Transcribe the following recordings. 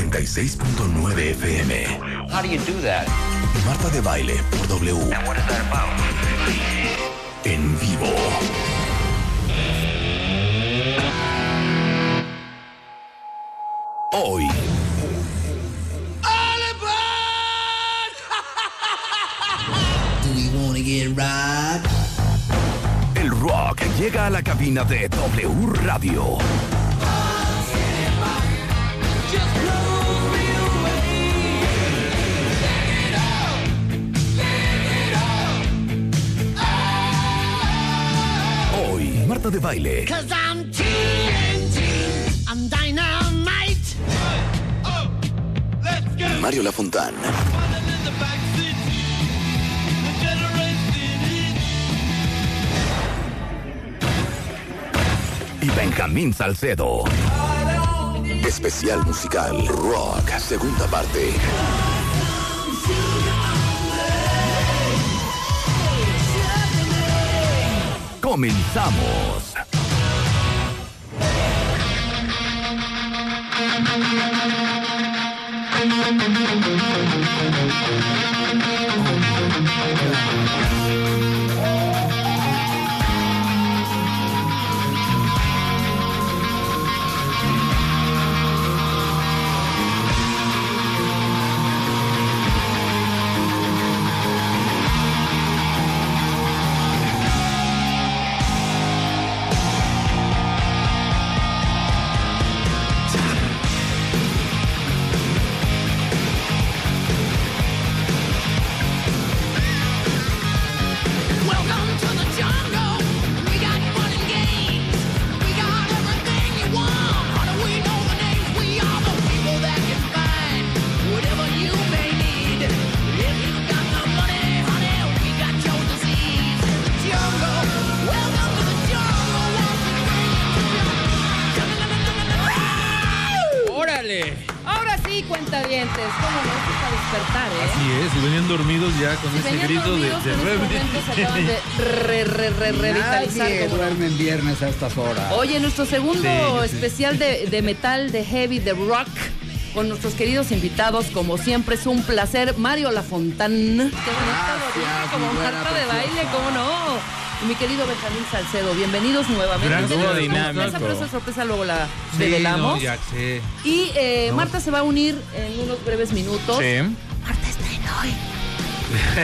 W96.9 FM. How do you do that? Marta de Baile por W. What is that about? En vivo. Hoy. Do we wanna get right? El rock llega a la cabina de W Radio. Hoy, Marta de Baile. I'm TNT, I'm dynamite. Mario Lafontán. Y Benjamín Salcedo. Especial musical Rock, segunda parte. Comenzamos. Se acaban de re, re, re, revitalizar. En viernes a estas horas. Oye, nuestro segundo Sí, sí. especial de, de metal, de heavy, de rock, con nuestros queridos invitados, como siempre, es un placer. Mario Lafontán. Gracias, como Marta de baile, ¿cómo no? Y mi querido Benjamín Salcedo, bienvenidos nuevamente. Gran dúo dinámico. sorpresa, pero esa sorpresa luego la Sí, revelamos. no, ya sé. Y eh, Marta se va a unir en unos breves minutos.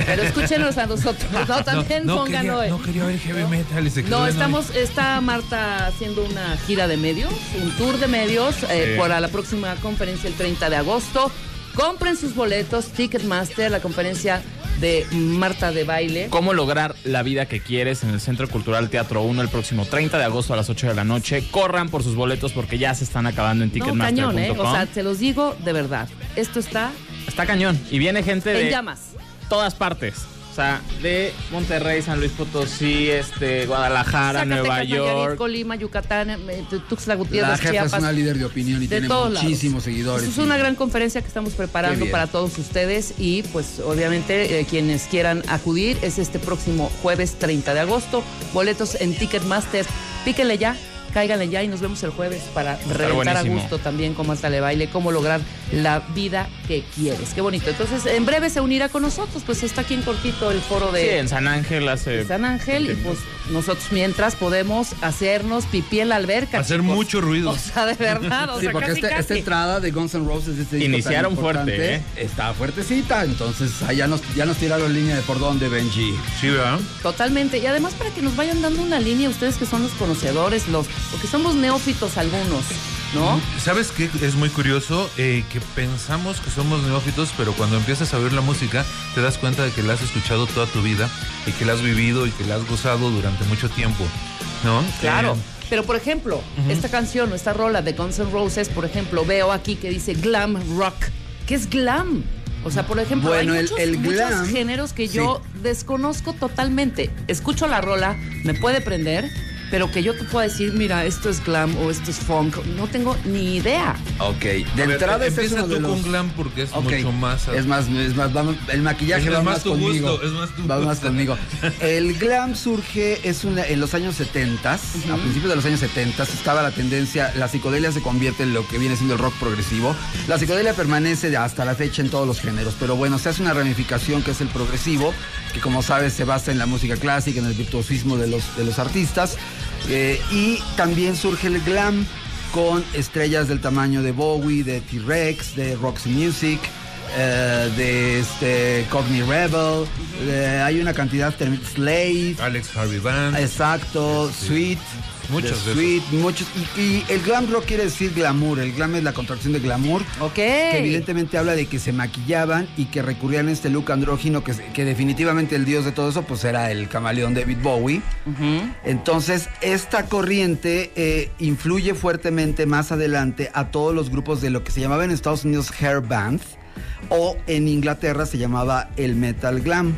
Pero escúchenos a nosotros, ¿no? También no, pongan quería, hoy. no quería ver heavy metal y se quedó No, en hoy. estamos, está Marta haciendo una gira de medios, un tour de medios eh, Sí. para la próxima conferencia el 30 de agosto. Compren sus boletos, Ticketmaster, la conferencia de Marta de baile. Cómo lograr la vida que quieres en el Centro Cultural Teatro 1 el próximo 30 de agosto a las 8 de la noche. Corran por sus boletos porque ya se están acabando en No, ticketmaster.com. cañón, ¿eh? O sea, se los digo de verdad. Esto está Está cañón. Y viene gente en de llamas. Todas partes. O sea, de Monterrey, San Luis Potosí, este, Guadalajara, Zacatecas, Nueva Nayarit, York. Colima, Yucatán, eh, Tuxtla La Gutiérrez, jefa Chiapas. es una líder de opinión y de tiene todos lados. muchísimos seguidores. Es una gran conferencia que estamos preparando para todos ustedes y pues obviamente eh, quienes quieran acudir es este próximo jueves 30 de agosto. Boletos en Ticketmaster. Píquenle ya, cáiganle ya y nos vemos el jueves para reventar a gusto también cómo hasta le baile, cómo lograr la vida que quieres. Qué bonito. Entonces, en breve se unirá con nosotros, pues está aquí en cortito el foro Sí, de en San Ángel hace. San Ángel y pues nosotros mientras podemos hacernos pipí en la alberca. Hacer chicos. mucho ruido. O sea, de verdad, o Sí, sea, porque casi, este- esta entrada de Guns N' Roses, este Iniciaron tan fuerte, ¿eh? Está fuertecita, entonces ah, ya nos, ya nos tiraron línea de por dónde, Benji. Sí, ¿verdad? Totalmente. Y además para que nos vayan dando una línea, ustedes que son los conocedores, los, porque somos neófitos algunos, ¿no? ¿Sabes qué? Es muy curioso eh, que pensamos que somos neófitos, pero cuando empiezas a oír la música te das cuenta de que la has escuchado toda tu vida y que la has vivido y que la has gozado durante mucho tiempo, ¿no? Claro. Eh, Pero por ejemplo, esta canción o esta rola de Guns N' Roses, por ejemplo, veo aquí que dice glam rock. ¿Qué es glam? O sea, por ejemplo, Bueno, hay el- muchos, el muchos glam- géneros que yo desconozco totalmente. Escucho la rola, me puede prender, pero que yo te pueda decir, mira, esto es glam o esto es funk, no tengo ni idea. Ok, de A ver, entrada este es empieza tú los... con glam porque es Ok, mucho más. Es más, es más, vamos, el maquillaje Es- es va más más, tu conmigo. gusto, es más tu va más gusto. conmigo. El glam surge es una, en los años 70, a principios de los años 70 estaba la tendencia, la psicodelia se convierte en lo que viene siendo el rock progresivo. La psicodelia permanece hasta la fecha en todos los géneros, pero bueno, se hace una ramificación que es el progresivo, que como sabes se basa en la música clásica, en el virtuosismo de los, de los artistas. Eh, y también surge el glam con estrellas del tamaño de Bowie, de T-Rex, de Roxy Music, eh, de este, Cockney Rebel. eh, hay una cantidad, term- Slade. Alex Harvey Band. Exacto, Este, Sweet. Muchos de de Sweet, muchos. Y, y el glam rock quiere decir glamour. El glam es la contracción de glamour. Ok. Que evidentemente habla de que se maquillaban y que recurrían a este look andrógino, que, que definitivamente el dios de todo eso, pues era el camaleón David Bowie. Entonces, esta corriente eh, influye fuertemente más adelante a todos los grupos de lo que se llamaba en Estados Unidos hair band o en Inglaterra se llamaba el metal glam.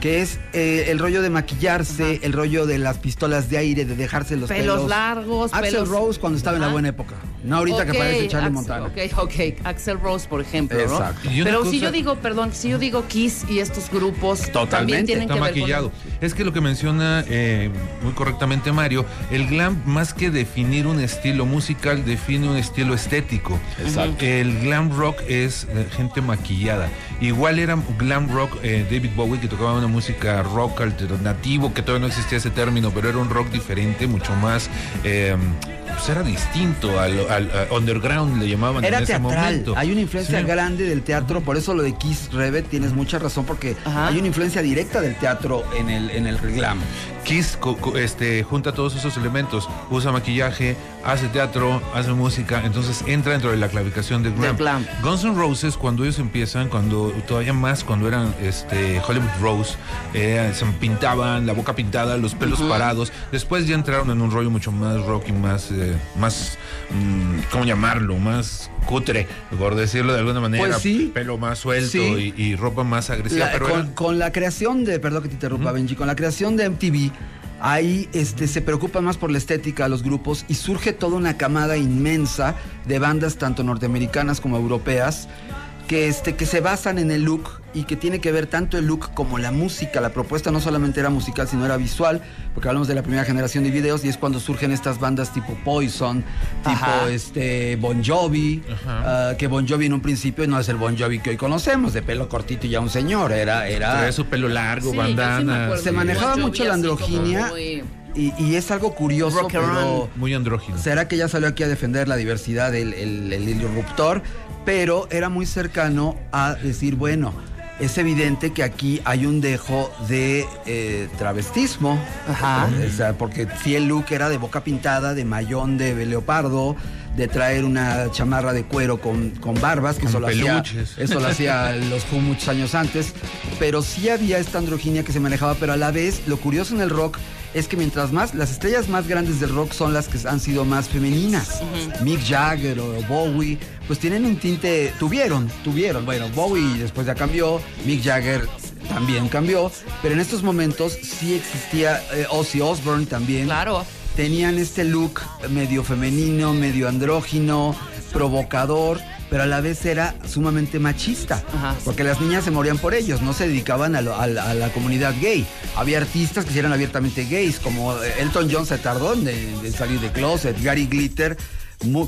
Que es eh, el rollo de maquillarse, el rollo de las pistolas de aire, de dejarse los pelos. Pelos largos, Axel pelos- Rose cuando estaba en la buena época. No ahorita que parece Charlie Axel- Montana. Ok, ok. Axel Rose, por ejemplo, Exacto. Pero si yo digo, perdón, si yo digo Kiss y estos grupos también Totalmente. tienen Está que ver maquillado. con... Es que lo que menciona eh, muy correctamente Mario, el glam más que definir un estilo musical, define un estilo estético. Exacto. El glam rock es eh, gente maquillada. Igual era glam rock eh, David Bowie que tocaba una música rock alternativo, que todavía no existía ese término, pero era un rock diferente, mucho más... eh, pues era distinto al, al- al underground, le llamaban Era en ese teatral. momento. Hay una influencia Sí. grande del teatro, por eso lo de Kiss Revet tienes mucha razón, porque Ajá. hay una influencia directa del teatro en el, en el glam. Kiss co- co- este, junta todos esos elementos, usa maquillaje, hace teatro, hace música, entonces entra dentro de la clasificación de glam. De glam. Guns N' Roses, cuando ellos empiezan, cuando todavía más, cuando eran este, Hollywood Rose, eh, se pintaban, la boca pintada, los pelos parados, después ya entraron en un rollo mucho más rock y más, eh, más mm, ¿cómo llamarlo? Más cutre, por decirlo de alguna manera. Pues sí. Pelo más suelto Sí. y, y ropa más agresiva. La- pero con, la creación de, perdón que te interrumpa, Benji, con la creación de MTV, ahí este, se preocupa más por la estética de los grupos y surge toda una camada inmensa de bandas tanto norteamericanas como europeas que, este, que se basan en el look y que tiene que ver tanto el look como la música. La propuesta no solamente era musical, sino era visual, porque hablamos de la primera generación de videos y es cuando surgen estas bandas tipo Poison, tipo Ajá. este Bon Jovi, ah, que Bon Jovi en un principio no es el Bon Jovi que hoy conocemos, de pelo cortito y ya un señor, era... era su pelo largo, Sí, bandana. se manejaba Bon Jovi mucho la androginia y, y es algo curioso, Rock pero. Muy andrógino. será que ya salió aquí a defender la diversidad del el, el disruptor, pero era muy cercano a decir, bueno, es evidente que aquí hay un dejo de eh, travestismo. Ajá. O sea, porque si el look era de boca pintada, de mayón de leopardo, de traer una chamarra de cuero con, con barbas, que Con eso lo, hacía, eso lo hacía los Who muchos años antes. Pero sí había esta androginia que se manejaba, pero a la vez, lo curioso en el rock es que mientras más, las estrellas más grandes del rock son las que han sido más femeninas. Mick Jagger o Bowie, pues tienen un tinte, tuvieron, tuvieron. Bueno, Bowie después ya cambió, Mick Jagger también cambió, pero en estos momentos sí existía eh, Ozzy Osbourne también Claro. tenían este look medio femenino, medio andrógino, provocador, pero a la vez era sumamente machista. Ajá. Porque las niñas se morían por ellos, no se dedicaban a, lo- a la- a la comunidad gay. Había artistas que eran abiertamente gays, como Elton John se tardó en, en salir de closet, Gary Glitter,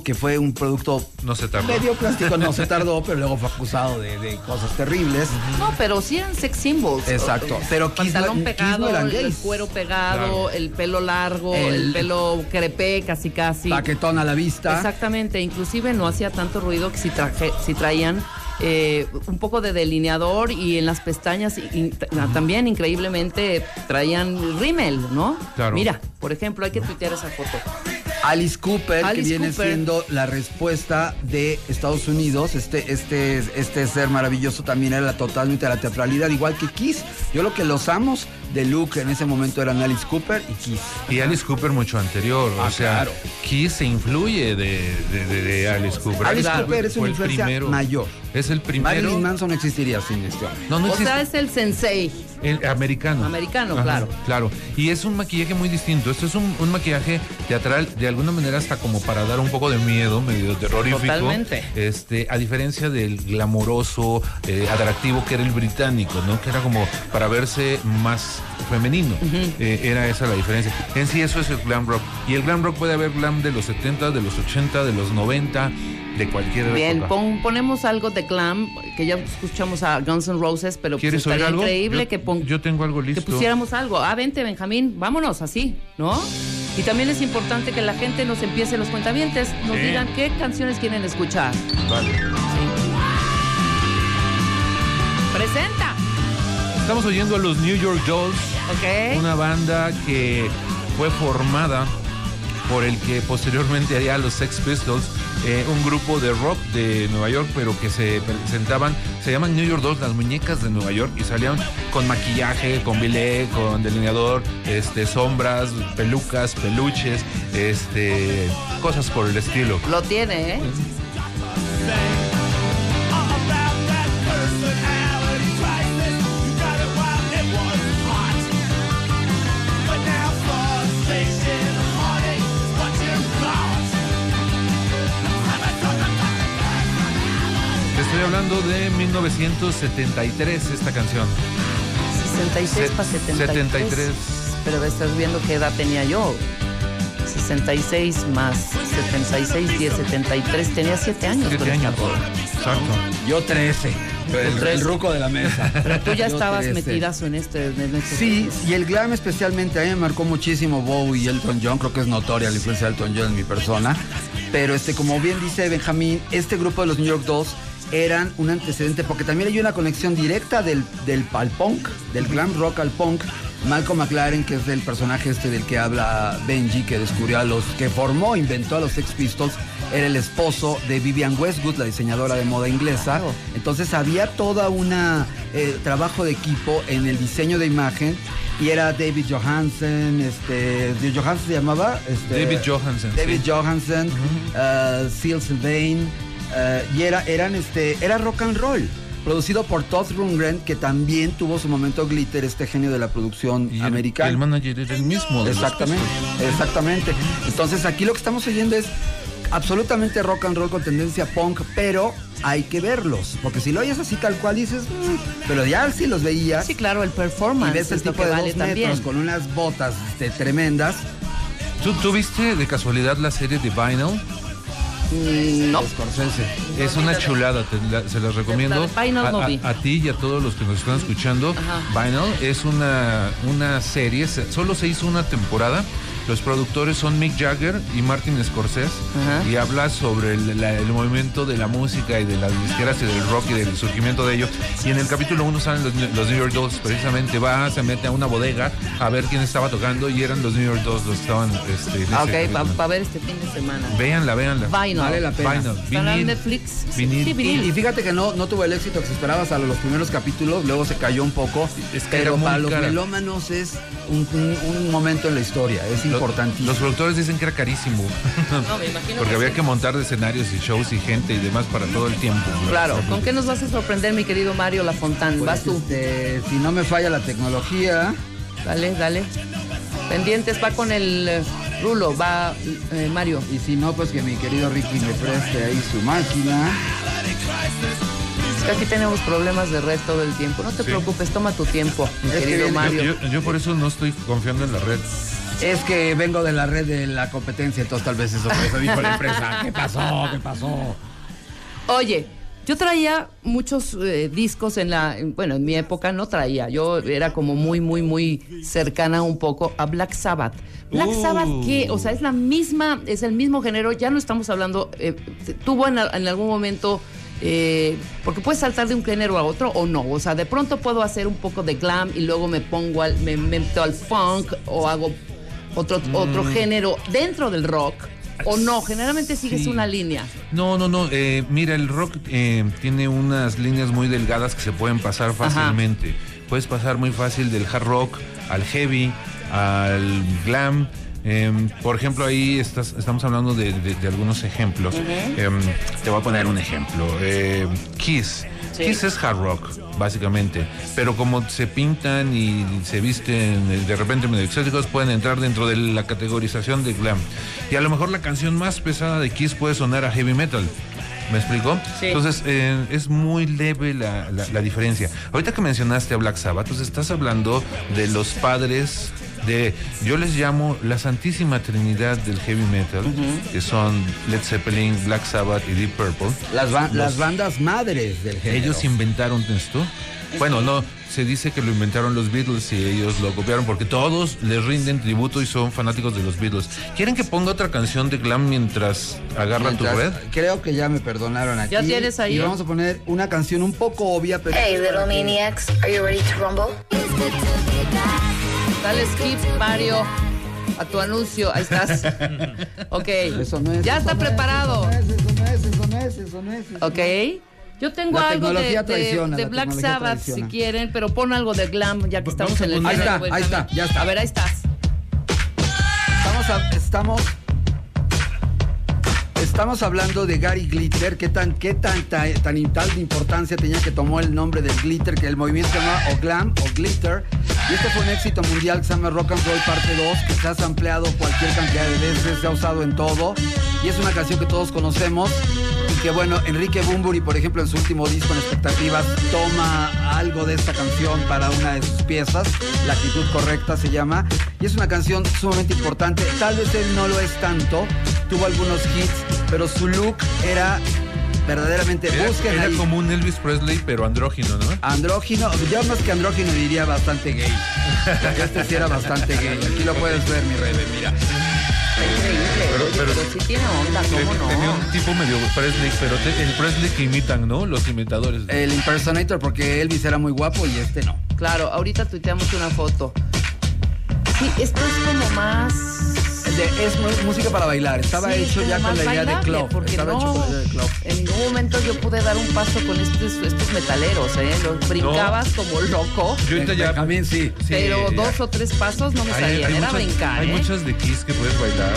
que fue un producto No se tardó. medio plástico, no se tardó, pero luego fue acusado de, de cosas terribles. No, pero sí eran sex symbols. Exacto, pero Kiss no- Pantalón Kiss no pegado, el cuero pegado, Claro. el pelo largo, el, El- pelo crepé casi casi. Paquetón a la vista. Exactamente, inclusive no hacía tanto ruido que si, traje- si traían eh, un poco de delineador y en las pestañas t- también increíblemente traían rímel, ¿no? Claro. Mira, por ejemplo, hay que tuitear esa foto. Alice Cooper, Alice que viene Cooper. siendo la respuesta de Estados Unidos. Este, este, este ser maravilloso también era la- totalmente la teatralidad, igual que Kiss. Yo lo que los amos de Luke en ese momento eran Alice Cooper y Kiss. Y Alice Cooper mucho anterior. Ah, o sea, claro. Kiss se influye de, de- de- de Alice Cooper. Alice Claro. Cooper es una el influencia primero. mayor. Es el primero. Marilyn Manson no existiría sin este hombre. No, no O existe. sea, es el sensei. El americano. Americano, Ajá, claro. Claro. Y es un maquillaje muy distinto. Esto es un, un maquillaje teatral, de alguna manera hasta como para dar un poco de miedo, medio terrorífico. Totalmente. Este, a diferencia del glamoroso, eh, atractivo que era el británico, ¿no? Que era como para verse más femenino. Eh, era esa la diferencia. En sí, eso es el glam rock. Y el glam rock puede haber glam de los 70, de los 80, de los 90, de cualquier Bien, época. pon- ponemos algo de glam, que ya escuchamos a Guns N' Roses, pero pues ¿Quieres oír estaría increíble Yo- que, pon- yo tengo algo que listo. pusiéramos algo. Ah, vente, Benjamín, vámonos así, ¿no? Y también es importante que la gente nos empiece los cuentavientes, nos Sí. digan qué canciones quieren escuchar. Vale. Presenta, Estamos oyendo a los New York Dolls. ¿ok? Una banda que fue formada por el que posteriormente haría los Sex Pistols, eh, un grupo de rock de Nueva York, pero que se presentaban, se llaman New York Dolls, las muñecas de Nueva York, y salían con maquillaje, con bilé, con delineador, este, sombras, pelucas, peluches, este, cosas por el estilo. Lo tiene, ¿eh? Estoy hablando de 1973, esta canción. 66 Se- para 73. 73. Pero estás viendo qué edad tenía yo. 66 más 76, 10, 73. Tenía 7 años. Siete con esta años. rola. Exacto. Yo 13. El, trece. el ruco de la mesa. Pero tú ya estabas 13. metidazo en este. En este Sí, y el glam especialmente a mí me marcó muchísimo Bowie y Elton John, creo que es notoria la influencia de Elton John en mi persona, pero este como bien dice Benjamín, este grupo de los New York Dolls eran un antecedente porque también hay una conexión directa del, del al punk, del glam rock al punk. Malcolm McLaren, que es el personaje este del que habla Benji, que descubrió a los, que formó, inventó a los Sex Pistols, era el esposo de Vivian Westwood, la diseñadora de moda inglesa. Entonces había toda una eh, trabajo de equipo en el diseño de imagen y era David Johansen, este, ¿de Johansen se llamaba, Este, David Johansen, David sí. Johansen, uh, Seal Sylvain, uh, y era, eran este, era rock and roll. Producido por Todd Rundgren, que también tuvo su momento glitter, este genio de la producción Y el- americana. El, manager era el mismo. de Exactamente, exactamente. Entonces aquí lo que estamos oyendo es absolutamente rock and roll con tendencia punk, pero hay que verlos, porque si lo oyes así tal cual dices, "Mm", pero ya si los veías Sí, claro, el y performance ves el tipo de vale dos también. metros con unas botas este, tremendas, ¿Tú, tú viste de casualidad la serie de Vinyl? Mm, No. Scorsese. Es una chulada, te la- se las recomiendo. Vinyl a, no a- vi. a ti y a todos los que nos están escuchando. Ajá. Vinyl es una, una serie, se- solo se hizo una temporada. Los productores son Mick Jagger y Martin Scorsese Ajá. y habla sobre el, la- el movimiento de la música y de las disqueras y del rock y del surgimiento de ello. Y en el capítulo 1 salen los, los New York Dolls, precisamente va, se mete a una bodega a ver quién estaba tocando y eran los New York Dolls los que estaban... Este, ok, para capítulo. ver este fin de semana. Véanla, véanla. Vinyl. Vale la pena. Vinyl. ¿Está en. Netflix? Sí, Vinil. sí, Y, vinil. y fíjate que no, no tuvo el éxito que se esperaba hasta los primeros capítulos, luego se cayó un poco, Es que pero para los cara. melómanos es un, un- un momento en la historia, es Los- importantísimo. Los productores dicen que era carísimo. No, me imagino Porque que había sí. que montar de escenarios y shows y gente y demás para todo el tiempo. Claro, ¿con qué nos vas a sorprender, mi querido Mario Lafontán? Pues, Vas tú. este, si no me falla la tecnología, Dale, dale. Pendientes, va con el eh, Rulo, va eh, Mario. y si no, pues que mi querido Ricky me preste ahí su máquina. Es que aquí tenemos problemas de red todo el tiempo. No te Sí. preocupes, toma tu tiempo, mi Es querido Mario. Yo, yo- yo por eso no estoy confiando en la red. Es que vengo de la red de la competencia, entonces tal vez eso eso dijo la empresa. ¿Qué pasó? ¿Qué pasó? Oye, yo traía muchos eh, discos en la, en- bueno, en mi época no traía, yo era como muy, muy, muy cercana un poco a Black Sabbath. Black Uh. Sabbath, que, o sea, es la misma, es el mismo género, ya no estamos hablando, eh, tuvo en, en algún momento, eh, porque puedes saltar de un género a otro o no, o sea, de pronto puedo hacer un poco de glam y luego me pongo al, me me meto al funk o hago otro, otro género dentro del rock, o no, generalmente sigues Sí. una línea. No, no, no. eh, mira, el rock eh, tiene unas líneas muy delgadas que se pueden pasar fácilmente. Puedes pasar muy fácil del hard rock al heavy, al glam. Em, por ejemplo, ahí estás, estamos hablando de, de- de algunos ejemplos. Em, te voy a poner un ejemplo. Em, Kiss. Sí. Kiss es hard rock, básicamente. Pero como se pintan y se visten eh, de repente medio exóticos, pueden entrar dentro de la categorización de glam. Y a lo mejor la canción más pesada de Kiss puede sonar a heavy metal. ¿Me explicó? Sí. Entonces, eh, es muy leve la, la- la diferencia. Ahorita que mencionaste a Black Sabbath, pues estás hablando de los padres de, yo les llamo la santísima trinidad del heavy metal, que son Led Zeppelin, Black Sabbath y Deep Purple. Las, ba- Los- las bandas madres del género. ellos inventaron esto. Bueno, no, se dice que lo inventaron los Beatles y ellos lo copiaron porque todos les rinden tributo y son fanáticos de los Beatles. ¿Quieren que ponga otra canción de glam mientras agarran tu red? Creo que ya me perdonaron aquí. ¿Ya tienes ahí? Y vamos a poner una canción un poco obvia, pero. Hey, little maniacs, are you ready to rumble? Dale skip, Mario, a tu anuncio. Ahí estás. Ok. Eso no es. ya está preparado. Eso no es, eso no es, eso no es. eso no es. Ok. Yo tengo La algo de, de- Black Sabbath traiciona. si quieren, pero pon algo de glam ya que estamos en el Ahí está, buen ahí está, ya está. A ver, ahí estás. Estamos, a- estamos, estamos hablando de Gary Glitter, qué tan, qué tan, tan, tan importancia tenía que tomó el nombre del glitter, que el movimiento se llama o glam o glitter. Y este fue un éxito mundial que se llama Rock and Roll Parte 2, que se ha ampliado cualquier cantidad de veces, se ha usado en todo. Y es una canción que todos conocemos. Y que bueno, Enrique Bumburi, por ejemplo, en su último disco en expectativas, toma algo de esta canción para una de sus piezas. La actitud correcta se llama. Y es una canción sumamente importante. Tal vez él no lo es tanto. Tuvo algunos hits, pero su look era verdaderamente. Era, busquen era ahí. como un Elvis Presley, pero andrógino, ¿no? Andrógino, yo más que andrógino diría bastante gay. Este sí era bastante gay. Aquí lo puedes ver, mi rebe, mira. Increíble. Pero- oye, pero- pero, sí tiene onda, ¿cómo Tenía- no? Tenía un tipo medio Presley, pero te- el Presley que imitan, ¿no? Los imitadores. El impersonator, porque Elvis era muy guapo y este no. Claro, ahorita tuiteamos una foto. Sí, esto es como más. De- es música para bailar. Estaba Sí, hecho ya con la idea de club. Estaba no, hecho con la idea de club. en ningún momento yo pude dar un paso con estos, estos metaleros, ¿eh? Los brincabas como loco, Yo ahorita ya. Benjamín, sí. sí, pero ya. dos o tres pasos no me Hay- salían, hay era muchas- brincar, Hay ¿eh? muchas de Kiss que puedes bailar.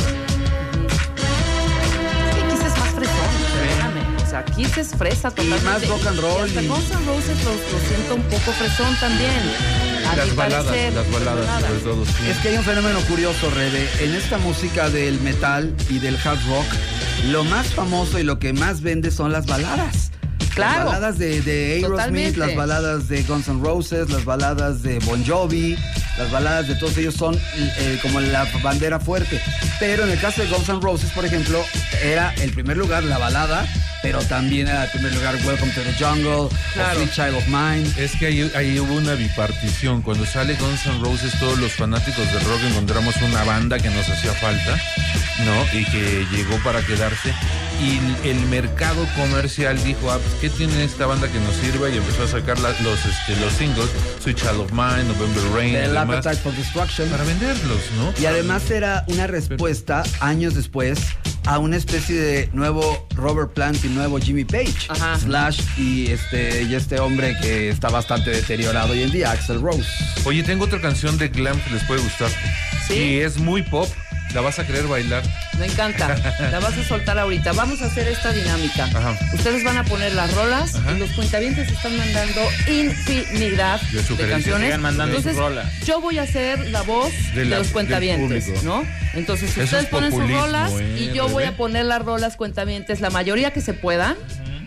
Que Kiss es más fresón, espérame. O sea, Kiss es fresa totalmente. más rock and roll Y hasta y- Guns N' Roses lo, lo siento un poco fresón también. A Las mi baladas, parecer, las baladas, sobre todo. sí. Es que hay un fenómeno curioso, Rebe. En esta música del metal y del hard rock, lo más famoso y lo que más vende son las baladas. Claro. Las baladas de, de Aerosmith, las baladas de Guns N' Roses, las baladas de Bon Jovi, las baladas de todos ellos son eh, como la bandera fuerte. Pero en el caso de Guns N' Roses, por ejemplo, era el primer lugar la balada, pero también era el primer lugar Welcome to the Jungle, Claro. Sweet Child of Mine. Es que ahí, ahí hubo una bipartición. Cuando sale Guns N' Roses, todos los fanáticos del rock encontramos una banda que nos hacía falta, ¿no? Y que llegó para quedarse. Y el, el mercado comercial dijo, ah, pues, ¿qué tiene esta banda que nos sirva? Y empezó a sacar la- los, este, los singles, Sweet Child of Mine, November Rain, demás, Appetite for Destruction. para venderlos, ¿no? Y además era una respuesta años después a una especie de nuevo Robert Plant y nuevo Jimmy Page. Ajá. Slash y este, y este hombre que está bastante deteriorado hoy en día, Axel Rose. Oye, tengo otra canción de Glam que les puede gustar. ¿Sí? Y es muy pop. La vas a querer bailar. Me encanta. La vas a soltar ahorita. Vamos a hacer esta dinámica. Ajá. Ustedes van a poner las rolas Ajá. y los cuentavientes están mandando infinidad De canciones. Sigan mandando Entonces, sus rolas. yo voy a hacer la voz De los cuentavientes. ¿no? Entonces, Eso ustedes es ponen sus rolas ¿eh, y yo voy a poner las rolas cuentavientes, la mayoría que se puedan,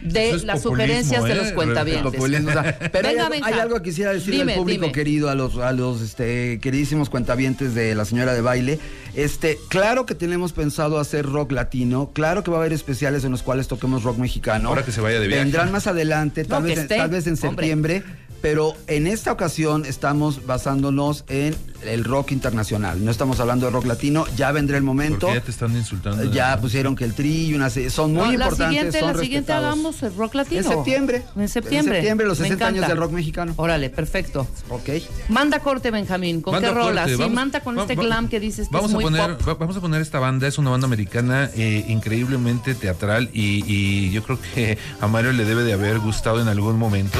de es las sugerencias de ¿eh, los cuentavientes. Populismo, o sea, pero hay, Venga, algo- Benja. hay algo que quisiera decirle Dime, al público dime. querido, a los, a los este, queridísimos cuentavientes de la señora de baile. Este, claro que tenemos pensado hacer rock latino, claro que va a haber especiales en los cuales toquemos rock mexicano. Ahora que se vaya de viaje. Vendrán más adelante, tal, No, vez, esté, tal vez en hombre. Pero en esta ocasión estamos basándonos en el rock internacional. No estamos hablando de rock latino, ya vendrá el momento. Porque ya te están insultando. Ya pusieron que el tri y una son muy No, importantes. La siguiente, son la siguiente hagamos el rock latino. En septiembre. En septiembre. En septiembre, los Me 60 años del rock mexicano. Órale, perfecto. Ok. Manda corte, Benjamín. ¿Con Manda qué rola? corte, Sí, vamos- manda con va- este va- glam que dices que vamos es a muy poner, pop. va- Vamos a poner esta banda, es una banda americana eh, increíblemente teatral y, y yo creo que a Mario le debe de haber gustado en algún momento.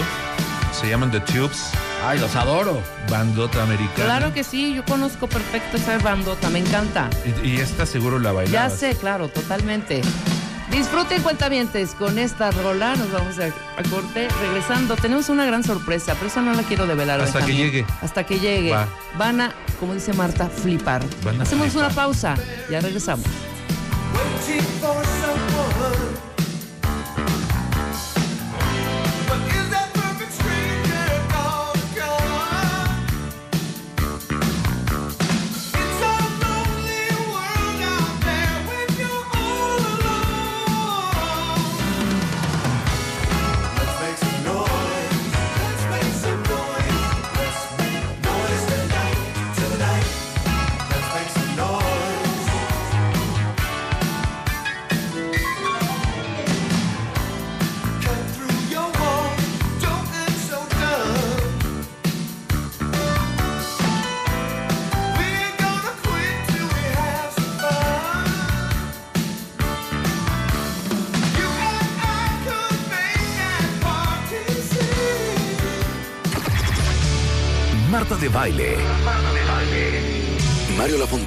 Se llaman The Tubes, Ay, los adoro. bandota americana. Claro que sí, yo conozco perfecto esa bandota, me encanta. Y, y esta seguro la Ya bailabas. sé, claro, totalmente. Disfruten cuentavientes con esta rola, nos vamos a, a corte. Regresando, tenemos una gran sorpresa, pero esa no la quiero develar. Hasta que llegue. Hasta que llegue. Va. Van a, como dice Marta, flipar. Van a Hacemos flipar. una pausa, ya regresamos.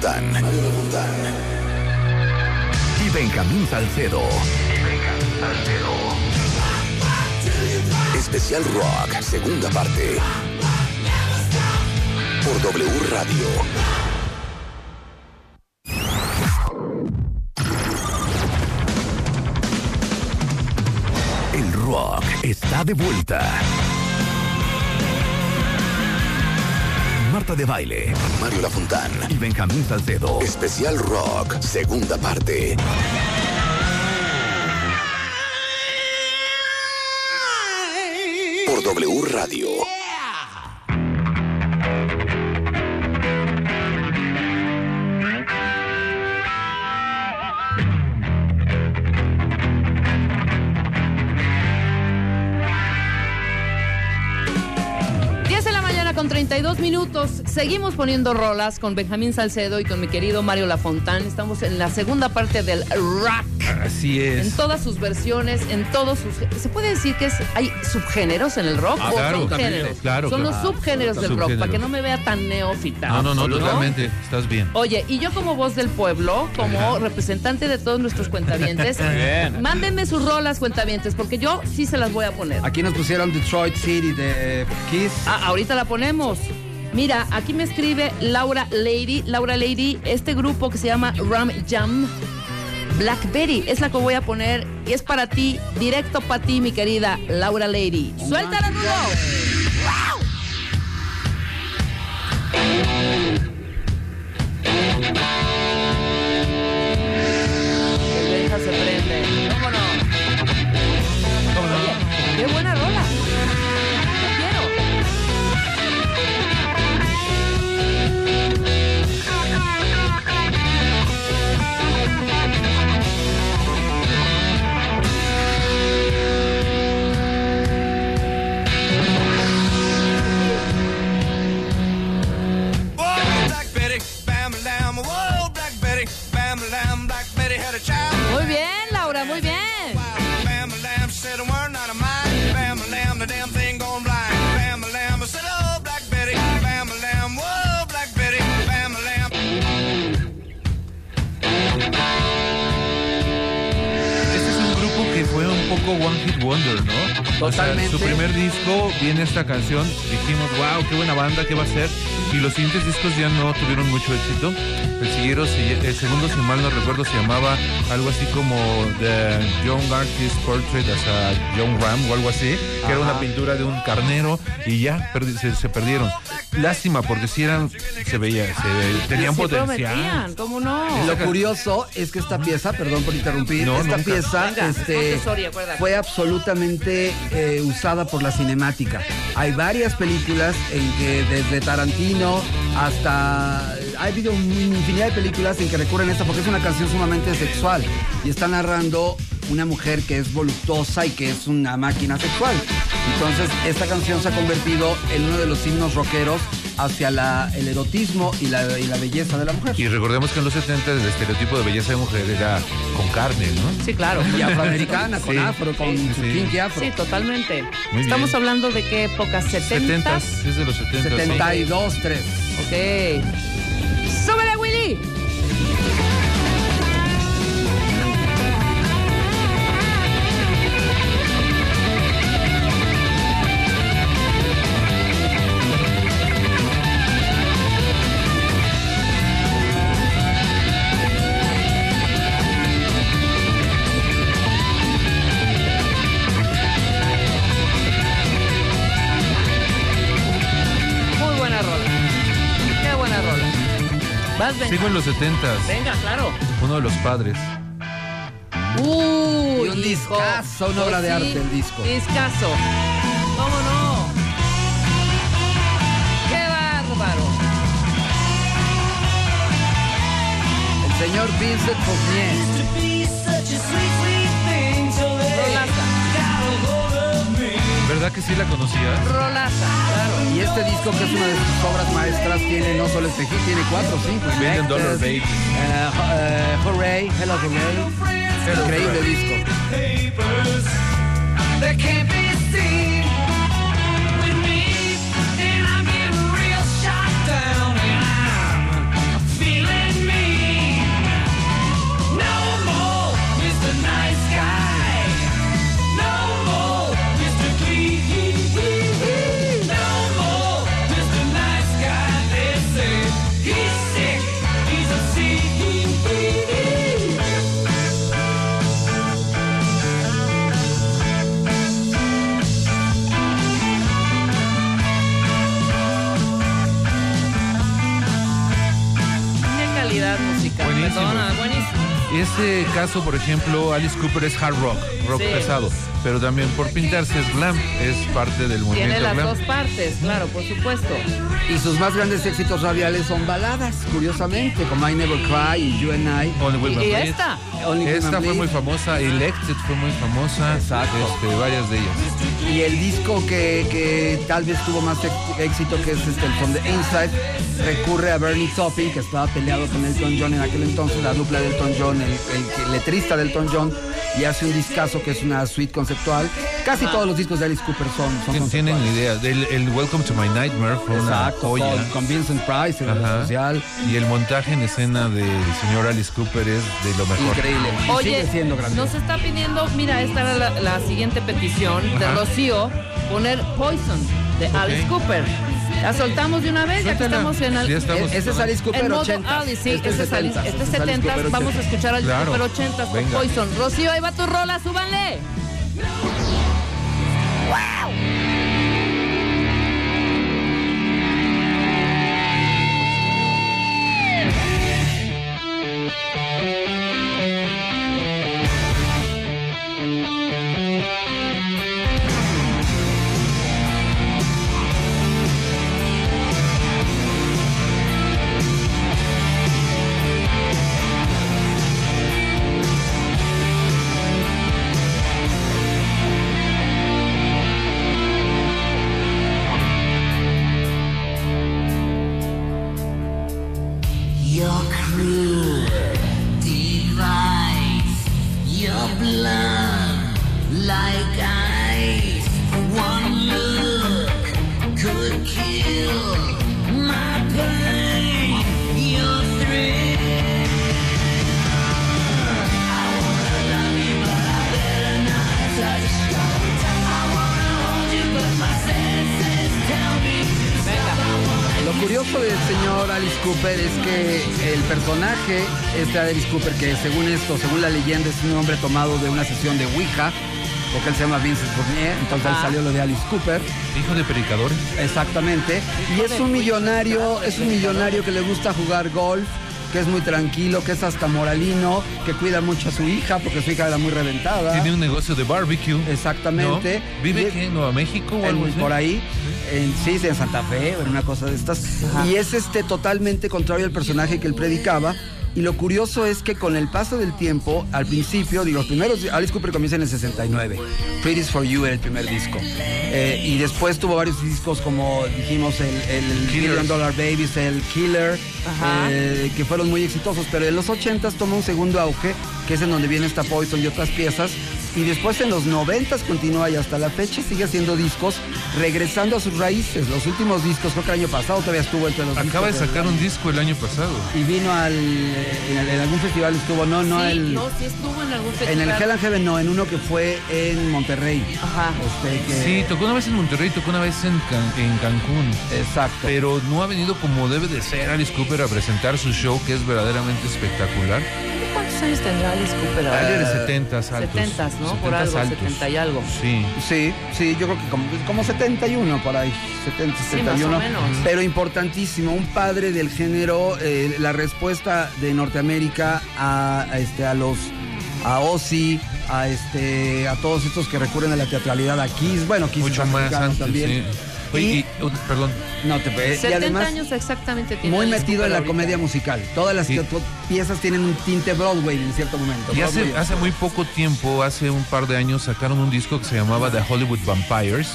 Mario Lafontán. Y Salcedo. Especial Rock, segunda parte. Por W Radio. El rock está de vuelta. Marta de Baile, Mario Lafontán y Benjamín Salcedo. Especial Rock, segunda parte. Por W Radio. 52 minutos. Seguimos poniendo rolas con Benjamín Salcedo y con mi querido Mario Lafontán. Estamos en la segunda parte del rock Así En es. todas sus versiones, en todos sus... ¿Se puede decir que es, hay subgéneros en el rock? Ah, ¿O claro, son también, claro, Son claro. los subgéneros del rock, para que no me vea tan neófita. No, no, no, ¿no? totalmente. Estás bien. Oye, y yo como voz del pueblo, como representante de todos nuestros cuentavientes, bien. mándenme sus rolas cuentavientes, porque yo sí se las voy a poner. Aquí nos pusieron Detroit City de Kiss. Ah, ahorita la ponemos. Mira, aquí me escribe Laura Lady. Laura Lady, este grupo que se llama Ram Jam. Blackberry es la que voy a poner y es para ti, directo para ti, mi querida Laura Lady. ¡Suéltala, Rulo! ¡Wow! Wonder, ¿no? O sea, su primer disco viene esta canción, dijimos, wow, qué buena banda, qué va a ser. Y los siguientes discos ya no tuvieron mucho éxito. El, el segundo, si mal no recuerdo, se llamaba algo así como The Young Artist Portrait as a Young Ram o algo así, que era una pintura de un carnero y ya se perdieron. Lástima, porque si eran, se veía, se tenían Sí potencial. prometían, ¿cómo no? Lo curioso es que esta pieza, perdón por interrumpir, No, esta nunca. pieza Venga, este, fue absolutamente eh, usada por la cinemática. Hay varias películas en que desde Tarantino hasta... Ha habido una infinidad de películas en que recurren a esta porque es una canción sumamente sexual y está narrando una mujer que es voluptuosa y que es una máquina sexual. Entonces, esta canción se ha convertido en uno de los himnos rockeros hacia la- el erotismo y la, y la belleza de la mujer. Y recordemos que en los 70 el estereotipo de belleza de mujer era con carne, ¿no? Sí, claro. Y afroamericana, con Sí. afro, con Sí, su sí. afro. Sí, totalmente. Muy Estamos bien. hablando de qué época, 70. 70 es de los 70 72, 3. Ok. ¡Súbele, Willy! Sigo en los 70 Venga, claro. Uno de los padres. Uy, Y un hijo. discazo, una obra de arte, el disco. Discazo. ¿Cómo no? ¡Qué bárbaro! El señor Vincent Fournier. ¿Verdad que sí la conocías? Rolaza, claro. Y este disco, que es una de sus obras maestras, tiene no solo este hit, tiene cuatro o cinco. Million Dollar Baby. eh, eh, Hooray, Hello Hooray. Hello, Increíble Hooray. disco. Ese caso, por ejemplo, Alice Cooper es hard rock, rock Sí. pesado. Pero también por pintarse es glam, es parte del Tiene movimiento las glam. dos partes, claro, por supuesto. Y sus más grandes éxitos radiales son baladas, curiosamente, como I Never Cry y You and I. Only Y, esta. Only Esta fue muy famosa, Elected fue muy famosa, Exacto. este, varias de ellas. Y el disco que, que tal vez tuvo más éxito, que es este, el From the Inside, recurre a Bernie Taupin, que estaba peleado con Elton John en aquel entonces, la dupla de Elton John, el, letrista de Elton John, y hace un discazo que es una suite conceptual. Casi todos los discos de Alice Cooper son, son Tien- Tienen conceptuales. idea. El, el Welcome to My Nightmare fue Exacto, una joya. con, con Vincent Price, el social. Y el montaje en escena del señor Alice Cooper es de lo mejor. Increíble. Y Oye, sigue siendo grande. nos está pidiendo, mira, esta era la, la siguiente petición de Ajá. Rocío, poner Poison de Alice Cooper. La soltamos de una vez, ya que estamos en Sí, el, estamos. E- Ese es Alice Cooper en modo 80. Alice, sí, este, es Alice, 70s, este es este es Alice 70, Cooper vamos a 80s. escuchar al Claro. Cooper 80 con. Poison. Rocío, ahí va tu rola, súbanle. Your Alice Cooper, que según esto, según la leyenda, es un hombre tomado de una sesión de Ouija, porque él se llama Vincent Fournier, entonces ahí Ajá. salió lo de Alice Cooper, Hijo de predicadores. exactamente. Y es un millonario, es un millonario que le gusta jugar golf que es muy tranquilo, que es hasta moralino, que cuida mucho a su hija porque su hija era muy reventada. Tiene un negocio de barbecue. Exactamente. ¿no? ¿Vive aquí en Nueva México o algo en- así? por ahí, en, sí, en Santa Fe, o en una cosa de estas. Y es este totalmente contrario al personaje que él predicaba. Y lo curioso es que con el paso del tiempo, al principio, digo, los primeros, Alice Cooper comienza en el 69. Pretty's for You era el primer disco. Eh, y después tuvo varios discos como dijimos, el. Million Dollar Babies, el Killer, eh, que fueron muy exitosos. Pero en los 80s toma un segundo auge, que es en donde viene esta Poison y otras piezas. Y después en los 90s continúa y hasta la fecha sigue haciendo discos, regresando a sus raíces. Los últimos discos, creo que el año pasado todavía estuvo entre los Acaba de sacar un disco el año pasado. Y vino al. En, el- en algún festival estuvo, no, no, sí, el. no, sí estuvo en algún en festival. el Hell and Heaven, no, en uno que fue en Monterrey. Ajá. Este, que- Sí, tocó una vez en Monterrey, tocó una vez en, Can- en Cancún. Exacto. Pero no ha venido como debe de ser Alice Cooper a presentar su show, que es verdaderamente espectacular. ¿Cuántos años tendrá Alice Cooper Ah, ahora? de 70 altos. 70s, ¿no? Por 70s algo, altos. 70 y algo. Sí. Sí, sí, yo creo que como, como 71 por ahí, 70, Sí, 71. más o menos. Pero importantísimo, un padre del género, eh, la respuesta de Norteamérica a, a este, a los, a Ozzy, a este, a todos estos que recurren a la teatralidad, a Kiss, bueno, Kiss Mucho más antes, también. sí. Oye, Y- y- perdón. No te y 70 además años exactamente tiene muy metido en la ahorita. comedia musical. Todas las Sí. que- piezas tienen un tinte Broadway en cierto momento. Y hace, hace muy poco tiempo, hace un par de años, sacaron un disco que se llamaba The Hollywood Vampires,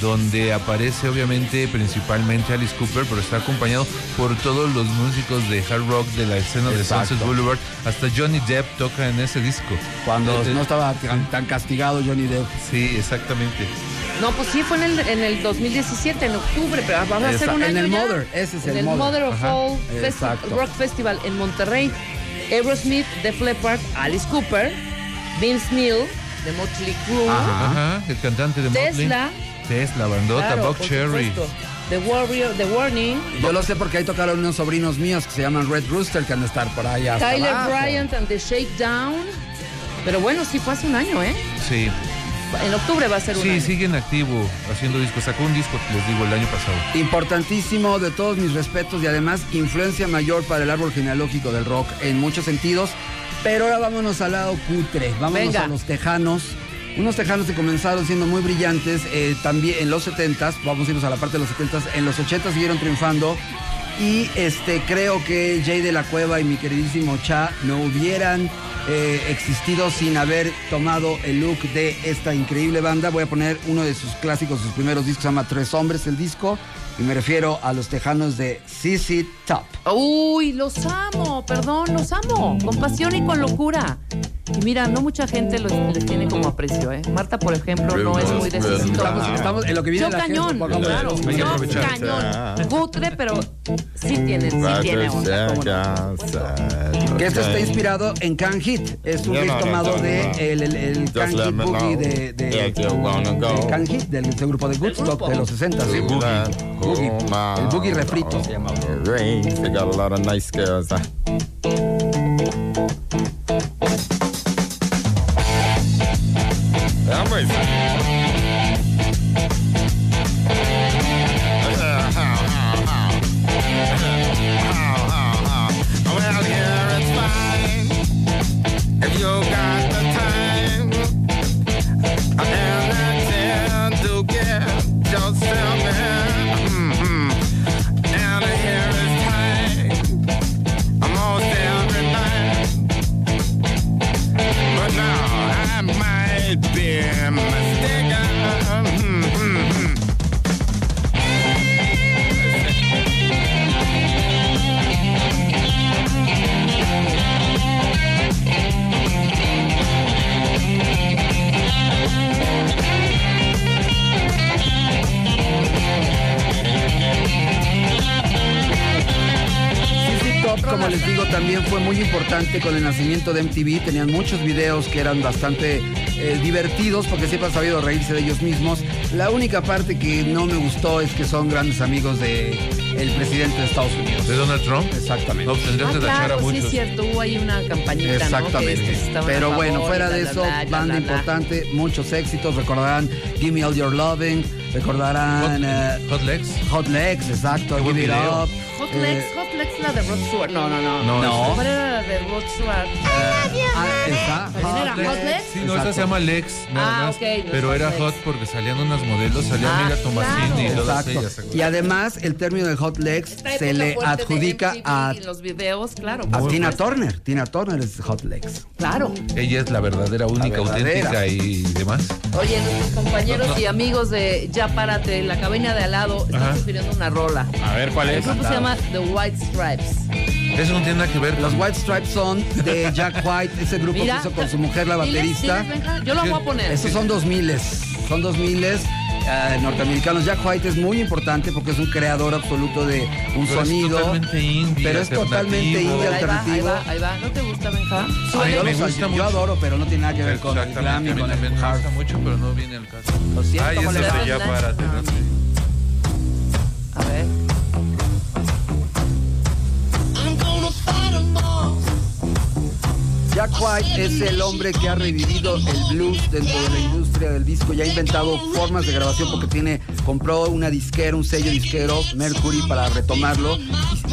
donde aparece obviamente principalmente Alice Cooper, pero está acompañado por todos los músicos de hard rock de la escena de Exacto. Sunset Boulevard. Hasta Johnny Depp toca en ese disco. Cuando Eh, eh, no estaba tan, tan castigado Johnny Depp. Sí, exactamente. No, pues sí, fue en el, en el 2017, en octubre, pero va a ser Esa- un en año el ya. Mother, ese es en el el Mother. Mother of Ajá, All Festi-. Rock Festival en Monterrey. Aerosmith, Def Leppard, Alice Cooper, Vince Neil, de Motley Crue, Ajá, el cantante de Motley. Tesla, Tesla, bandota, claro, Buck por Cherry. supuesto, The Warrior, The Warning, Yo lo sé porque ahí tocaron unos sobrinos míos que se llaman Red Rooster que han de estar por ahí hasta Tyler abajo. Bryant and the Shakedown. Pero bueno, sí fue hace un año, ¿eh? Sí, En octubre va a ser un sí, año. sigue en activo haciendo discos. Sacó un disco, les digo, el año pasado. Importantísimo, de todos mis respetos y además influencia mayor para el árbol genealógico del rock en muchos sentidos. Pero ahora vámonos al lado cutre, vámonos Venga. a los tejanos. Unos tejanos que comenzaron siendo muy brillantes eh, también en los 70s, vamos a irnos a la parte de los 70s, en los 80s siguieron triunfando. Y este creo que Jay de la Cueva y mi queridísimo Cha no hubieran eh, existido sin haber tomado el look de esta increíble banda. Voy a poner uno de sus clásicos, sus primeros discos, se llama Tres Hombres el disco. Y me refiero a los tejanos de CC Top. Uy, los amo, perdón, los amo, con pasión y con locura. Y mira, no mucha gente los, les tiene como aprecio, ¿eh? Marta, por ejemplo, no es muy de Estamos, estamos en lo que viene Yo la gente, cañón, pongamos- claro, yo cañón. Cutre, pero sí tiene, sí tiene onda, ¿cómo no? Que esto está inspirado en Can Hit. Es un riff tomado de el, el, el Can Hit Boogie de, de, de Can Hit, del, del grupo de Woodstock de los 60. Do Boogie. Boogie. Oh, El Boogie refrito se. Rings, they got a lot of nice girls. I'm racing. Les digo, también fue muy importante con el nacimiento de MTV. Tenían muchos videos que eran bastante eh, divertidos porque siempre han sabido reírse de ellos mismos. La única parte que no me gustó es que son grandes amigos de el presidente de Estados Unidos. ¿De Donald Trump? Exactamente. No, tendrías Ah, que tachar a claro, sí muchos. es cierto, hubo ahí una campañita, ¿no? Que Exactamente. estos Pero bueno, favor, fuera y de la, eso, la, la, banda la, la. importante, muchos éxitos. Recordarán Give Me All Your Loving, recordarán eh, Hot Legs. Hot Legs, exacto, Give It video. Up. Hot eh, Legs, Legs la de Rod Stewart. No, no, no. No, No. ¿Cuál era la de Rod Stewart? ah, está. ¿También era Hot Legs? Sí, no, esa se llama Lex, nada Ah, más. ok, no pero era hot porque salían unas modelos, salía Ah, Mira Tomasini y todas Exacto. ellas. Y además, el término de Hot Legs Esta se le adjudica a, y los videos, claro. a Tina. Turner. Tina Turner es Hot Legs. Claro. Ella es la verdadera, única, verdadera. auténtica y demás. Oye, nuestros compañeros y amigos de Ya Párate, la cabina de al lado, están sugiriendo una rola. A ver, ¿cuál El es? grupo se llama The White Stripes. Eso no tiene nada que ver. Los White Stripes son de Jack White, ese grupo Mira, que hizo con su mujer, la baterista. diles, yo lo voy a poner. Estos son 2000 son 2000 eh, norteamericanos. Jack White es muy importante porque es un creador absoluto de un Pero es sonido. totalmente indie, pero es totalmente alternativo. indie ahí va, ahí va, ahí va. ¿No te gusta, Benja? Ay, Suele. yo, me gusta yo mucho. adoro, pero no tiene nada que ver con el Exactamente, glam y con el me gusta mucho, pero no viene al caso. Lo siento, Ay, eso ya párate, no sé. A ver. Jack White es el hombre que ha revivido el blues dentro de la industria del disco y ha inventado formas de grabación porque tiene compró una disquera, un sello disquero, Mercury, para retomarlo.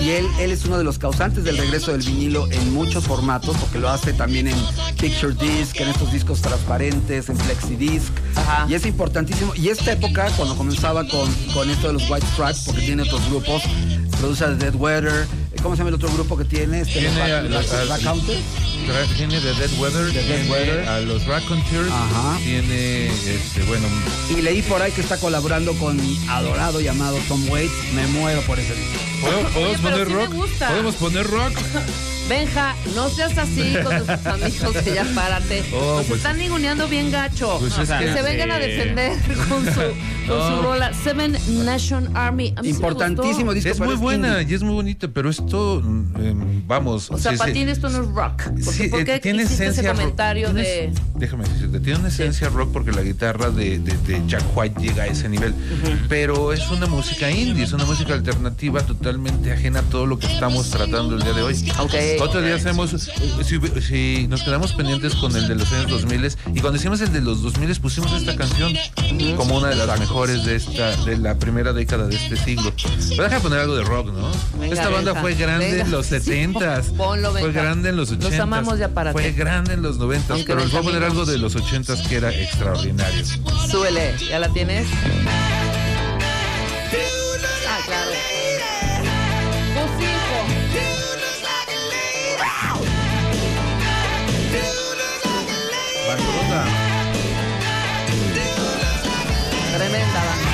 Y, él, él es uno de los causantes del regreso del vinilo en muchos formatos porque lo hace también en Picture Disc, en estos discos transparentes, en Flexidisc. Ajá. Y es importantísimo. Y esta época, cuando comenzaba con, con esto de los White Stripes, porque tiene otros grupos, produce a Dead Weather. ¿Cómo se llama el otro grupo que tiene? Este, Tiene los a- Tiene The Dead Weather, The Dead tiene Weather. a los Raconteurs, Ajá. tiene, este, bueno, Y leí por ahí que está colaborando con adorado llamado Tom Waits. Me muero por ese disco. ¿podemos, podemos pero poner sí me rock? gusta. ¿Podemos poner rock? Benja, no seas así con tus amigos de Ya Párate. Oh, Nos pues- están ninguneando bien gacho. Pues es que que- se vengan a defender con su, con su rola Seven Nation Army. Importantísimo disco. Es muy buena y es muy bonita, pero esto, em, vamos. O sea, sí, para sí. ti esto no es rock. Porque, Sí, ¿Por eh, qué tiene hiciste ese esencia rock. comentario Tiene- de...? Déjame decirte, tiene una esencia rock porque la guitarra de, de- de Jack White llega a ese nivel. Pero es una música indie, es una música alternativa totalmente ajena a todo lo que estamos tratando el día de hoy. Ok. Otro día hacemos, eh, si, si nos quedamos pendientes con el de los años 2000 y cuando hicimos el de los 2000 pusimos esta canción como una de las mejores de esta de la primera década de este siglo. Pero déjame poner algo de rock, ¿no? Venga, esta banda Benja, fue grande venga. en los Sí, 70s. ponlo, fue grande en los 80s. Los amamos ya para Fue grande en los 90s, Aunque pero les voy a poner algo de los 80s que era extraordinario. Súbele, ¿ya la tienes? Ah, claro. Tremenda.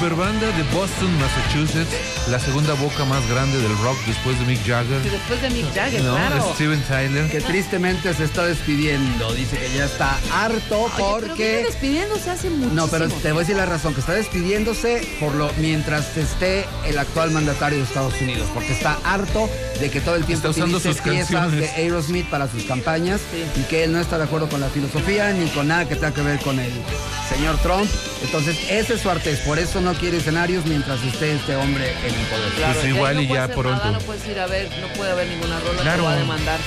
Superbanda de Boston, Massachusetts, la segunda boca más grande del rock después de Mick Jagger. Y después de Mick Jagger, ¿no? claro. Steven Tyler. Que tristemente se está despidiendo. Dice que ya está harto Oye, pero viene porque. despidiéndose hace muchísimo. No, pero te voy a decir la razón, que está despidiéndose por lo mientras esté el actual mandatario de Estados Unidos, porque está harto de que todo el tiempo Está usando utilice sus piezas canciones. de Aerosmith para sus campañas y que él no está de acuerdo con la filosofía ni con nada que tenga que ver con el señor Trump. Entonces, ese es su artes, por eso no quiere escenarios mientras esté este hombre en el poder. Claro, Pues igual no y puedes ya pronto. nada, no puedes ir a ver, no puede haber ninguna rola, Claro. va a demandar.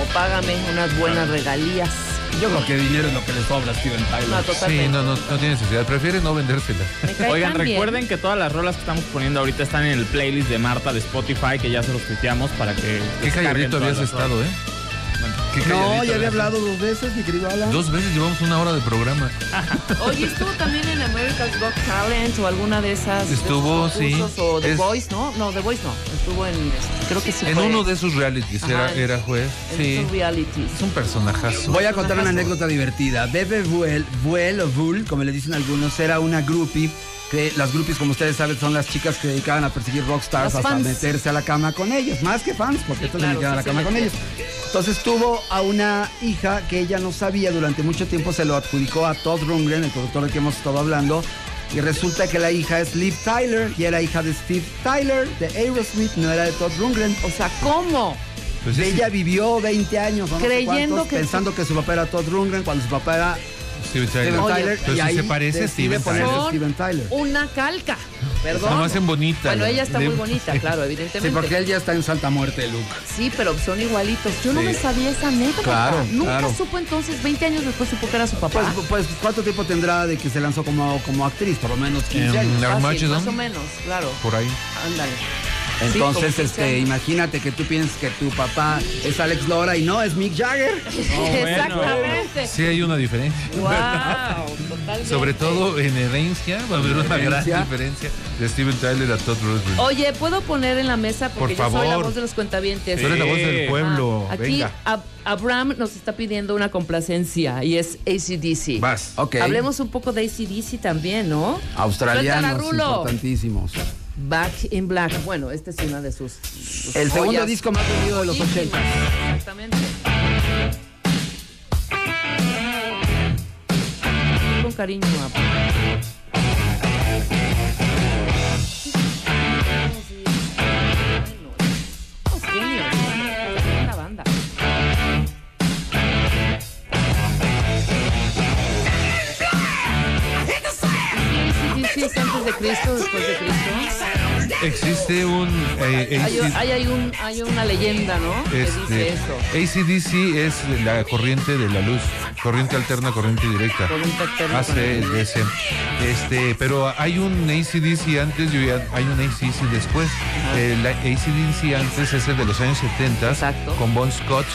O págame unas buenas regalías. Yo creo que dinero es lo que le sobra a Steven Tyler. No, Sí, no, no, no tiene necesidad. Prefiere no vendérsela. Me cae Oigan, recuerden que todas las rolas que estamos poniendo ahorita están en el playlist de Marta de Spotify, que ya se los tuiteamos para que. Qué calladito habías estado. ¿eh? Qué No, ya había hablado dos veces, mi querido Alan. Dos veces llevamos una hora de programa. Oye, estuvo también en America's Got Talent o alguna de esas. Estuvo, sí. O The Es- Voice, ¿no? No, The Voice no. Estuvo en. este, Creo que sí. En fue uno de esos realities era, Ajá. era juez. en Sí. realities. Es un personajazo. Voy a contar una anécdota divertida. Bebe Buell, Buell o Bull, como le dicen algunos, era una groupie. Que las groupies, como ustedes saben, son las chicas que dedicaban a perseguir rockstars hasta meterse a la cama con ellos. Más que fans, porque Sí, estos claro, se a la cama con ellos. Entonces tuvo a una hija que ella no sabía durante mucho tiempo, se lo adjudicó a Todd Rundgren, el productor del que hemos estado hablando. Y resulta que la hija es Liv Tyler y era hija de Steve Tyler, de Aerosmith, no era de Todd Rundgren. O sea, ¿cómo? Pues es- Ella vivió 20 años, o no sé Creyendo cuántos, que- pensando que su papá era Todd Rundgren, cuando su papá era Steven Tyler. Steven Oye, Tyler. pero y sí ahí se parece a Steven Tyler. Steven Tyler. Una calca. Perdón. Nada más en bonita. Bueno, ¿no? ella está De- muy bonita, claro, Sí, evidentemente. porque él ya está en Santa Muerte, Luke. Sí, pero son igualitos. Yo no Sí. me sabía esa anécdota. Claro, Nunca claro. supo entonces, 20 años después supo que era su papá. Pues, pues, ¿cuánto tiempo tendrá de que se lanzó como, como actriz? Por lo menos 15 En años. la- Fácil, más o menos, claro. Por ahí. Ándale. Entonces, Sí, como 15 este, imagínate que tú piensas que tu papá es Alex Lora y no, es Mick Jagger. Exactamente. Sí hay una diferencia. Wow, totalmente. Sobre todo en herencia va a haber una gran diferencia de Steven Tyler a Todd Rundgren. Oye, ¿puedo poner en la mesa? Porque Por yo soy la favor. voz de los cuentavientes. Tú eres la voz del Sí. pueblo. Ah, aquí Venga. Ab- Abraham nos está pidiendo una complacencia y es ACDC. Vas. Ok. Hablemos un poco de ACDC también, ¿no? Australianos, importantísimos. Back in Black. Bueno, esta es una de sus. sus El segundo joyas disco más vendido de los joyísimas. 80. Exactamente. Con cariño, genios, Es antes de Cristo, después de Cristo. Existe un eh, Hay, hay, hay un, hay una leyenda, ¿no? Que dice este, eso. ACDC es la corriente de la luz, corriente alterna, corriente directa. Corriente alterna, ACDC. Este, pero hay un ACDC antes y hay un ACDC después. El ACDC antes es el de los años 70 Exacto. con Bon Scott.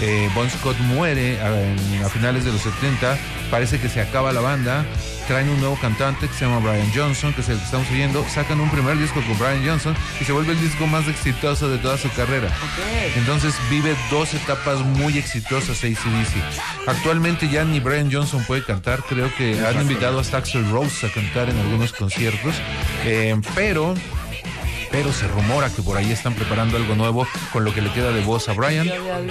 Eh, bon Scott muere a, en- a finales de los 70, parece que se acaba la banda, traen un nuevo cantante que se llama Brian Johnson, que es el que estamos oyendo, sacan un primer disco con Brian Johnson y se vuelve el disco más exitoso de toda su carrera. Entonces vive dos etapas muy exitosas ACDC. Actualmente ya ni Brian Johnson puede cantar, creo que han invitado hasta Axel Rose a cantar en algunos conciertos, eh, pero... Pero se rumora que por ahí están preparando algo nuevo con lo que le queda de voz a Brian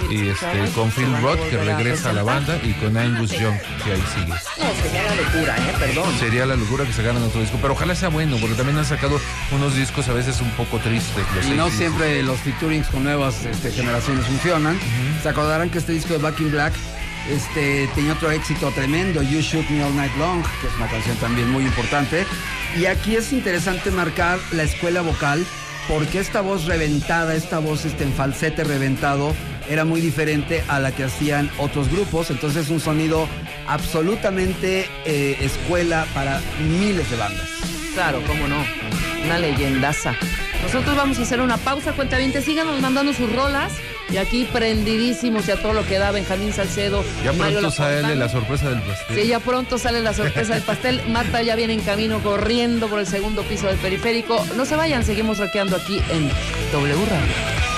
y este con Phil Roth que regresa a la banda y con Angus Young que ahí sigue. No, sería la locura, ¿eh? Perdón. Sería la locura que sacaran otro disco, pero ojalá sea bueno porque también han sacado unos discos a veces un poco tristes. los Y no siempre los featurings con nuevas este, generaciones funcionan. Se acordarán que este disco de Back in Black este, tenía otro éxito tremendo, You Shoot Me All Night Long, que es una canción también muy importante. Y aquí es interesante marcar la escuela vocal, porque esta voz reventada, esta voz este, en falsete reventado, era muy diferente a la que hacían otros grupos. Entonces es un sonido absolutamente eh, escuela para miles de bandas. Claro, cómo no. Una leyendaza. Nosotros vamos a hacer una pausa, cuentavientes. Síganos mandando sus rolas. Y aquí prendidísimos y a todo lo que da Benjamín Salcedo. Ya Mario pronto sale la sorpresa del pastel. Sí, ya pronto sale la sorpresa del pastel. Marta ya viene en camino corriendo por el segundo piso del periférico. No se vayan, seguimos rockeando aquí en W Radio.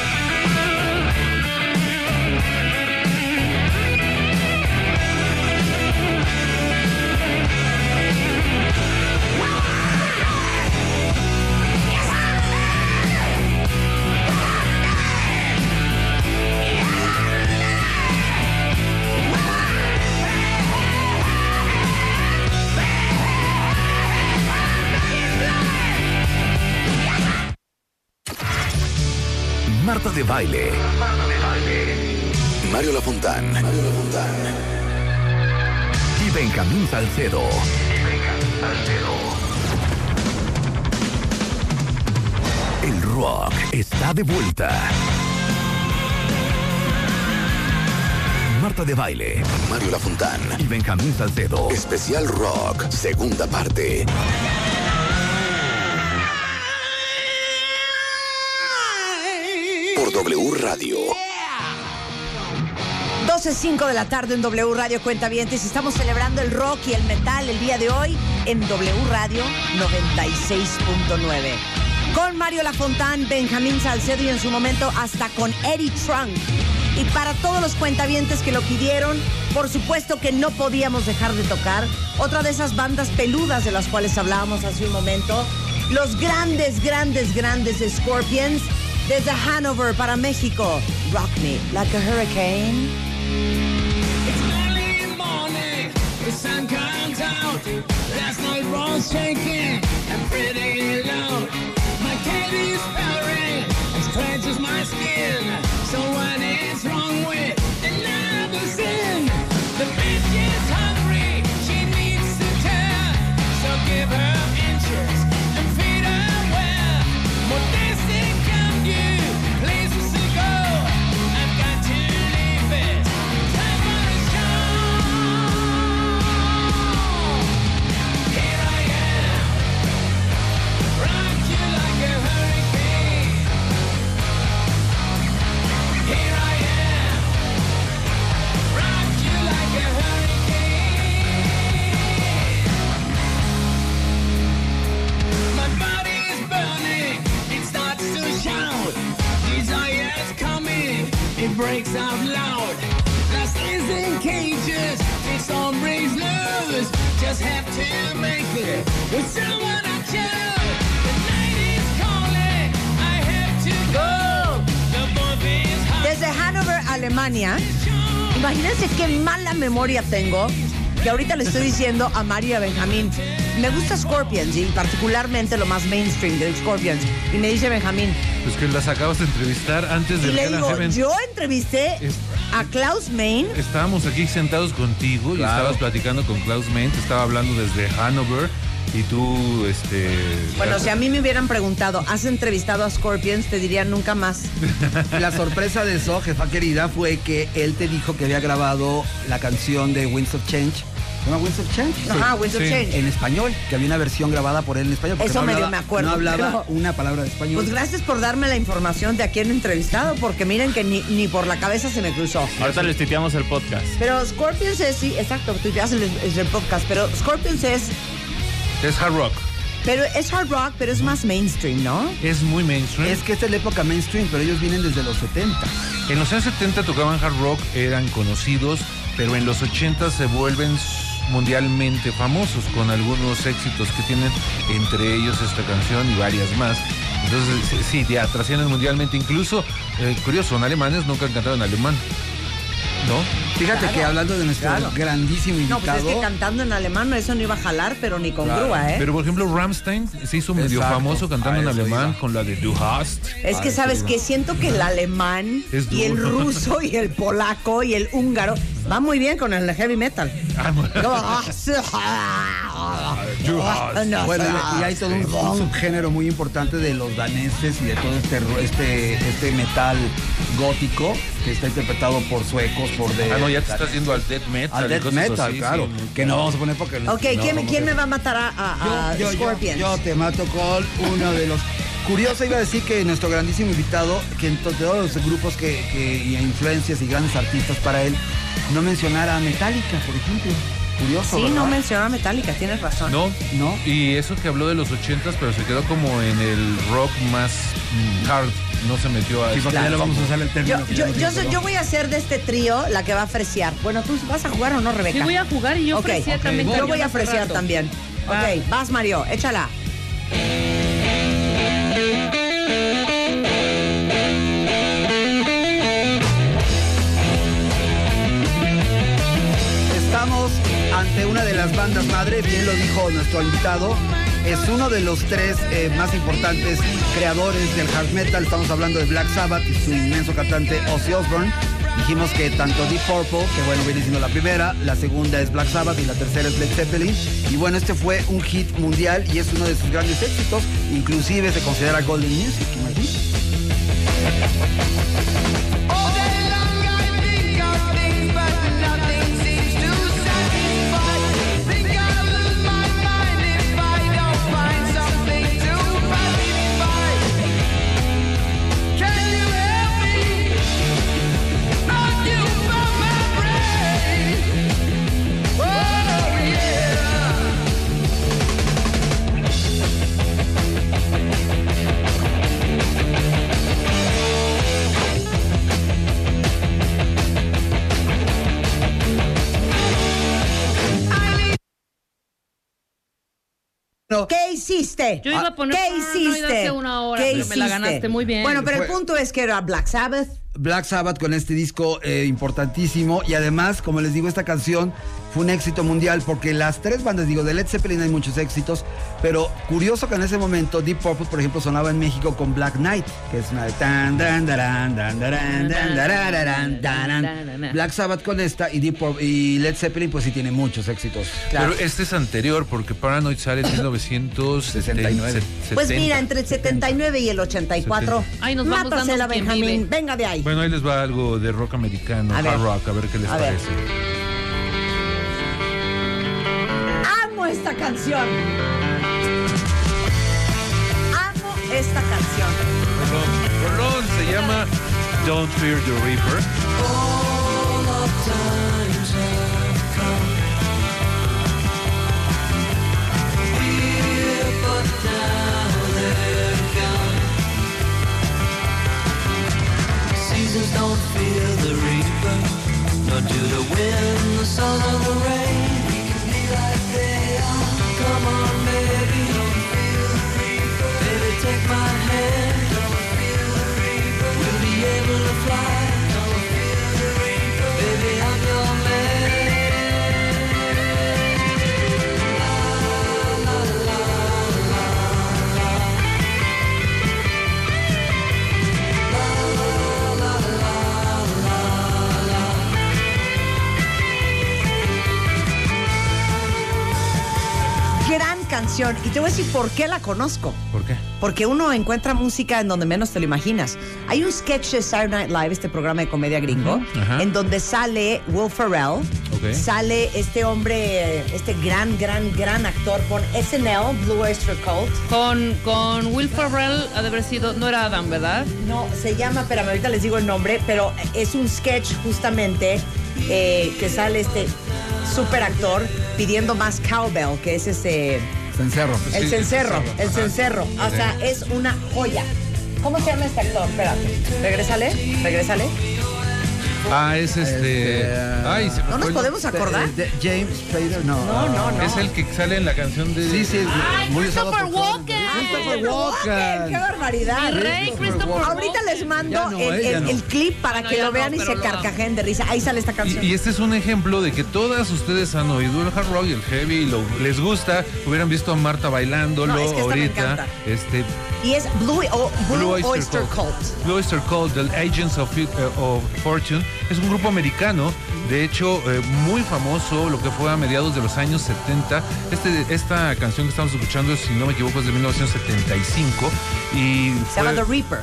Baile. Mario Lafontán. Mario Lafontán. Y Benjamín Salcedo. El rock está de vuelta. Marta de Baile, Mario Lafontán y Benjamín Salcedo. Especial Rock, segunda parte. W Radio. 12.05 de la tarde en W Radio Cuentavientes. Estamos celebrando el rock y el metal el día de hoy en W Radio 96.9. Con Mario Lafontán, Benjamín Salcedo y en su momento hasta con Eddie Trunk. Y para todos los cuentavientes que lo pidieron, por supuesto que no podíamos dejar de tocar otra de esas bandas peludas de las cuales hablábamos hace un momento. Los grandes, grandes, grandes Scorpions desde Hanover para México. Rock me like a hurricane. It's early morning, the sun comes out. Last night was shaking and pretty loud. My cat is purring and scratches my skin. So what is wrong with another sin? Breaks out loud. It's. Desde Hanover, Alemania. Imagínense qué mala memoria tengo que ahorita le estoy diciendo a María Benjamín. Me gusta Scorpions y particularmente lo más mainstream de Scorpions. Y me dice Benjamín. Pues que las acabas de entrevistar antes Y del le digo, Heaven. yo entrevisté Es- a Klaus Main. Estábamos aquí sentados contigo y estabas platicando con Klaus Main, te estaba hablando desde Hanover y tú, este... Bueno, si a mí me hubieran preguntado, ¿has entrevistado a Scorpions? Te diría nunca más. La sorpresa de eso, jefa querida, fue que él te dijo que había grabado la canción de Winds of Change. ¿Se llama Winds of Change? Ajá, Winds of Sí. Change. En español, que había una versión grabada por él en español. Eso no medio hablaba- me acuerdo, No hablaba pero- una palabra de español. Pues gracias por darme la información de a quién he entrevistado, porque miren que ni, ni por la cabeza se me cruzó. Ahorita les titeamos el podcast. Pero Scorpions es, sí, exacto, tú ya haces el, es el podcast, pero Scorpions es, Es hard rock. pero es hard rock, pero es más mainstream, ¿no? Es muy mainstream. Es que esta es la época mainstream, pero ellos vienen desde los 70. En los años 70 tocaban hard rock, eran conocidos, pero en los 80 se vuelven mundialmente famosos con algunos éxitos que tienen, entre ellos esta canción y varias más. Entonces, sí, ya trascienden mundialmente. Incluso, eh, curioso, son alemanes, nunca han cantado en alemán. ¿No? Fíjate Claro, que hablando de nuestro claro. grandísimo No, pues invitado. es que cantando en alemán eso no iba a jalar, pero ni con Claro, grúa, ¿eh? Pero por ejemplo, Rammstein se hizo medio Exacto, famoso cantando en alemán iba. con la de Du hast. es que sabes que siento que el alemán Es y el ruso y el polaco y el húngaro va muy bien con el heavy metal. Bueno. Y, hay todo un, un subgénero muy importante de los daneses y de todo este este este metal gótico que está interpretado por suecos, por de Ah, no, ya te estás yendo al death metal. al y death cosas metal, así, claro, sí, que no vamos a poner porque Ok, no, ¿quién, quién me va a matar a, a- a yo, yo, yo, Scorpions? yo te mato con uno de los curioso iba a decir que nuestro grandísimo invitado que en to- todos los grupos que, que y influencias y grandes artistas para él no mencionara a Metallica, por ejemplo. Curioso, Sí, ¿verdad? no menciona Metallica, tienes razón. No, ¿No? Y eso que habló de los ochentas, pero se quedó como en el rock más mm, hard. No se metió a Sí, porque ya lo vamos a usar el término. Yo, yo, yo, voy a ser de este trío la que va a fresear. Bueno, ¿tú vas a jugar o no, Rebeca? Sí, voy a jugar y yo Ok, ofrecía ok. también. Yo voy a rato. también. Va. Ok, vas Mario, échala. Ante una de las bandas madre, bien lo dijo nuestro invitado, es uno de los tres eh, más importantes creadores del hard metal. Estamos hablando de Black Sabbath y su inmenso cantante Ozzy Osbourne. Dijimos que tanto Deep Purple, que bueno, viene siendo la primera, la segunda es Black Sabbath y la tercera es Led Zeppelin. Y bueno, este fue un hit mundial y es uno de sus grandes éxitos. Inclusive se considera Golden Music, imagínate. ¿Qué hiciste? Yo iba a poner ¿Qué hiciste? hace una hora, ¿Qué pero me la hiciste? ganaste muy bien. Bueno, pero el punto es que era Black Sabbath. Black Sabbath con este disco eh, importantísimo y además, como les digo, esta canción fue un éxito mundial porque las tres bandas, digo, de Led Zeppelin hay muchos éxitos, pero curioso que en ese momento Deep Purple, por ejemplo, sonaba en México con Black Knight, que es una de tan, dan, daran, dan, daran, dan, darararán, daran. Black Sabbath con esta y, Deep Purple- y Led Zeppelin pues sí tiene muchos éxitos. Pero este es anterior porque Paranoid sale en 1969. Pues mira, entre el 79 y el 84. Ay, nos vamos Mátasela, Benjamín. Venga de ahí. Bueno, ahí les va algo de rock americano, A hard ver. rock, a ver qué les A ver. parece. Amo esta canción. Amo esta canción. Perdón, perdón, se llama Don't Fear the Reaper. Seasons don't fear the reaper, nor do the wind, the sun, or the rain. We can be like they are. Come on, baby, don't feel the reaper. Baby, take my hand. Don't feel the reaper. We'll be able to fly. Canción. Y te voy a decir por qué la conozco. ¿Por qué? Porque uno encuentra música en donde menos te lo imaginas. Hay un sketch de Saturday Night Live, este programa de comedia gringo, en donde sale Will Ferrell, sale este hombre, este gran, gran, gran actor con SNL, Blue Oyster Cult. Con, con Will Ferrell ha de haber sido, no era Adam, ¿verdad? No, se llama, espérame, ahorita les digo el nombre, pero es un sketch justamente eh, que sale este super actor pidiendo más cowbell, que es ese... Cencerro. El cencerro, el cencerro. O sea, es una joya. ¿Cómo se llama este actor? Espérate. Regrésale, regrésale. Ah, es este. Este, Ay, se me ¿No fue nos el- podemos acordar? De- de James Spader, no. No, no, no. Es el que sale en la canción de. Sí, sí, ¡Ay, muy usado Christopher por. Walken! Christopher ¡Qué Walken. barbaridad! Mi rey, Christopher Ahorita les mando no, el, ya el- no. el clip para Bueno, que lo no, vean y se carcajen de risa. Ahí sale esta canción. Y, y este es un ejemplo de que todas ustedes han oído el hard rock y el heavy y lo, les gusta. Hubieran visto a Marta bailándolo No, es que esta me ahorita. Este, Y es Blue, o- Blue Oyster, Cult. Blue Oyster Cult del Agents of, eh, of Fortune. Es un grupo americano, de hecho, eh, muy famoso, lo que fue a mediados de los años 70. Este, esta canción que estamos escuchando, si no me equivoco, es de 1975. Y Se llama The Reaper.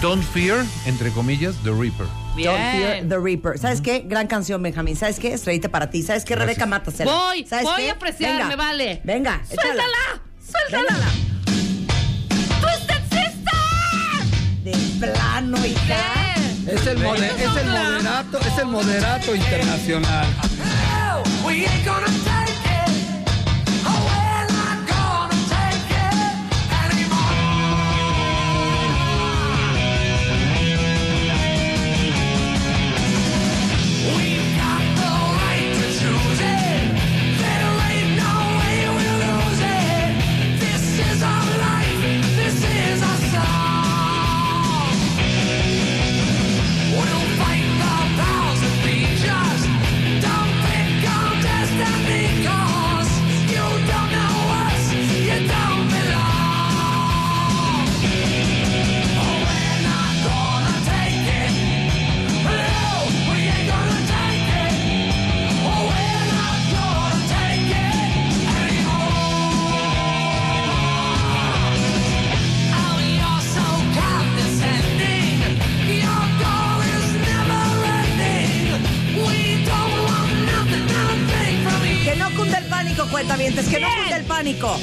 Don't Fear, entre comillas, The Reaper. Don't Fear the Reaper. ¿Sabes qué? Gran canción, Benjamín. ¿Sabes qué? Estrellita para ti. ¿Sabes qué? Rebeca, mátasela. Voy, ¿Sabes voy qué? a apreciar, Venga. me vale. Venga, échala. ¡Suéltala! ¡Suéltala! ¡Twisted Sister! De plano, hija. ¿Qué? Es el, es el moderato, es el moderato internacional. We ain't gonna cuentavientes, que no el pánico.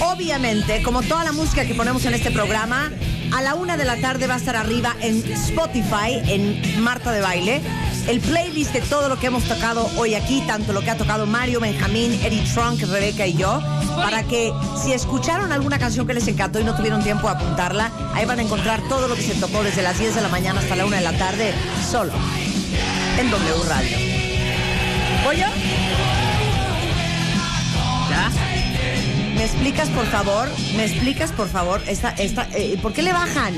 Obviamente, como toda la música que ponemos en este programa, a la una de la tarde va a estar arriba en Spotify, en Marta de Baile, el playlist de todo lo que hemos tocado hoy aquí, tanto lo que ha tocado Mario, Benjamín, Eddie Trunk, Rebeca y yo, para que si escucharon alguna canción que les encantó y no tuvieron tiempo de apuntarla, ahí van a encontrar todo lo que se tocó desde las 10 de la mañana hasta la una de la tarde, solo en W Radio. ¿Voy yo? ¿Me explicas, por favor? ¿Me explicas, por favor, esta, esta, eh, ¿por qué le bajan?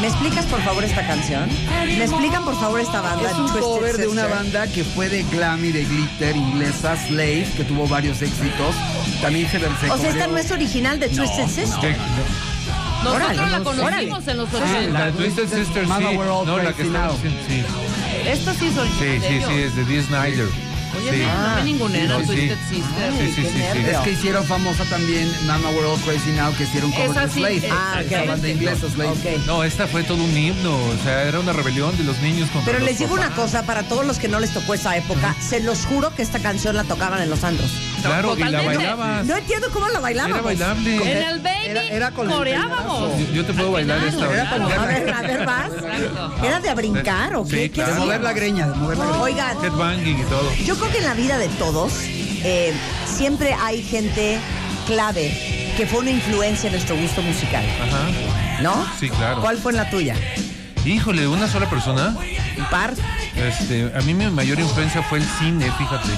¿Me explicas, por favor, esta canción? ¿Me explican, por favor, esta banda? Es un Twisted cover de una banda que fue de glam y de glitter inglesa, Slave, que tuvo varios éxitos. También se, O sea, esta no es original de Twisted Sister. Nosotros Órale, la no, conocimos órale. en los Sí, 80. la de Twisted Sister, sí. Mama, we're all No, la que está sí. Esta sí es original Sí, sí, sí, es de Dee Snyder. Oye, sí. no, no me ningunean No, a sí. Twisted Sister. Sí, sí, sí, sí. Es que hicieron famosa también Mama We're All Crazy Now, que hicieron cover de eh, Ah, ok. La banda inglesa. No, esta fue todo un himno, o sea, era una rebelión de los niños contra Pero los les digo una cosa, para todos los que no les tocó esa época, se los juro que esta canción la tocaban en los antros. Claro, y la bailabas. No entiendo cómo la bailábamos. Era bailable. En el baby Era- era con el coreábamos. Yo, yo te puedo bailar esta. Era como- A ver, a ver, vas. Exacto. ¿Era de a brincar o qué? Sí, ¿Qué claro. De mover la greña, de mover la greña. Oigan, Headbanging y todo. yo creo que en la vida de todos eh, siempre hay gente clave que fue una influencia en nuestro gusto musical, Ajá. ¿no? Sí, claro. ¿Cuál fue en la tuya? Híjole, una sola persona. ¿Un par? Este, a mí mi mayor influencia fue el cine, fíjate.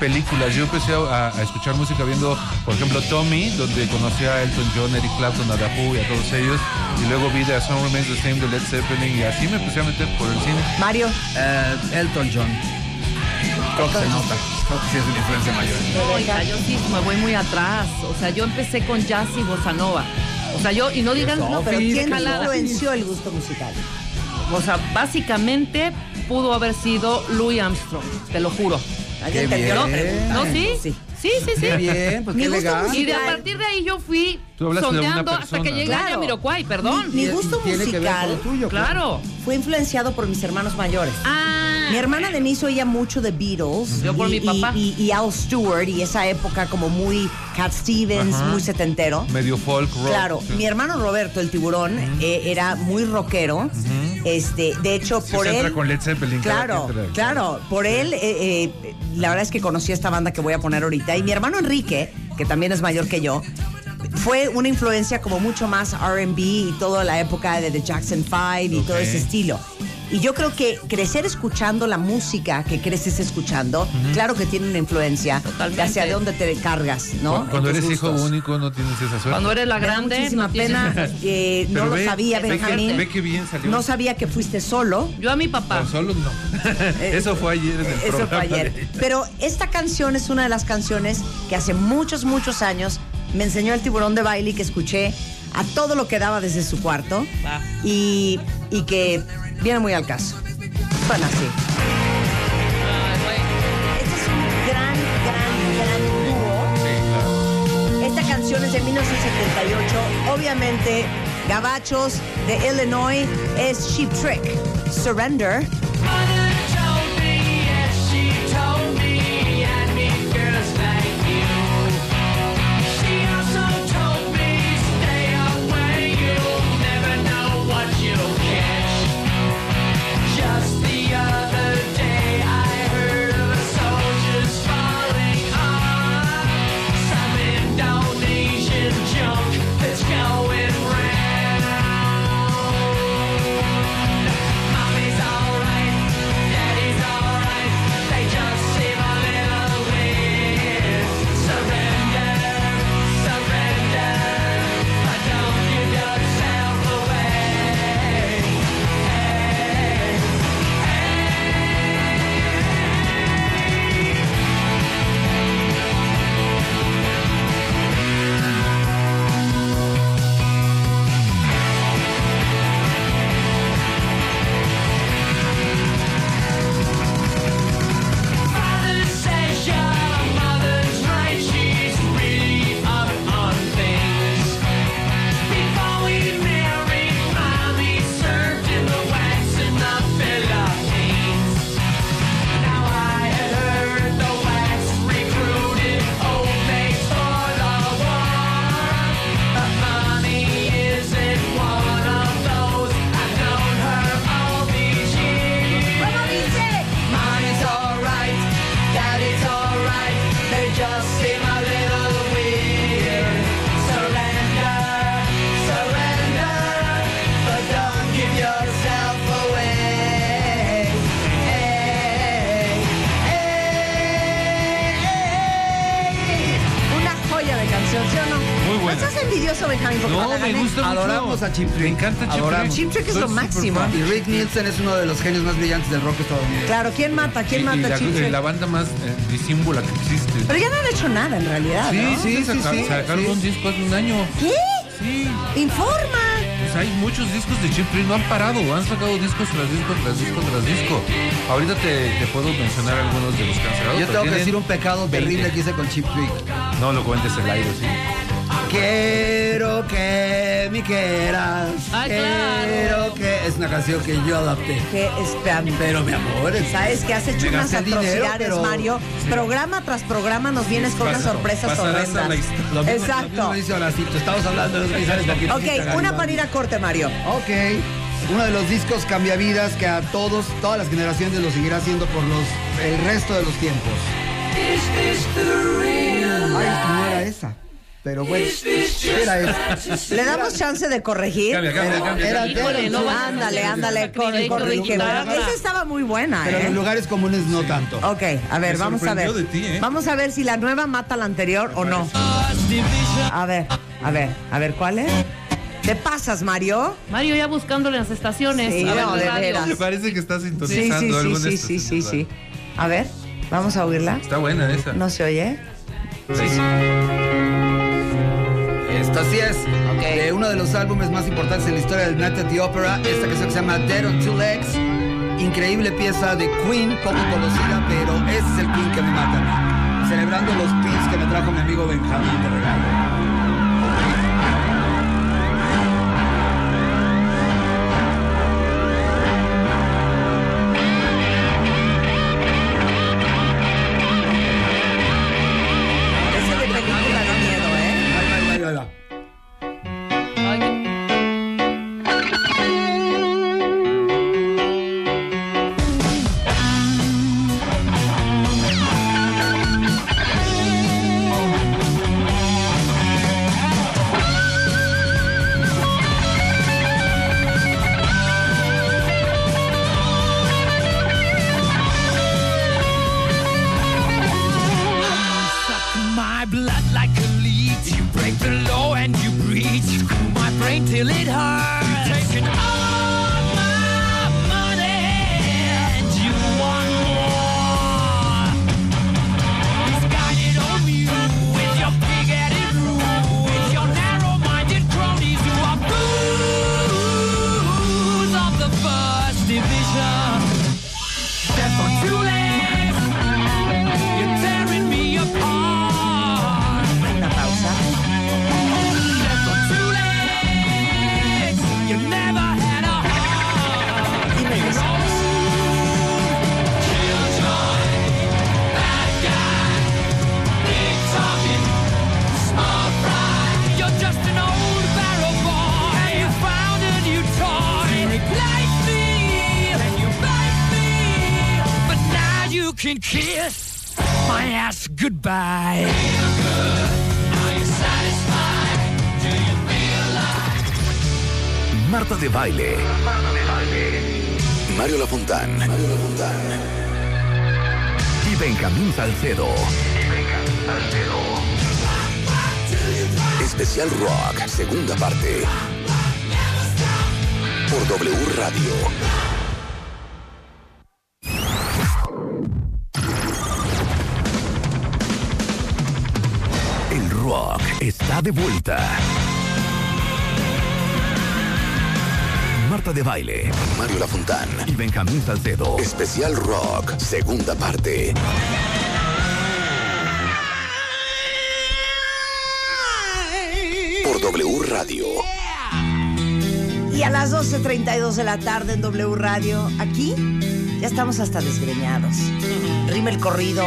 Películas. Yo empecé a, a escuchar música viendo, por ejemplo, Tommy, donde conocí a Elton John, Eric Clapton, a Who y a todos ellos. Y luego vi The Song Remains the Same de Led Zeppelin y así me empecé a meter por el cine. Mario. Eh, Elton John. Creo que se nota. Creo que sí es una influencia mayor. Oiga, yo sí me voy muy atrás. O sea, yo empecé con jazz y bossa nova. O sea, yo, y no digan, no, Pero ¿quién influenció el gusto musical? O sea, básicamente pudo haber sido Louis Armstrong, te lo juro. ¿Alguien entendió? bien. ¿No? ¿Sí? Sí. Sí, sí, sí. Qué bien, pues Mi qué gusto legal. musical- Y de a partir de ahí yo fui sondeando hasta que llegué a Claro. Yamiroquai, perdón. Mi Y- gusto musical tuyo, Claro. fue influenciado por mis hermanos mayores. Ah. Mi hermana Denise oía mucho de Beatles. Yo por y, mi papá. Y, y- y Al Stewart y esa época como muy Cat Stevens, Ajá. muy setentero. Medio folk, rock. Claro, sí. mi hermano Roberto, el tiburón, eh, era muy rockero. Este, de hecho, Sí, por se entra él. con Led Zeppelin. Claro, claro. Por él, eh, eh, la verdad es que conocí esta banda que voy a poner ahorita. Y mi hermano Enrique, que también es mayor que yo, fue una influencia como mucho más RB y toda la época de The Jackson 5 y todo ese estilo. Y yo creo que crecer escuchando la música que creces escuchando, claro que tiene una influencia Totalmente. hacia dónde te cargas, ¿no? Cu- Cuando eres hijo único no tienes esa suerte. Cuando eres la grande, muchísima no tienes- pena. eh, no lo sabía, Benjamín. Ve que bien salió. No sabía que fuiste solo. Yo a mi papá. No, solo no. Eso fue ayer en el Eso programa. fue ayer. de- Pero esta canción es una de las canciones que hace muchos, muchos años me enseñó el tiburón de baile y que escuché a todo lo que daba desde su cuarto Va. y, y que viene muy al caso. Así. Este es un gran, gran, gran dúo. Esta canción es de 1978. Obviamente, Gabachos de Illinois es Sheep Trick. Surrender. Me mucho. Adoramos a Chip Trick. Me encanta Chip Adoramos. Trick. Chip Trick es Soy lo máximo. Y Rick Nielsen es uno de los genios más brillantes del rock estadounidense. Claro, ¿quién mata? ¿Quién Y- y mata la, a Chip Trick? la banda más eh, disímbula que existe. Pero ya no han hecho nada en realidad, Sí, ¿no? sí, sí, saca- sí, sacaron sí. un disco hace un año. ¿Qué? Sí. Informa. Pues hay muchos discos de Chip Trick, no han parado, han sacado discos tras disco, tras disco, tras disco. Ahorita te, te puedo mencionar algunos de los cancelados. Yo tengo que decir un pecado 20. terrible que hice con Chip Trick. No lo cuentes el aire, sí. Quiero que me quieras. Ah, quiero claro. que. Es una canción que yo adapté. Que espérame. Pero mi amor. es- Sabes que has hecho Me unas dinero, atrocidades, pero- Mario. Programa tras programa nos vienes con unas sorpresas horrendas. Lo mismo- Exacto. Lo mismo. Estamos hablando de los guisares. Ok, una para ir a corte, Mario. Ok. Uno de los discos cambiavidas que a todos, todas las generaciones lo seguirá haciendo por los el resto de los tiempos. Ay, no era esa. Pero bueno, era esa. ¿Le damos chance de corregir? Cambia, cambia, Era- cambia. era- cambia. Híjole, no Ándale, ándale, corre, corrige. Esa estaba muy buena, Pero en ¿eh? lugares comunes no tanto. Ok, a ver, Me vamos a ver. de ti, ¿eh? Vamos a ver si la nueva mata a la anterior o no. A ver, a ver, a ver, ¿cuál es? ¿Te pasas, Mario? Mario ya buscándole en las estaciones. Sí, a ver, no, de veras. Me parece que está Sí, sintonizando sí, sí, sí, sí, sí, sí. A ver, vamos a oírla. Está buena esa. ¿No se oye? Sí. Esta sí es. De uno de los álbumes más importantes en la historia del Night at the Opera. Esta canción que se llama Dead on Two Legs. Increíble pieza de Queen, poco conocida, pero ese es el Queen que me mata a mí. Celebrando los pins que me trajo mi amigo Benjamín de regalo. Baile, Mario Lafontán y Benjamín Salcedo. Especial Rock, segunda parte. Por W Radio. Y a las 12.32 de la tarde en W Radio, aquí ya estamos hasta desgreñados. Rima el corrido,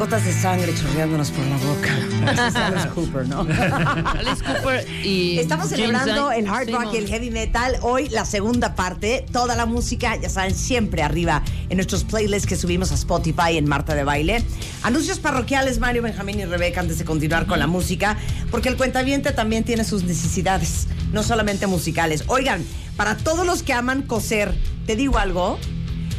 gotas de sangre chorreándonos por la boca. A Alice Cooper, ¿no? Alice Cooper y. Estamos celebrando el hard rock y el heavy metal. Hoy la segunda parte, toda la música, ya saben, siempre arriba en nuestros playlists que subimos a Spotify en Marta de Baile. Anuncios parroquiales, Mario, Benjamín y Rebeca, antes de continuar con la música, porque el cuentaviente también tiene sus necesidades, no solamente musicales. Oigan, para todos los que aman coser, te digo algo,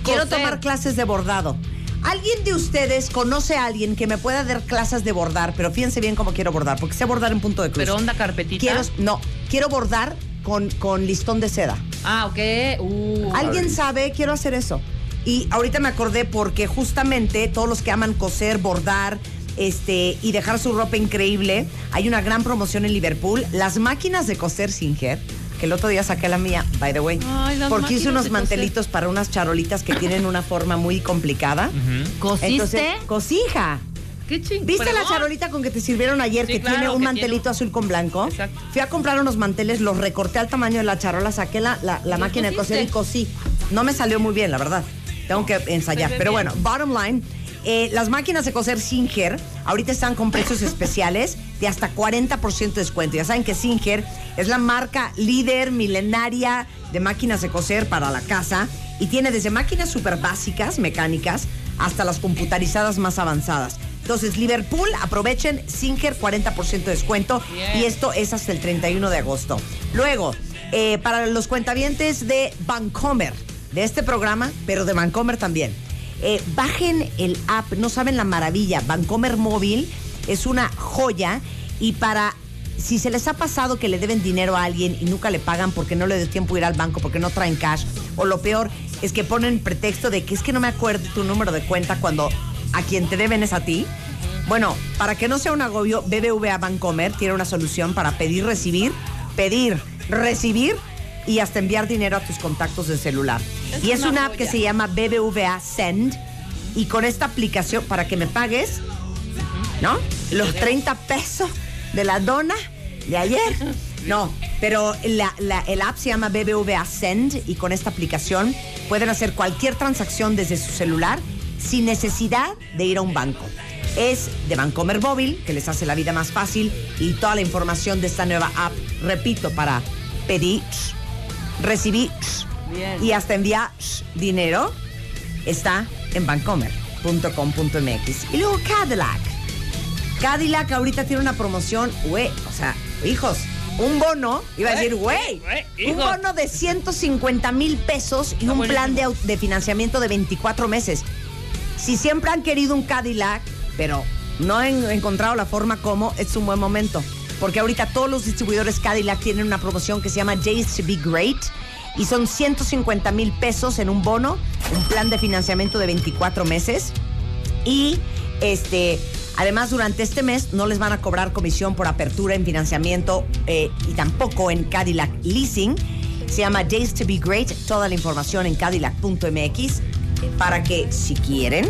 quiero Coser. tomar clases de bordado. ¿Alguien de ustedes conoce a alguien que me pueda dar clases de bordar? Pero fíjense bien cómo quiero bordar, porque sé bordar en punto de cruz. Pero onda carpetita. Quiero, no, quiero bordar con, con listón de seda. Ah, ok. Uh, ¿Alguien sabe? Quiero hacer eso. Y ahorita me acordé porque justamente todos los que aman coser, bordar, este, y dejar su ropa increíble, hay una gran promoción en Liverpool. Las máquinas de coser Singer, que el otro día saqué la mía, by the way, Ay, porque hice unos mantelitos para unas charolitas que tienen una forma muy complicada. ¿Cosiste? Entonces, cosija. Qué ching. ¿Viste la charolita con que te sirvieron ayer Sí, que claro, tiene un que mantelito tiene- azul con blanco? Exacto. Fui a comprar unos manteles, los recorté al tamaño de la charola, saqué la, la- la ¿Y máquina de coser y cosí. No me salió muy bien, la verdad. Tengo que ensayar. Ve Pero bueno, bottom line. Eh, las máquinas de coser Singer ahorita están con precios especiales de hasta 40% de descuento. Ya saben que Singer es la marca líder milenaria de máquinas de coser para la casa y tiene desde máquinas súper básicas, mecánicas, hasta las computarizadas más avanzadas. Entonces, Liverpool, aprovechen Singer 40% de descuento y esto es hasta el 31 de agosto. Luego, eh, para los cuentavientes de Vancomer, de este programa, pero de Vancomer también, eh, bajen el app, no saben la maravilla, Vancomer Móvil es una joya y para... Si se les ha pasado que le deben dinero a alguien y nunca le pagan porque no le dio tiempo ir al banco, porque no traen cash, o lo peor es que ponen pretexto de que es que no me acuerdo tu número de cuenta cuando a quien te deben es a ti, bueno, para que no sea un agobio, BBVA Bancomer tiene una solución para pedir, recibir, pedir, recibir y hasta enviar dinero a tus contactos de celular. Es y es una una app que se llama BBVA Send y con esta aplicación para que me pagues, ¿no? Los 30 pesos de la dona de ayer. No, pero la, la- el app se llama BBVA Send y con esta aplicación pueden hacer cualquier transacción desde su celular sin necesidad de ir a un banco. Es de Bancomer Móvil, que les hace la vida más fácil y toda la información de esta nueva app, repito, para pedir, Bien. y hasta enviar dinero, está en bancomer.com.mx. Y luego Cadillac. Cadillac ahorita tiene una promoción, güey, o sea, hijos, un bono, iba a decir, güey, un bono de 150 mil pesos y un plan de, de financiamiento de 24 meses. Si siempre han querido un Cadillac, pero no han encontrado la forma como, es un buen momento. Porque ahorita todos los distribuidores Cadillac tienen una promoción que se llama Days to Be Great y son 150 mil pesos en un bono, un plan de financiamiento de 24 meses. Y este, además durante este mes no les van a cobrar comisión por apertura en financiamiento eh, y tampoco en Cadillac Leasing. Se llama Days to Be Great. Toda la información en cadillac.mx para que si quieren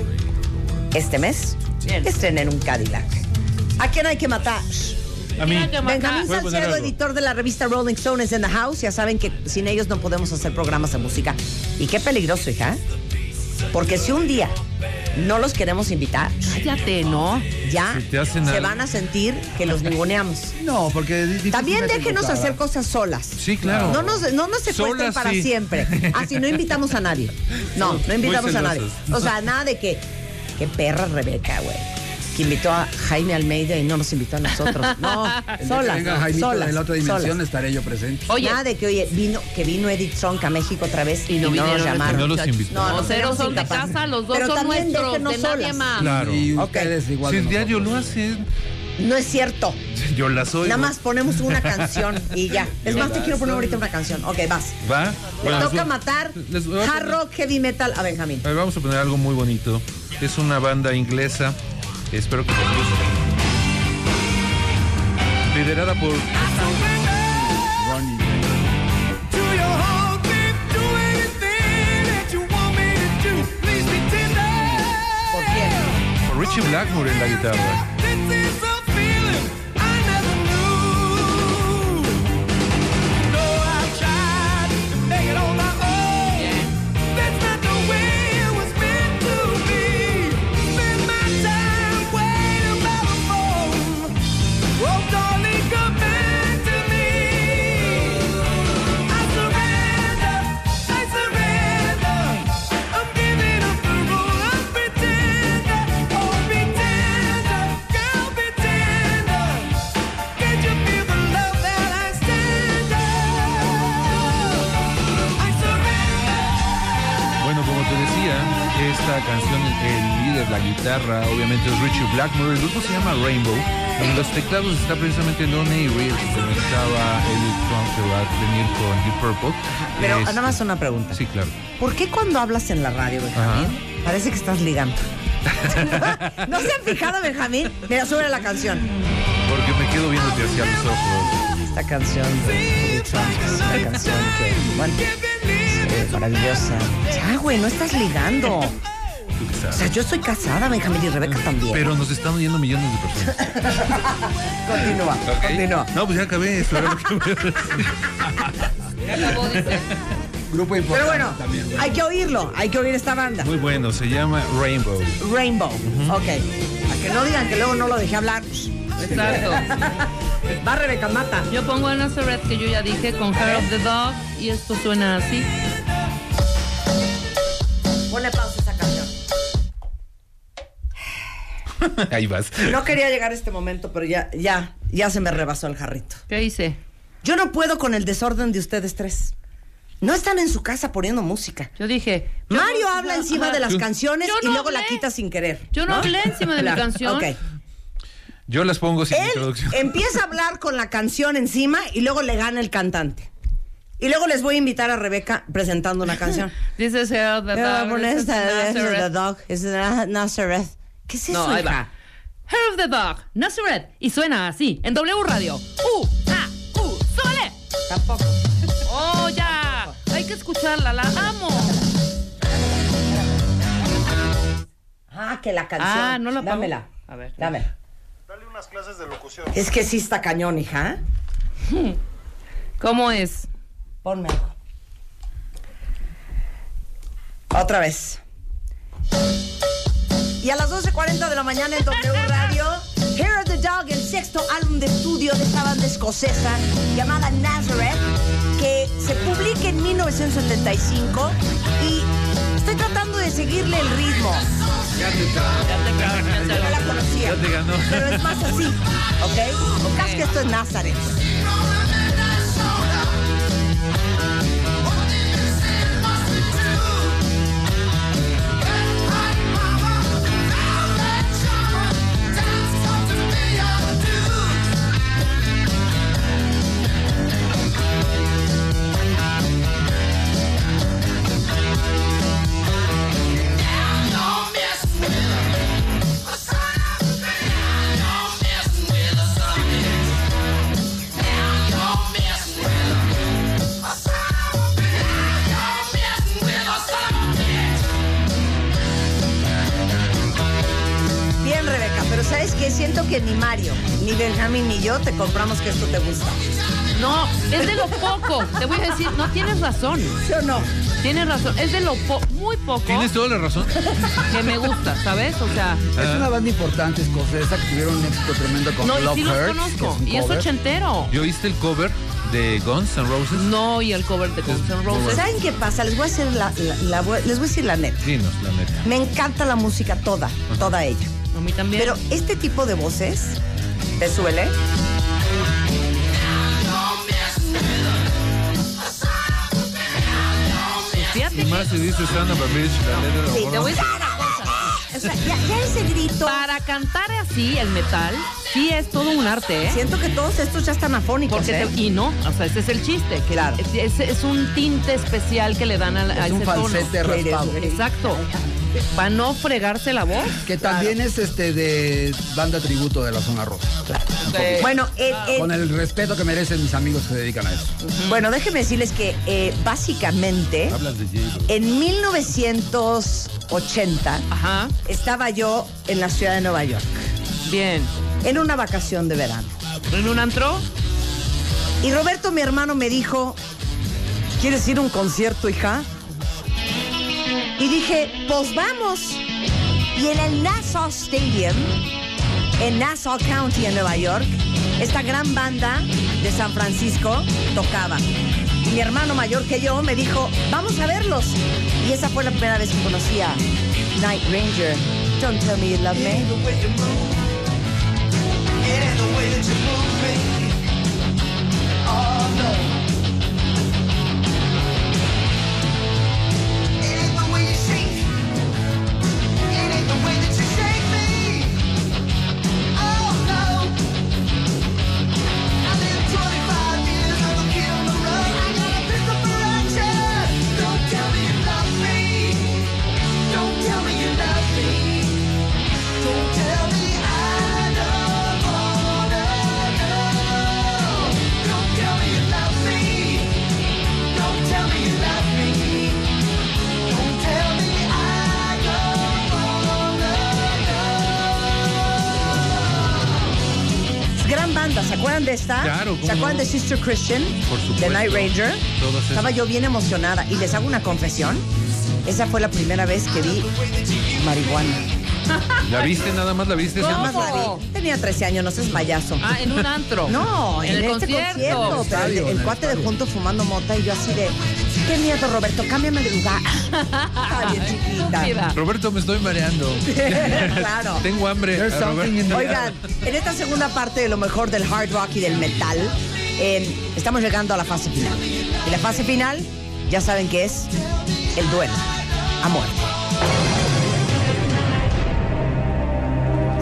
este mes Bien. estrenen un Cadillac. ¿A quién hay que matar? A mí. Benjamín Salcedo, editor de la revista Rolling Stone, es in the house. Ya saben que sin ellos no podemos hacer programas de música. Y qué peligroso, hija. Porque si un día no los queremos invitar, Cállate, ¿no? ya Si se algo. van a sentir que los ninguneamos. No, porque También déjenos hacer cosas solas. Sí, claro. No nos, no nos secuestren Solas, para sí. siempre. Así no invitamos a nadie. No, no invitamos a nadie. O sea, nada de que. Qué perra Rebeca, güey. Que invitó a Jaime Almeida y no nos invitó a nosotros. No, solas. venga Jaimito solas, de la otra dimensión solas. estaré yo presente. Oye, Nada de que, oye, vino, que vino Edith Trunk a México otra vez y, Y no no, vinieron nos llamaron. No los invitó. No, No, tenemos son de casa, los dos Pero son también nuestros, de nadie más. Claro. Y ustedes igual. Si el diario lo nosotros. hace, No es cierto. yo las oigo. Nada más ponemos una canción y ya. Es más, te quiero poner ahorita una canción. Ok, vas. ¿Va? Le Bueno, toca matar les hard rock, heavy metal a Benjamín. A ver, vamos a poner algo muy bonito. Es una banda inglesa. Espero que les guste. Liderada por Ronnie. ¿Por quién? por Richie Blackmore en la guitarra. Líder, la guitarra, obviamente es Richie Blackmore. El grupo se llama Rainbow. En los teclados está precisamente Don Avery, el que conectaba Elliot Trump que va a venir con Deep Purple. Pero Es- nada más una pregunta. Sí, claro. ¿Por qué cuando hablas en la radio, Benjamín, parece que estás ligando? ¿No se han fijado, Benjamín? Mira, sube la canción. Porque me quedo viéndote hacia los ojos. Esta canción de Elliot Trump es una canción que, bueno, eh, maravillosa. Ya, güey, no estás ligando. O sea, yo estoy casada, Benjamín y Rebeca también. Pero nos están oyendo millones de personas. Continúa, ¿ok? continúa. No, pues ya acabé esto. era lo que voy a decir. Grupo importante Pero bueno, también. güey. hay que oírlo, hay que oír esta banda. Muy bueno, se llama Rainbow. Rainbow. Ok. A que no digan que luego no lo dejé hablar. Exacto. Va Rebeca, mata. Yo pongo a Nazareth, que yo ya dije, con Hair of the Dog, y esto suena así. Ponle pausa Ahí vas. No quería llegar a este momento, pero ya, ya, ya se me rebasó el jarrito. ¿Qué hice? Yo no puedo con el desorden de ustedes tres. No están en su casa poniendo música. Yo dije. yo Mario no- habla encima Ajá. de las canciones Yo y luego la quita sin querer. Yo no hablé encima de mi Claro, canción. Ok. Yo las pongo sin Él introducción. empieza a hablar con la canción encima y luego le gana el cantante. Y luego les voy a invitar a Rebeca presentando una canción. This is the Dog. this is Nazareth. dog. Es Nazareth. ¿Qué es eso, No, ahí hija? va. Hair of the Dog, Nazareth. Y suena así, en W Radio. ¡Uh! ¡Ah! ¡Uh! ¡Súbele! Tampoco. ¡Oh, ya! Hay que escucharla, la amo. Ah, que la canción. Ah, no la pongo. Dámela. A ver. Dámela. Dale unas clases de locución. Es que sí está cañón, hija. ¿Cómo es? Ponme algo. Otra vez. Y a las 12.40 de la mañana en W Radio, Hair of the Dog, el sexto álbum de estudio de esta banda escocesa llamada Nazareth, que se publica en 1975 y estoy tratando de seguirle el ritmo. Ya te, la conocía. ya te ganó. Pero es más así, ¿ok? O casi que esto es Nazareth. Siento que ni Mario, ni Benjamín, ni yo te compramos que esto te gusta. No, es de lo poco. Te voy a decir, no tienes razón. ¿Sí o no? Tienes razón. Es de lo po- muy poco Tienes toda la razón. que me gusta, ¿sabes? O sea, Es una banda importante escocesa que tuvieron un éxito tremendo con no, y Love sí los Hurts, conozco. que Y es un cover. ochentero. ¿Yo oíste el cover de Guns N' Roses? No, y el cover de Guns N' Roses. ¿Saben qué pasa? Les voy a decir la, la- la les voy a decir la neta. Dinos, la neta. Me encanta la música toda, toda ella. A mí también. Pero este tipo de voces, ¿te suele? Fíjate Y más si dice Son of a Bitch, la letra de Sí, Te voy a decir una cosa. O sea, ya, ya ese grito. Para cantar así el metal, sí es todo un arte, ¿eh? Siento que todos estos ya están afónicos. Porque ¿eh? te- y no, o sea, ese es el chiste. Que Claro. Es, es un tinte especial que le dan a, a Es un ese tono. falsete raspado. Exacto. Para no fregarse la voz. Que también es este de banda tributo de la zona rosa. Poquito. Bueno, eh, eh, Con el respeto que merecen mis amigos que se dedican a eso. bueno, déjenme decirles que eh, básicamente Hablas de en 1980 Ajá. estaba yo en la ciudad de Nueva York Bien. en una vacación de verano. ¿En un antro? Y Roberto, mi hermano, me dijo, ¿quieres ir a un concierto, hija? Y dije, pues vamos. Y en el Nassau Stadium, en Nassau County, en Nueva York, esta gran banda de San Francisco tocaba. Y mi hermano mayor que yo me dijo, vamos a verlos. Y esa fue la primera vez que conocí a Night Ranger. Don't tell me you love me. ¿Se acuerdan de esta? Claro, ¿cómo ¿Se acuerdan no? de Sister Christian? Por supuesto. De Night Ranger. Todas Estaba esas. yo bien emocionada. Y les hago una confesión. Esa fue la primera vez que vi marihuana. ¿La viste nada más? ¿La viste? Nada Selma? más la vi. Tenía 13 años, no seas payaso. Ah, en un antro. No, en, en, el este concierto. concierto. pero el, el el cuate de junto fumando mota y yo así de, qué miedo, Roberto, cámbiame de lugar. Chiquita. Roberto, me estoy mareando. claro. Tengo hambre. Oigan, en esta segunda parte de lo mejor del hard rock y del metal, eh, estamos llegando a la fase final. Y la fase final, ya saben que es el duelo a muerte.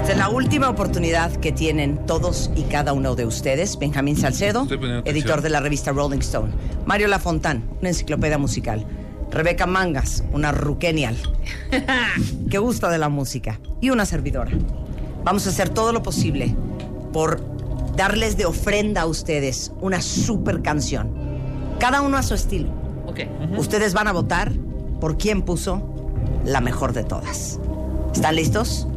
Esta es la última oportunidad que tienen todos y cada uno de ustedes. Benjamín Salcedo, editor de la revista Rolling Stone. Mario Lafontán, una enciclopedia musical. Rebeca Mangas, una ruquenial que gusta de la música. Y una servidora. Vamos a hacer todo lo posible por darles de ofrenda a ustedes una super canción. Cada uno a su estilo. Ok. Ustedes van a votar por quién puso la mejor de todas. ¿Están listos?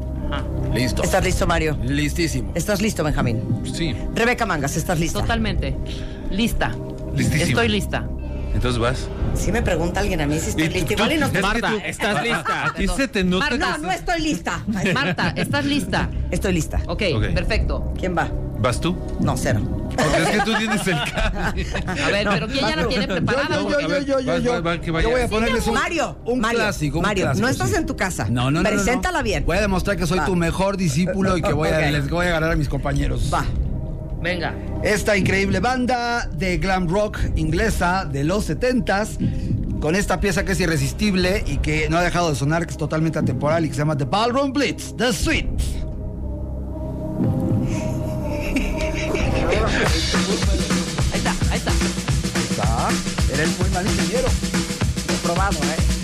Listo. ¿Estás listo, Mario? Listísimo. ¿Estás listo, Benjamín? Sí. Rebeca Mangas, ¿estás lista? Totalmente. Lista. Listísimo. Estoy lista. Entonces vas. Si me pregunta alguien a mí si estoy lista, igual y no Marta, ¿estás lista? Aquí se te nota que No, estoy lista. Marta, ¿estás lista? Estoy lista. Ok, Ok. perfecto. ¿Quién va? ¿Vas tú? No, cero. Porque es que tú tienes el cable. A ver, pero ¿quién ya la tiene preparada? Yo, yo, yo, yo, yo, Va, yo. va, va, que vaya. Yo voy a ponerles un, Mario, un Mario, clásico. un Mario, clásico, no estás sí. en tu casa. No, no, no. Preséntala bien. Voy a demostrar que soy Va. tu mejor discípulo y que voy a, les voy a ganar a mis compañeros. Va. Venga. Esta increíble banda de glam rock inglesa de los 70s, con esta pieza que es irresistible y que no ha dejado de sonar, que es totalmente atemporal y que se llama The Ballroom Blitz, The Sweet. Ahí está, ahí está. Está. Era el muy mal ingeniero. Probado, ¿eh?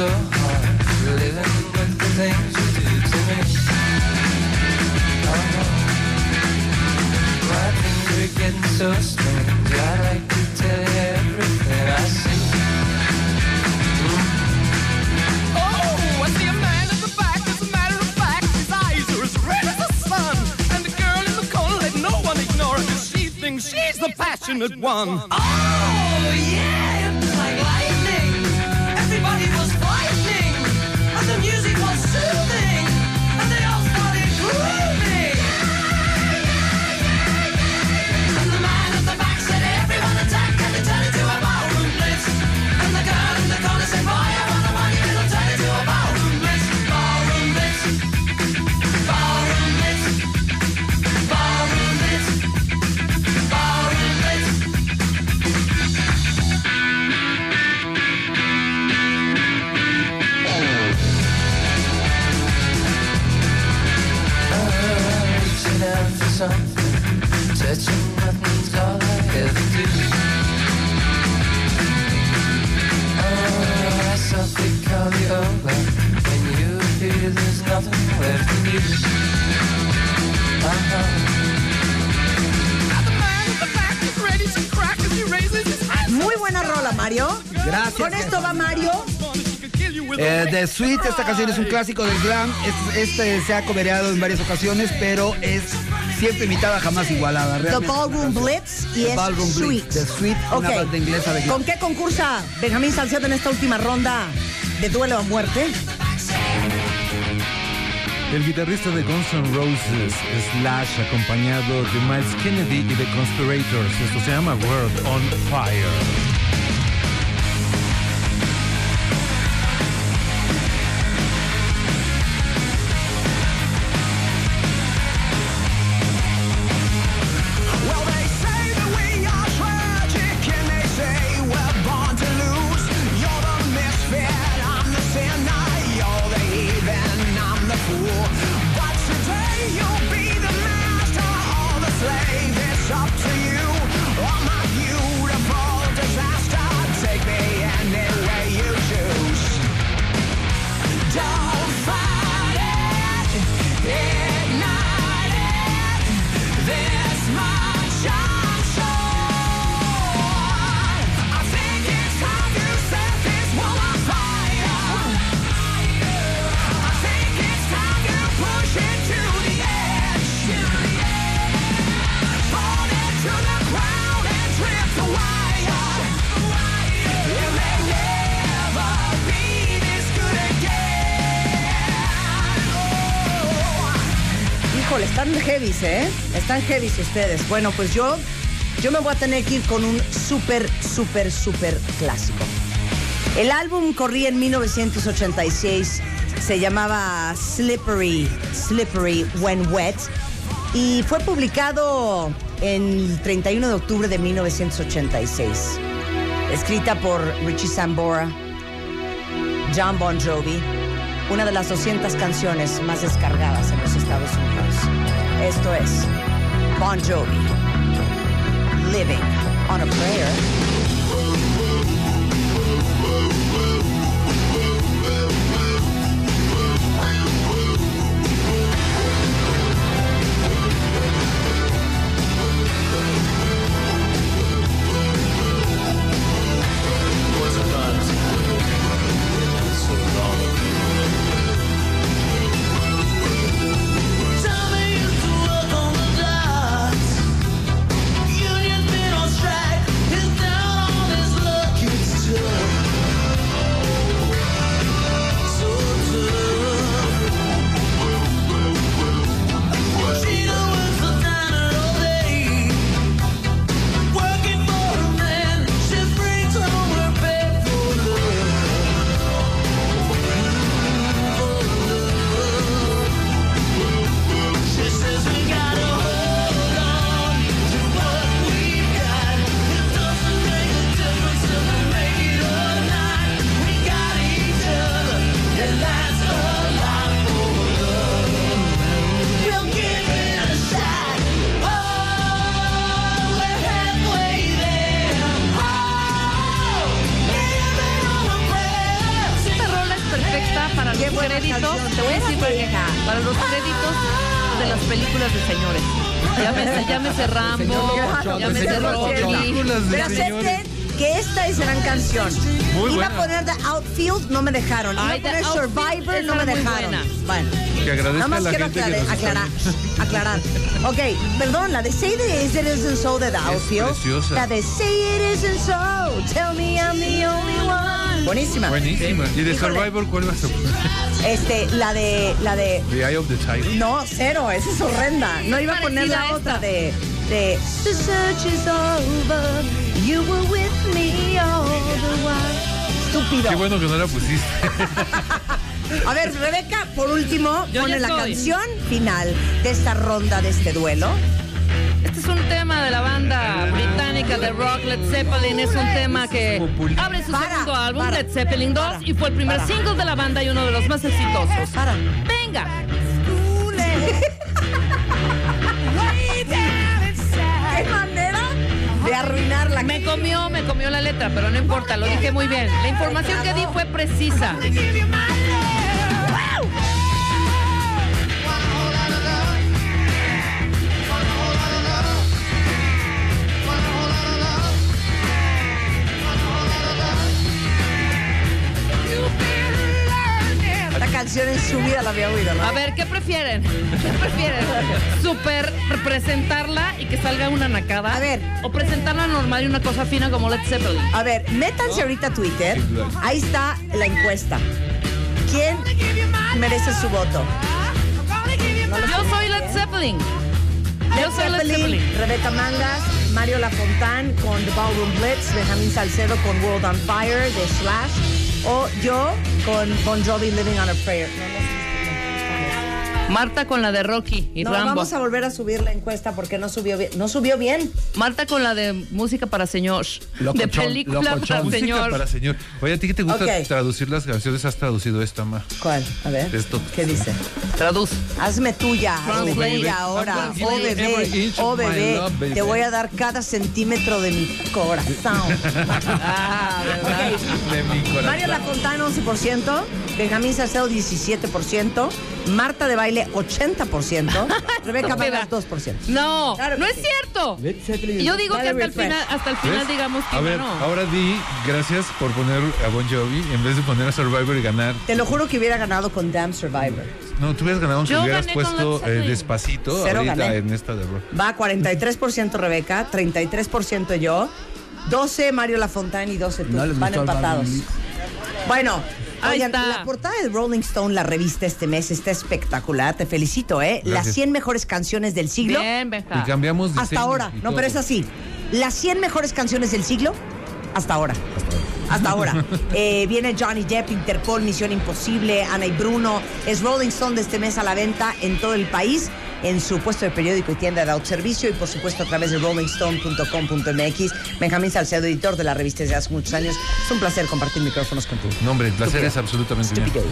So hard living with the things you do to me. Oh no, my things are getting so strange. I like to tell you everything I see. Oh, I see a man in the back. As a matter of fact, his eyes are as red as the sun. And the girl in the corner, let no one ignore she thinks she's the passionate one. Oh, yeah, Muy buena rola, Mario. Gracias, Con esto va Mario. Eh, The Sweet, esta canción es un clásico del glam. Este, este se ha cobereado en varias ocasiones, pero es siempre imitada, jamás igualada. The realmente. Ballroom Blitz y The es Ballroom Sweet. Blitz, The Sweet, una banda inglesa de glam. ¿Con qué concursa Benjamín Salcedo en esta última ronda de duelo a muerte? El guitarrista de Guns N' Roses, Slash, acompañado de Miles Kennedy y The Conspirators. Esto se llama World on Fire. Heavies ustedes. Bueno, pues yo, yo me voy a tener que ir con un súper, súper, súper clásico. El álbum corría en 1986, se llamaba Slippery, Slippery When Wet y fue publicado el 31 de octubre de 1986. Escrita por Richie Sambora, John Bon Jovi, una de las 200 canciones más descargadas en los Estados Unidos. Esto es Bon Jovi, Living on a Prayer. Más quiero gente que aclarar, aclarar, aclarar. Ok, perdón, la de Say It Is, It Isn't So de The Outfield. preciosa. La de Say It Isn't So, Tell Me I'm the Only One. Buenísima. Buenísima. ¿Y de Híjole. Survivor cuál vas a poner? Este, la de, la de, The Eye of the Tiger. no, cero, esa es horrenda. No iba a poner la a otra de, de The search is over, you were with me all the while. Estúpido. Qué bueno que no la pusiste. A ver, Rebeca, por último, Yo pone la estoy. canción final de esta ronda, de este duelo. Este es un tema de la banda británica de rock Led Zeppelin. Es un tema que abre su Para, segundo álbum, para, Led Zeppelin 2, para, y fue el primer para. single de la banda y uno de los más exitosos. Para. ¡Venga! ¿Qué manera de arruinar la Me comió, me comió la letra, pero no importa, lo dije muy bien. La información que di fue precisa. Su vida la había oído, ¿no? A ver, ¿qué prefieren? ¿Qué prefieren? ¿Super presentarla y que salga una nacada? A ver. ¿O presentarla normal y una cosa fina como Led Zeppelin? A ver, métanse ahorita a Twitter. Ahí está la encuesta. ¿Quién merece su voto? Yo soy Led Zeppelin. Yo soy Led Zeppelin, Zeppelin. Rebeca Mangas, Mario Lafontán con The Ballroom Blitz, Benjamín Salcedo con World on Fire de Slash, o yo con Bon Jovi Living on a Prayer. Marta con la de Rocky y no, Rambo. vamos a volver a subir la encuesta porque no subió bien. No subió bien. Marta con la de música para señor. de Locochón, película locochón. para Música señor. para señor. Oye, ¿a ti que te gusta traducir las canciones? ¿Has traducido esta, ma? ¿Cuál? A ver. Esto. ¿Qué dice? Traduz. Hazme tuya, hazme tuya ahora. Oh bebé, oh bebé, love, baby. te voy a dar cada centímetro de mi corazón. Ah, ¿verdad? Ok. De mi corazón. Mario Lafontana 11%, Benjamín Salcedo 17%, Marta de Baile 80%, Rebeca Vargas 2%. No, Claro no es sí. cierto. Y Yo digo que hasta el final, hasta el final ¿Ves? digamos que A ver, no. ahora di gracias por poner a Bon Jovi en vez de poner a Survivor y ganar. Te lo juro que hubiera ganado con Damn Survivor. No, tú hubieras ganado si hubieras puesto eh, despacito Cero ahorita gané. en esta de rock. Va 43% Rebeca, 33% yo, 12 Mario Lafontana y 12 tú. No les Van empatados. Bueno, Ahí Oigan, está. la portada de Rolling Stone, la revista este mes, está espectacular. Te felicito, ¿eh? Las Gracias. 100 mejores canciones del siglo. Bien, Benja. Y cambiamos Hasta ahora. y No, todo. pero es así. Las 100 mejores canciones del siglo, hasta ahora. Hasta ahora. Eh, viene Johnny Depp, Interpol, Misión Imposible, Ana y Bruno. Es Rolling Stone de este mes a la venta en todo el país, en su puesto de periódico y tienda de autoservicio y por supuesto a través de rollingstone.com.mx. Benjamín Salcedo, editor de la revista desde hace muchos años. Es un placer compartir micrófonos contigo. No, hombre, el placer Estúpido. es absolutamente mío.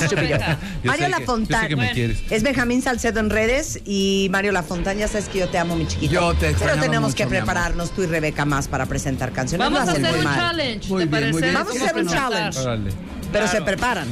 Estúpido. Yo Mario Lafontán. quieres. Es Benjamín Salcedo en redes y Mario Lafontán, ya sabes que yo te amo, mi chiquito. Yo te Pero tenemos mucho, que prepararnos tú y Rebeca más para presentar canciones. Vamos No a hacer muy un mal. challenge, Muy ¿te bien, muy parece? bien. Vamos a ¿Cómo hacer un presentar? challenge. Pero Claro. se preparan.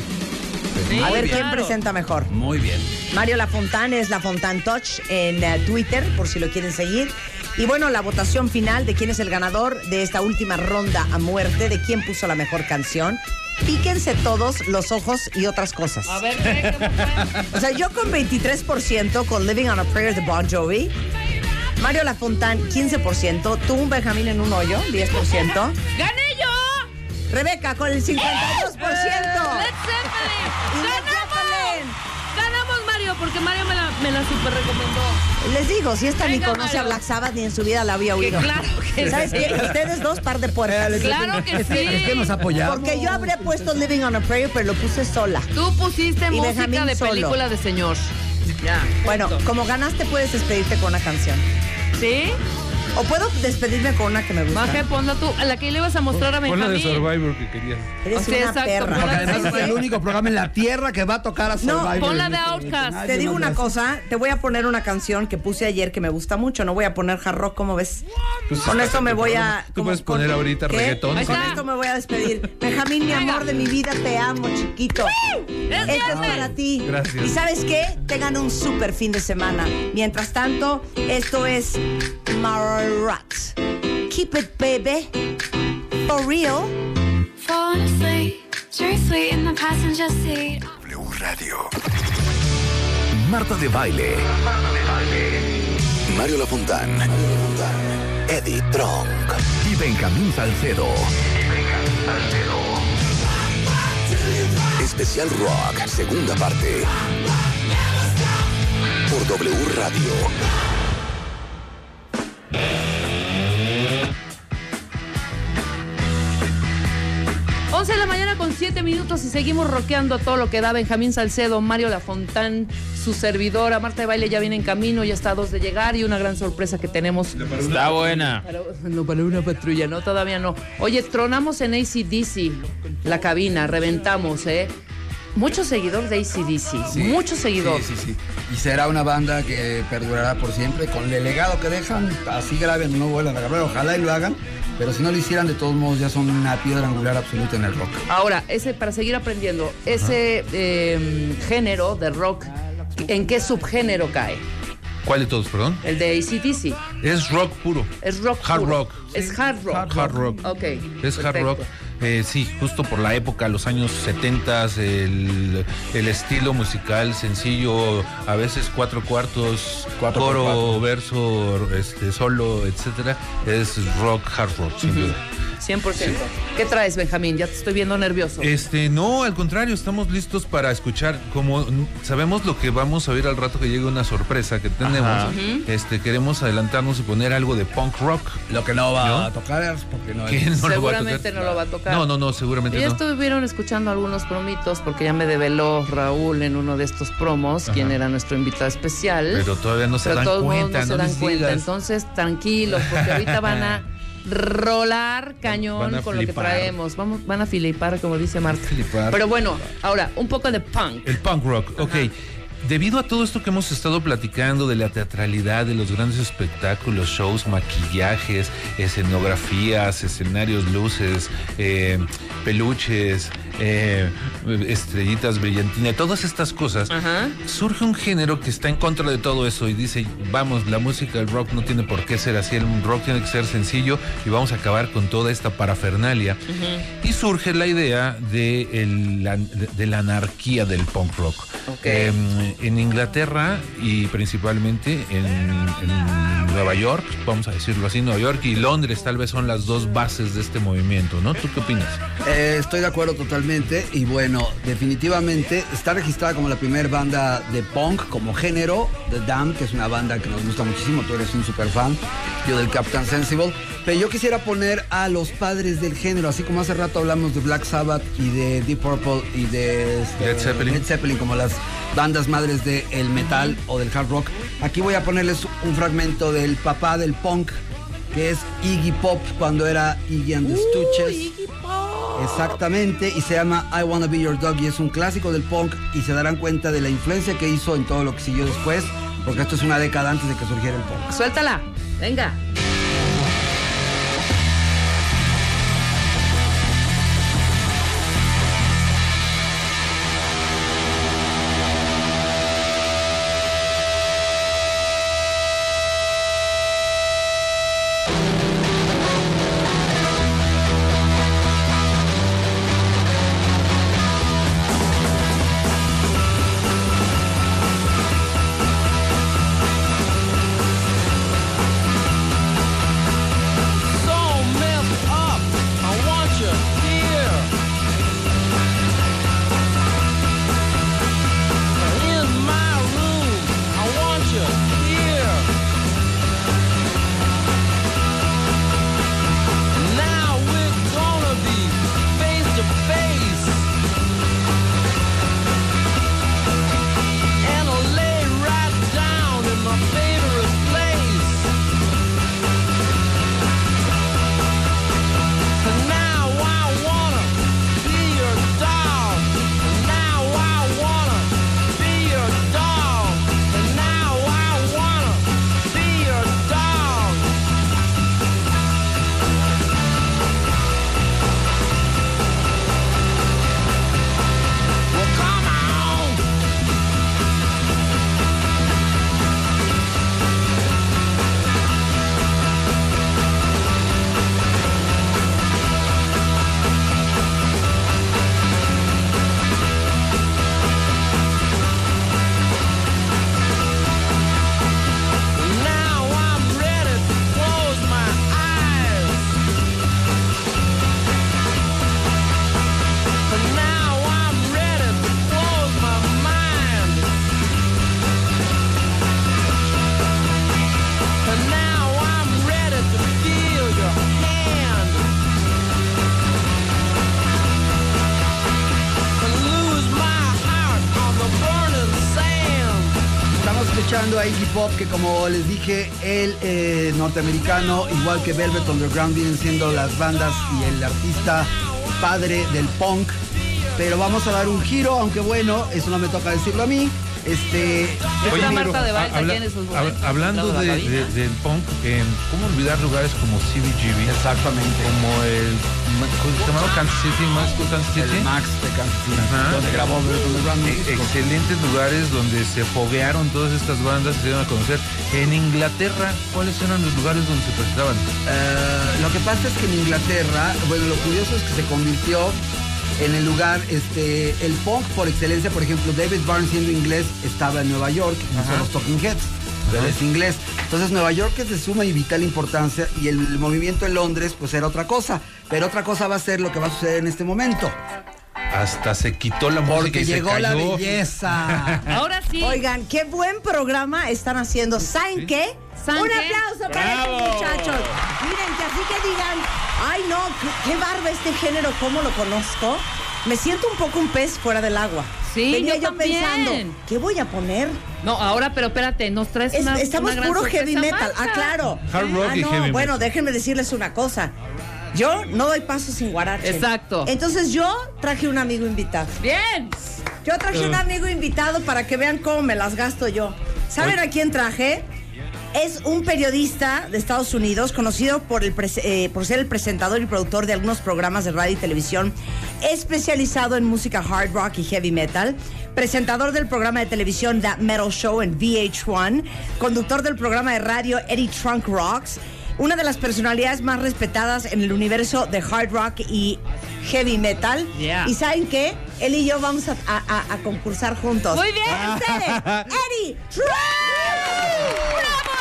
Sí, a ver quién claro. presenta mejor. Muy bien. Mario Lafontán es Lafontán Touch en eh, Twitter, por si lo quieren seguir. Y bueno, la votación final de quién es el ganador de esta última ronda a muerte, de quién puso la mejor canción. Píquense todos los ojos y otras cosas. A ver, ¿qué? ¿Cómo fue? O sea, yo con 23% con Living on a Prayer de Bon Jovi. Mario Lafontán, 15%. Tú, un Benjamín en un hoyo, 10%. ¡Gané yo! Rebeca con el 52%. ¡Led Zeppelin! ¡Ganamos! ¡Ganamos, Mario! Porque Mario me la, me la super recomendó. Les digo, si esta ni Venga, conoce a Mario. Black Sabbath ni en su vida la había oído. claro que ¿Sabes sí. qué? Ustedes dos par de puertas. Claro que Es que, sí. es que nos apoyamos. Porque yo habría puesto Living on a Prayer, pero lo puse sola. Tú pusiste Y música Benjamín de solo. película de señor. Ya. Bueno, punto. como ganaste, puedes despedirte con una canción. ¿Sí? O puedo despedirme con una que me gusta. Maje, ponla tú. A la que le ibas a mostrar a Pon la de Benjamín. Survivor que querías. Eres O sea, una exacto, perra. ponla Porque de además es el único programa en la tierra que va a tocar a No, Survivor. pon la en de este momento. Te digo no, una cosa, te voy a poner una canción que puse ayer que me gusta mucho. No voy a poner hard rock, ¿cómo ves? Pues con esto me voy a. Tú puedes con- poner ahorita ¿Qué? reggaetón. Con esto me voy a despedir. Benjamín, mi amor de mi vida, te amo, chiquito. ¡Es Esto es para ti. Gracias. ¿Y sabes qué? Tengan un súper fin de semana. Mientras tanto, esto es Marat. Keep it, baby. For real. Falling asleep, seriously in the passenger seat. W Radio. Marta de baile. Mario Lafontán. Eddie Trunk. Y Benjamín Salcedo. Especial Rock, segunda parte. Por W Radio. 11 de la mañana con 7 minutos y seguimos rockeando todo lo que da Benjamín Salcedo, Mario Lafontán, su servidora, Marta de Baile ya viene en camino, ya está a dos de llegar y una gran sorpresa que tenemos. Está buena. Para, no, para una patrulla, no, todavía no. Oye, tronamos en ACDC la cabina, reventamos, ¿eh? Mucho seguidor de ACDC, Sí, mucho seguidor. Sí, sí, sí. Y será una banda que perdurará por siempre con el legado que dejan. Así graben, no vuelvan a grabar. Ojalá y lo hagan. Pero si no lo hicieran, de todos modos, ya son una piedra angular absoluta en el rock. Ahora, ese, para seguir aprendiendo, ese eh, género de rock, ¿en qué subgénero cae? ¿Cuál de todos, perdón? El de ACDC. Es rock puro. Es rock. Hard puro. rock. Es hard rock. Hard rock. Ok. Es hard rock. Eh, sí, justo por la época, los años 70, el, el estilo musical sencillo, a veces cuatro cuartos, Cuatro coro, cuatro. verso, este, solo, etcétera. Es rock, hard rock, sin duda. 100%. ¿Qué traes, Benjamín? Ya te estoy viendo nervioso. Este, no, al contrario, estamos listos para escuchar. Como sabemos lo que vamos a oír al rato que llegue una sorpresa que tenemos, Ajá. este, queremos adelantarnos y poner algo de punk rock. Lo que no va ¿No? a tocar es porque no es. no lo va a Seguramente tocar. no lo va a tocar. No, no, no, seguramente Y ya no. estuvieron escuchando algunos promitos porque ya me develó Raúl en uno de estos promos, Ajá. quien era nuestro invitado especial. Pero todavía no se Pero dan todos cuenta, no se no dan cuenta. Entonces, tranquilos, porque ahorita van a rolar cañón con lo que traemos. Vamos, van a filipar, como dice Marta. Flipar. Pero bueno, ahora, un poco de punk. El punk rock, ok. Debido a todo esto que hemos estado platicando de la teatralidad, de los grandes espectáculos, shows, maquillajes, escenografías, escenarios, luces, eh, peluches, eh, estrellitas, brillantina, todas estas cosas, Ajá. surge un género que está en contra de todo eso y dice, vamos, la música, el rock no tiene por qué ser así, el rock tiene que ser sencillo y vamos a acabar con toda esta parafernalia. Y surge la idea de, el- la, de la anarquía del punk rock. Eh, en Inglaterra y principalmente en, en Nueva York, vamos a decirlo así, Nueva York y Londres tal vez son las dos bases de este movimiento, ¿no? ¿Tú qué opinas? Eh, estoy de acuerdo totalmente y bueno, definitivamente está registrada como la primera banda de punk como género, The Dam, que es una banda que nos gusta muchísimo, tú eres un super fan, yo del Captain Sensible, pero yo quisiera poner a los padres del género, así como hace rato hablamos de Black Sabbath y de Deep Purple y de este, Led Zeppelin. Led Zeppelin como las bandas madres del metal o del hard rock. Aquí voy a ponerles un fragmento del papá del punk, que es Iggy Pop cuando era Iggy and the Stooges. Exactamente, y se llama I Wanna Be Your Dog y es un clásico del punk y se darán cuenta de la influencia que hizo en todo lo que siguió después, porque esto es una década antes de que surgiera el punk. Suéltala. Venga. Que como les dije, el eh, norteamericano, igual que Velvet Underground, vienen siendo las bandas y el artista padre del punk. Pero vamos a dar un giro, aunque bueno, eso no me toca decirlo a mí. Este. Está Marta de Baile habla- hablando de, de- del punk, eh, ¿cómo olvidar lugares como CBGB? Exactamente. Como el. ¿Cómo se llamaba? Kansas City, Max Kansas City. El Max de Kansas City, Ajá. donde grabó. E- Excelentes lugares donde se foguearon todas estas bandas, se dieron a conocer. En Inglaterra, ¿cuáles eran los lugares donde se presentaban? Eh, lo que pasa es que en Inglaterra, bueno, lo curioso es que se convirtió en el lugar, este, el punk por excelencia, por ejemplo, David Barnes siendo inglés estaba en Nueva York, Ajá. son los Talking Heads, pero Ajá. es inglés. Entonces Nueva York es de suma y vital importancia y el, movimiento en Londres pues era otra cosa, pero otra cosa va a ser lo que va a suceder en este momento. Hasta se quitó la música Porque y se llegó la belleza. Ahora sí. Oigan, qué buen programa están haciendo. ¿Saben qué? ¿Saben Un aplauso para ¡Bravo! estos muchachos. Miren, que así que digan, ay no, qué, qué barba este género, ¿cómo lo conozco? Me siento un poco un pez fuera del agua. Sí, Venía yo yo, también. pensando, ¿qué voy a poner? No, ahora, pero espérate, nos traes Es- una estamos una gran puro heavy metal. Ah, claro. Hard rock ah, y no, heavy bueno, metal. déjenme decirles una cosa. Yo no doy paso sin guarache. Exacto. Entonces yo traje un amigo invitado. Bien. Yo traje un amigo invitado para que vean cómo me las gasto yo. ¿Saben a quién traje? Es un periodista de Estados Unidos conocido por, el eh, por ser el presentador y productor de algunos programas de radio y televisión, especializado en música hard rock y heavy metal, presentador del programa de televisión That Metal Show en VH1, conductor del programa de radio Eddie Trunk Rocks, una de las personalidades más respetadas en el universo de hard rock y heavy metal. Yeah. ¿Y saben qué? Él y yo vamos a, a- a- a concursar juntos. Muy bien. Eddie Trunk. ¡Bravo,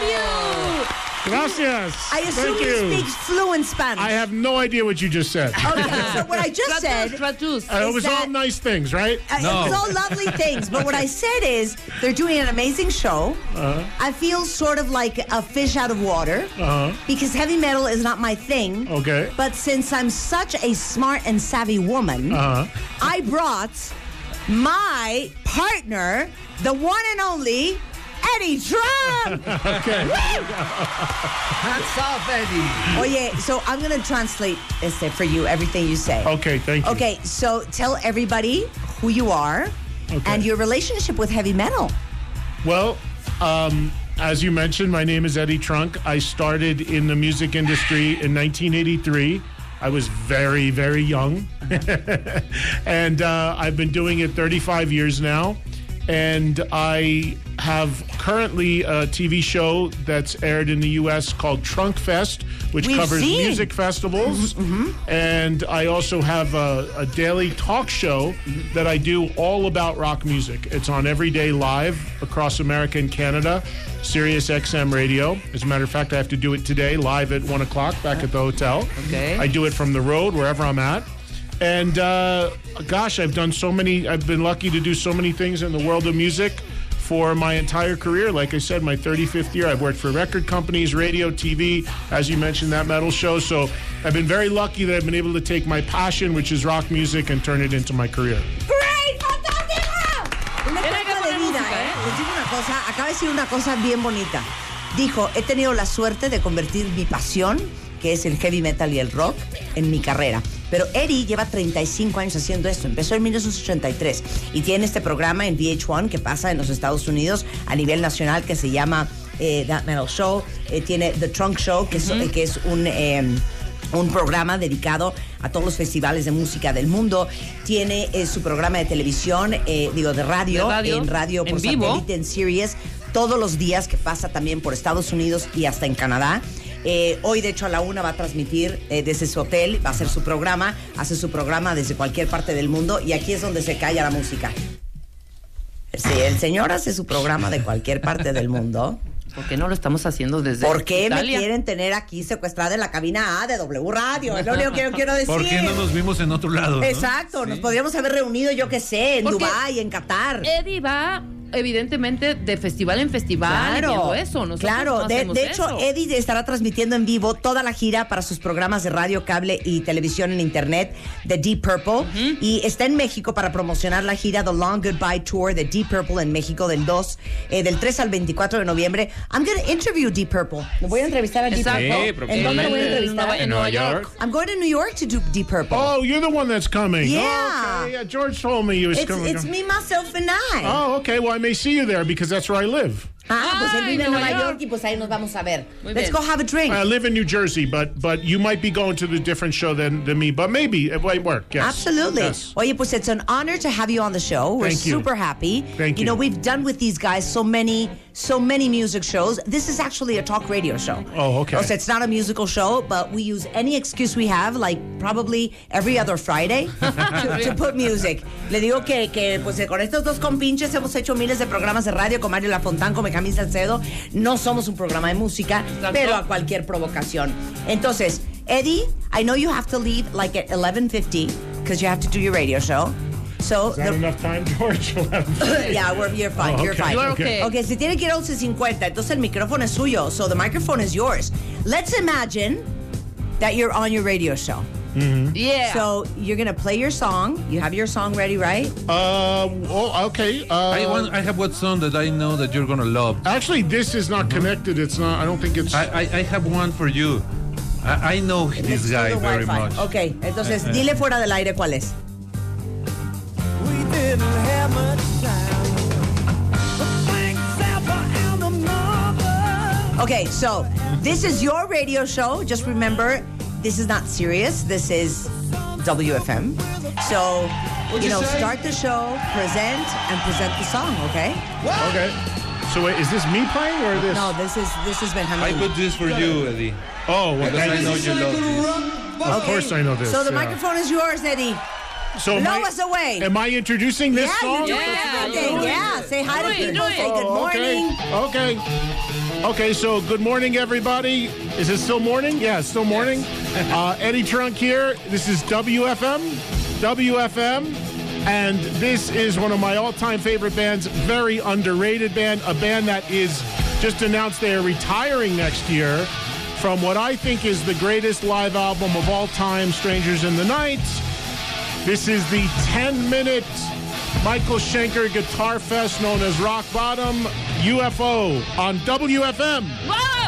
Eddie! ¡We love Gracias. I assume Thank he you. speak fluent Spanish. I have no idea what you just said. Okay, so what I just said Uh, it is was all nice things, right? Uh, It was all lovely things, but what I said is they're doing an amazing show. Uh-huh. I feel sort of like a fish out of water Uh-huh. because heavy metal is not my thing. Okay. But since I'm such a smart and savvy woman, Uh-huh. I brought my partner, the one and only Eddie Trump. okay. Hats off, Eddie. Oye, so I'm gonna translate este for you everything you say. Okay, thank you. Okay, so tell everybody who you are and your relationship with heavy metal. Well, um, as you mentioned, my name is Eddie Trunk. I started in the music industry in 1983. I was very, very young. and uh, I've been doing it 35 years now. And I have currently a TV show that's aired in the U.S. called Trunk Fest, which We've covers seen. music festivals. Mm-hmm, mm-hmm. And I also have a, a daily talk show that I do all about rock music. It's on every day live across America and Canada, Sirius XM Radio. As a matter of fact, I have to do it today live at one o'clock back at the hotel. Okay. I do it from the road wherever I'm at. And uh, gosh, I've done so many, I've been lucky to do so many things in the world of music for my entire career. Like I said, my 35th year, I've worked for record companies, radio, TV, as you mentioned, that metal show. So I've been very lucky that I've been able to take my passion, which is rock music, and turn it into my career. ¡Great! ¡Fantástica! Una etapa de vida, ¿eh? Les digo una cosa, acaba de decir una cosa bien bonita. Dijo, he tenido la suerte de convertir mi pasión, que es el heavy metal y el rock, en mi carrera. Pero Eddie lleva 35 años haciendo esto. Empezó en 1983 y tiene este programa en VH1 que pasa en los Estados Unidos a nivel nacional que se llama eh, That Metal Show. Eh, tiene The Trunk Show, que es, que es un... em, un programa dedicado a todos los festivales de música del mundo. Tiene eh, su programa de televisión, eh, digo, de radio, De radio, en radio por en vivo. satélite, en Sirius, todos los días que pasa también por Estados Unidos y hasta en Canadá. Eh, hoy, de hecho, a la una va a transmitir eh, desde su hotel, va a hacer su programa, hace su programa desde cualquier parte del mundo y aquí es donde se calla la música. Sí, el señor hace su programa de cualquier parte del mundo. ¿Por qué no lo estamos haciendo desde ¿Por qué Italia? me quieren tener aquí secuestrada en la cabina A de W Radio? Es lo único que yo quiero decir. ¿Por qué no nos vimos en otro lado? no? Exacto, nos podríamos haber reunido, yo qué sé, en Porque Dubái, en Qatar. Eddie va, evidentemente, de festival en festival y viendo eso. Nosotros claro. no de, hecho, eso. Eddie estará transmitiendo en vivo toda la gira para sus programas de radio, cable y televisión en internet de Deep Purple. Y está en México para promocionar la gira The Long Goodbye Tour de Deep Purple en México del 2, eh, del 3 al 24 de noviembre. I'm going to interview Deep Purple. Me voy a entrevistar a Deep Exacto. Purple. ¿En dónde voy a entrevistar? En Nueva York. I'm going to New York to do Deep Purple. Oh, you're the one that's coming. Yeah. Oh, okay. Yeah, George told me you was it's, coming. it's me, myself, and I. Oh, okay. Well, may see you there because that's where I live. Ah, pues él vive en Nueva Nueva York. York. y pues ahí nos vamos a ver. Muy Let's bien. go have a drink. I live in New Jersey, but but you might be going to the different show than, than me. But maybe it might work. Yes. Absolutely. Yes. Oye, pues it's an honor to have you on the show. We're Thank you. super happy. Thank You You know, we've done with these guys so many, so many music shows. This is actually a talk radio show. Oh, okay. O sea, it's not a musical show, but we use any excuse we have, like probably every other Friday, to, to put music. Le digo que, que pues con estos dos compinches hemos hecho miles de programas de radio con Mario Lafontán, con Benjamín Salcedo. No somos un programa de música, pero a cualquier provocación. Entonces, Eddie, I know you have to leave like at 11.50 because you have to do your radio show. So Is that the- enough time, George? yeah, we're, you're fine. Oh, You're fine. You are okay. Okay, si tiene que ir a 11.50, entonces el micrófono es suyo. So the microphone is yours. Let's imagine that you're on your radio show. Mm-hmm. Yeah. So you're gonna play your song. You have your song ready, right? Uh, oh, okay. Uh, I, want, I have one song that I know that you're gonna love. Actually, this is not connected. It's not. I don't think it's. I, I, I have one for you. I, I know Let's this guy very Wi-Fi. much. Okay, entonces eh. dile fuera del aire cuál es. Okay, so this is your radio show. Just remember, this is not serious. This is WFM. So, What'd you you know, say? start the show, present, and present the song. Okay? Okay. So wait, is this me playing or this? No, this is this is Benjamin. I put this for you, Eddie. Oh, well, Because thank I you. know you love this. Of course I know this. So the yeah. microphone is yours, Eddie. So am Blow I- us away. Am I introducing this yeah, song? you're doing Yeah, everything. do. Yeah, say hi Do to people. do. Say good Oh, morning. okay. Okay. Okay, so good morning, everybody. Is it still morning? Yeah, it's still morning. uh, Eddie Trunk here. This is WFM. WFM. And this is one of my all time favorite bands, very underrated band, a band that is just announced they are retiring next year from what I think is the greatest live album of all time, Strangers in the Night. This is the 10 minute Michael Schenker Guitar Fest known as Rock Bottom UFO on WFM. Seventeen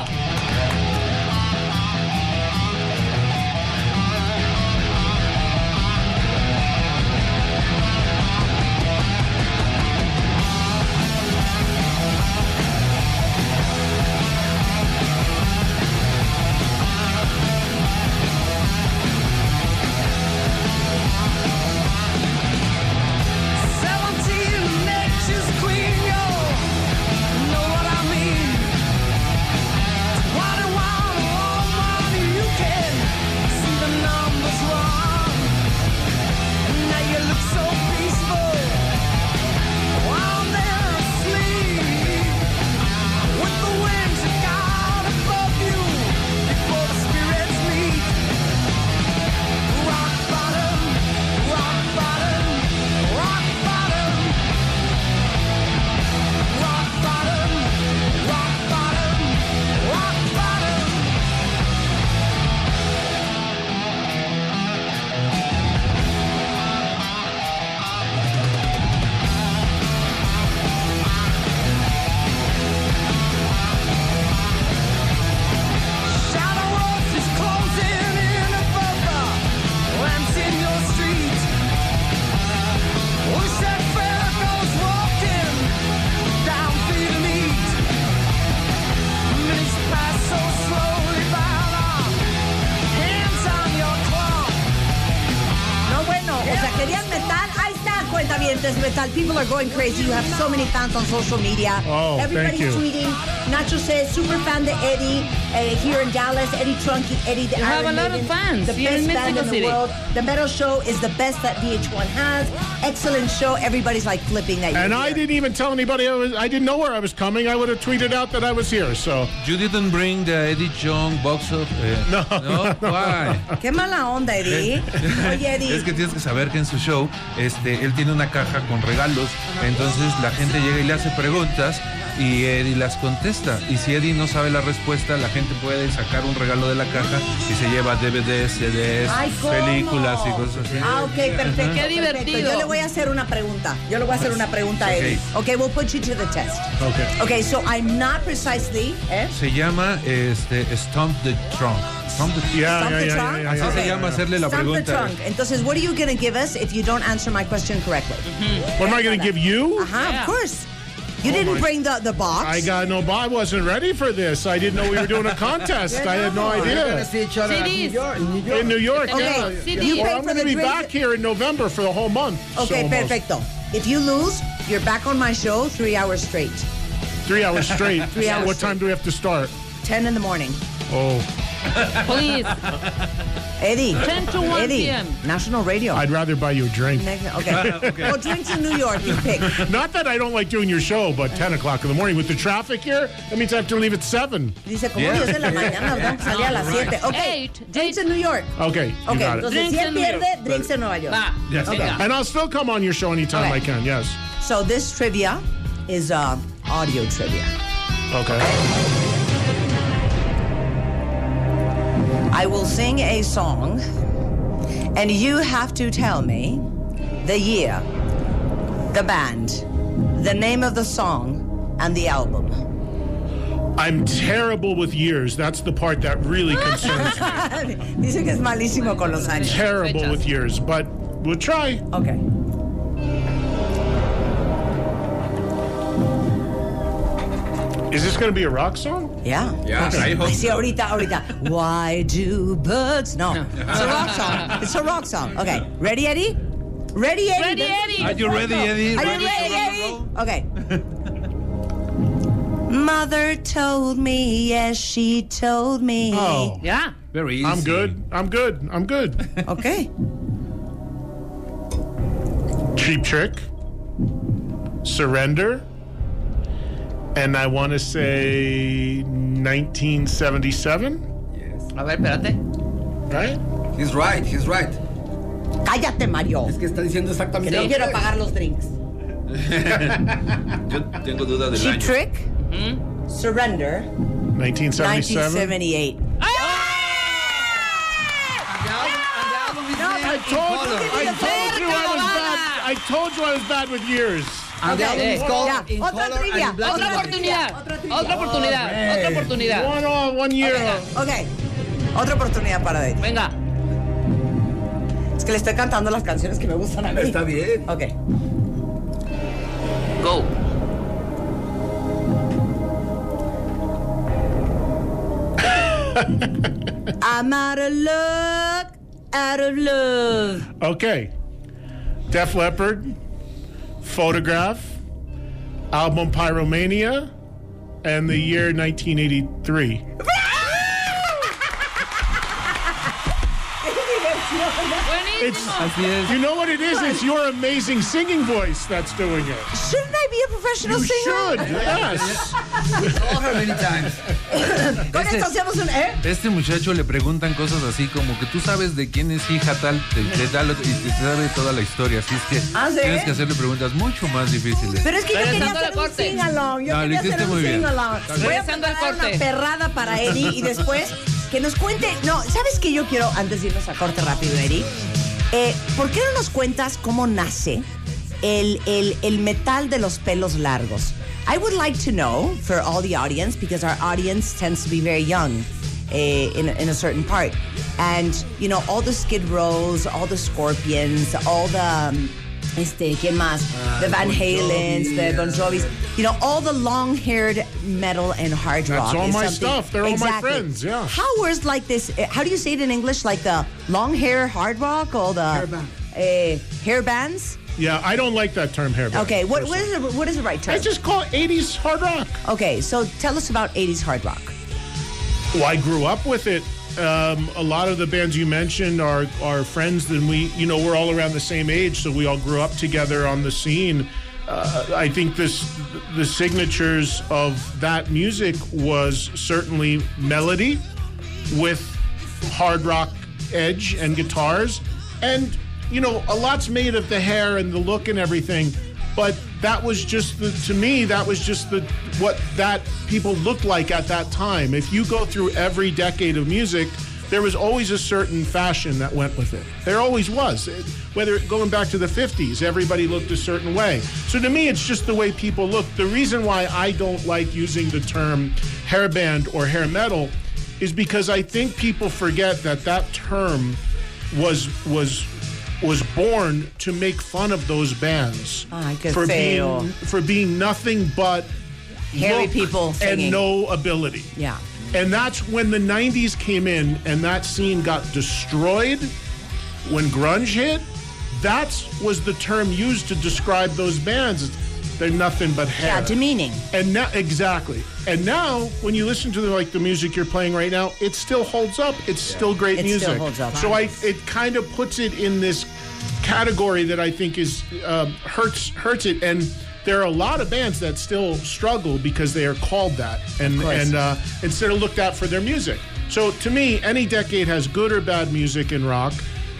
going crazy. You have so many fans on social media. Oh, Everybody's thank you. tweeting. Nacho says, super fan de Eddie uh, here in Dallas. Eddie Trunky, Eddie the You have Iron a lot of Maiden, fans The here best in band in the City. world. The Metal Show is the best that VH1 has. Excellent show. Everybody's like flipping that. And you're I here. didn't even tell anybody I was. I didn't know where I was coming. I would have tweeted out that I was here. So You didn't bring the Eddie Young box of. eh, No. no. Why? Qué mala onda, Eddie. Oye, Eddie. Es que tienes que saber que en su show, este, él tiene una caja con regalos, entonces la gente llega y le hace preguntas y Eddie las contesta. Y si Eddie no sabe la respuesta, la gente puede sacar un regalo de la caja y se lleva DVDs, CDs, Ay, películas y cosas así. Ah, ok, perfecto. Qué perfecto. divertido. Yo le voy a hacer una pregunta. Yo le voy a hacer una pregunta a Eddie. Okay, we'll put you to the test. okay. Okay, so I'm not precisely. Eh? Se llama este, Stomp the Trunk. Stomp the Yeah, Stomp yeah, the yeah, trunk? Así se llama hacerle la Stump the pregunta. trunk. Entonces, what are you going to give us if you don't answer my question correctly? What am I going to give you? Uh-huh, Yeah. of course. You Oh didn't my- bring the, the box. I got no. box. I wasn't ready for this. I didn't know we were doing a contest. I had no idea. We're gonna idea. see each other in CDs. New York. in New York. In New York, Okay, yeah. CD. You Well, pay I'm going to be drinks. back here in November for the whole month. Okay, so almost. perfecto. If you lose, you're back on my show three hours straight. Three hours straight. Three hours What time do we have to start? 10 in the morning. Oh, Please. Eddie. 10 to 1 Eddie, p.m. National Radio. I'd rather buy you a drink. Next- okay. Well, drinks in New York, you pick. Not that I don't like doing your show, but 10 o'clock in the morning with the traffic here, that means I have to leave at 7. Dice, como Yeah. 10 de la mañana, tengo que salir a las 7. Okay, Eight. drinks in New York. Okay, you Okay, got it. entonces Drinks si él in New York. pierde, drinks in Nueva York. Va. Yes. Venga. And I'll still come on your show anytime Okay. I can, yes. So this trivia is uh, audio trivia. Okay. I will sing a song, and you have to tell me the year, the band, the name of the song, and the album. I'm terrible with years. That's the part that really concerns me. Dice que es malísimo con los años. terrible with years, but we'll try. Okay. Is this going to be a rock song? Yeah. Yeah, I hope Sí, ahorita, ahorita. Why do birds? No. It's a rock song. It's a rock song. Okay. Ready, Eddie? Ready, Eddie? Ready, Eddie. Are you ready, Eddie? Are you Ready ready, to Eddie? rock Okay. Mother told me, yes, she told me. Oh. Yeah. Very easy. I'm good. I'm good. I'm good. Okay. Cheap Trick. Surrender. And I want to say 1977. A ver, espérate. Right? He's right, he's right. Cállate, Mario. Es que está diciendo Que exactamente. no quiero pagar los drinks. Yo tengo duda del Cheap año. Trick. Mm-hmm. Surrender. 1977. 1978. I told, I told you I was bad. I told you I was bad with years. Album is called Ya, In otra trivia, Otra White. oportunidad. Otra. Otra oportunidad. Otra oportunidad. One all, one year. Ok. Otra oportunidad para Eddie. Venga. Es que le estoy cantando las canciones que me gustan a mí. Está bien. Ok. Go. I'm out of luck, out of love. Okay. Def Leppard, Photograph, album Pyromania, and the year 1983. It's, Así es. you know what it is? It's your amazing singing voice that's doing it. Shouldn't I be a professional You singer? should, yes. Saw her many times. Con esto hacemos un ¿eh? Este muchacho le preguntan cosas así como que tú sabes de quién es hija tal, de, de tal otro, y te sabe toda la historia. Así es que ¿Ah, sí? tienes que hacerle preguntas mucho más difíciles. Pero es que yo quería Regresando hacer al un corte. sing-along. Yo No, lo quería hiciste hacer un muy bien. sing-along. Voy a Regresando al preparar una corte. perrada para Eddie y después que nos cuente. No, ¿sabes qué yo quiero antes de irnos a corte rápido, Eddie? Eh, ¿Por qué no nos cuentas cómo nace el, el, metal de los pelos largos? I would like to know for all the audience, because our audience tends to be very young. eh, in, in a certain part. And, you know, all the Skid Rows, all the Scorpions, all the, um, este, ¿quién más? the Van Halens, Jovi, the Bon. Jovis, you know, all the long-haired metal and hard rock. That's all my something- stuff. They're all my friends, yeah. How words like this, eh, how do you say it in English? Like the long hair hard rock or the Hair band. eh, hair bands? Yeah, I don't like that term hairband. Okay, what, what, is the, what is the right term? I just call it 80s hard rock. okay, so tell us about 80s hard rock. Well, I grew up with it. Um, a lot of the bands you mentioned are are friends, and we, you know, we're all around the same age, so we all grew up together on the scene. Uh, I think this the signatures of that music was certainly melody with hard rock edge and guitars, and you know, a lot's made of the hair and the look and everything. But that was just the, to me, that was just the what that people looked like at that time. If you go through every decade of music, there was always a certain fashion that went with it. There always was. It- whether going back to the 50s, everybody looked a certain way. So to me, it's just the way people look. The reason why I don't like using the term hairband or hair metal is because I think people forget that that term was was was born to make fun of those bands ah, Ay, for feo. being for being nothing but Hairy people singing. and no ability. Yeah. And that's when the 90s came in and that scene got destroyed when grunge hit. That was the term used to describe those bands. They're nothing but hair. Yeah, demeaning. And now exactly. And now when you listen to the, like the music you're playing right now, it still holds up. It's still great It music. still holds up. So I it kind of puts it in this category that I think is um, hurts hurts it and there are a lot of bands that still struggle because they are called that and course. and uh, instead of looked at for their music. So to me, any decade has good or bad music in rock,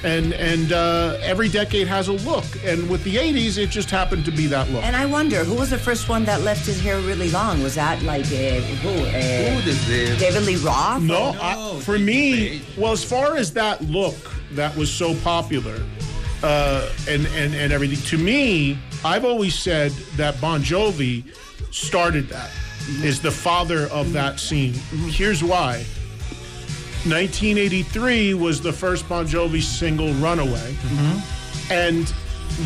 and and uh, every decade has a look. And with the '80s, it just happened to be that look. And I wonder, who was the first one that left his hair really long? Was that like uh, who? Uh, Who desde- David Lee Roth? No, I, for me, well, as far as that look that was so popular, uh, and and and everything, to me, I've always said that Bon Jovi started that, is the father of that scene. Here's why. 1983 was the first Bon Jovi single, "Runaway," mm-hmm. and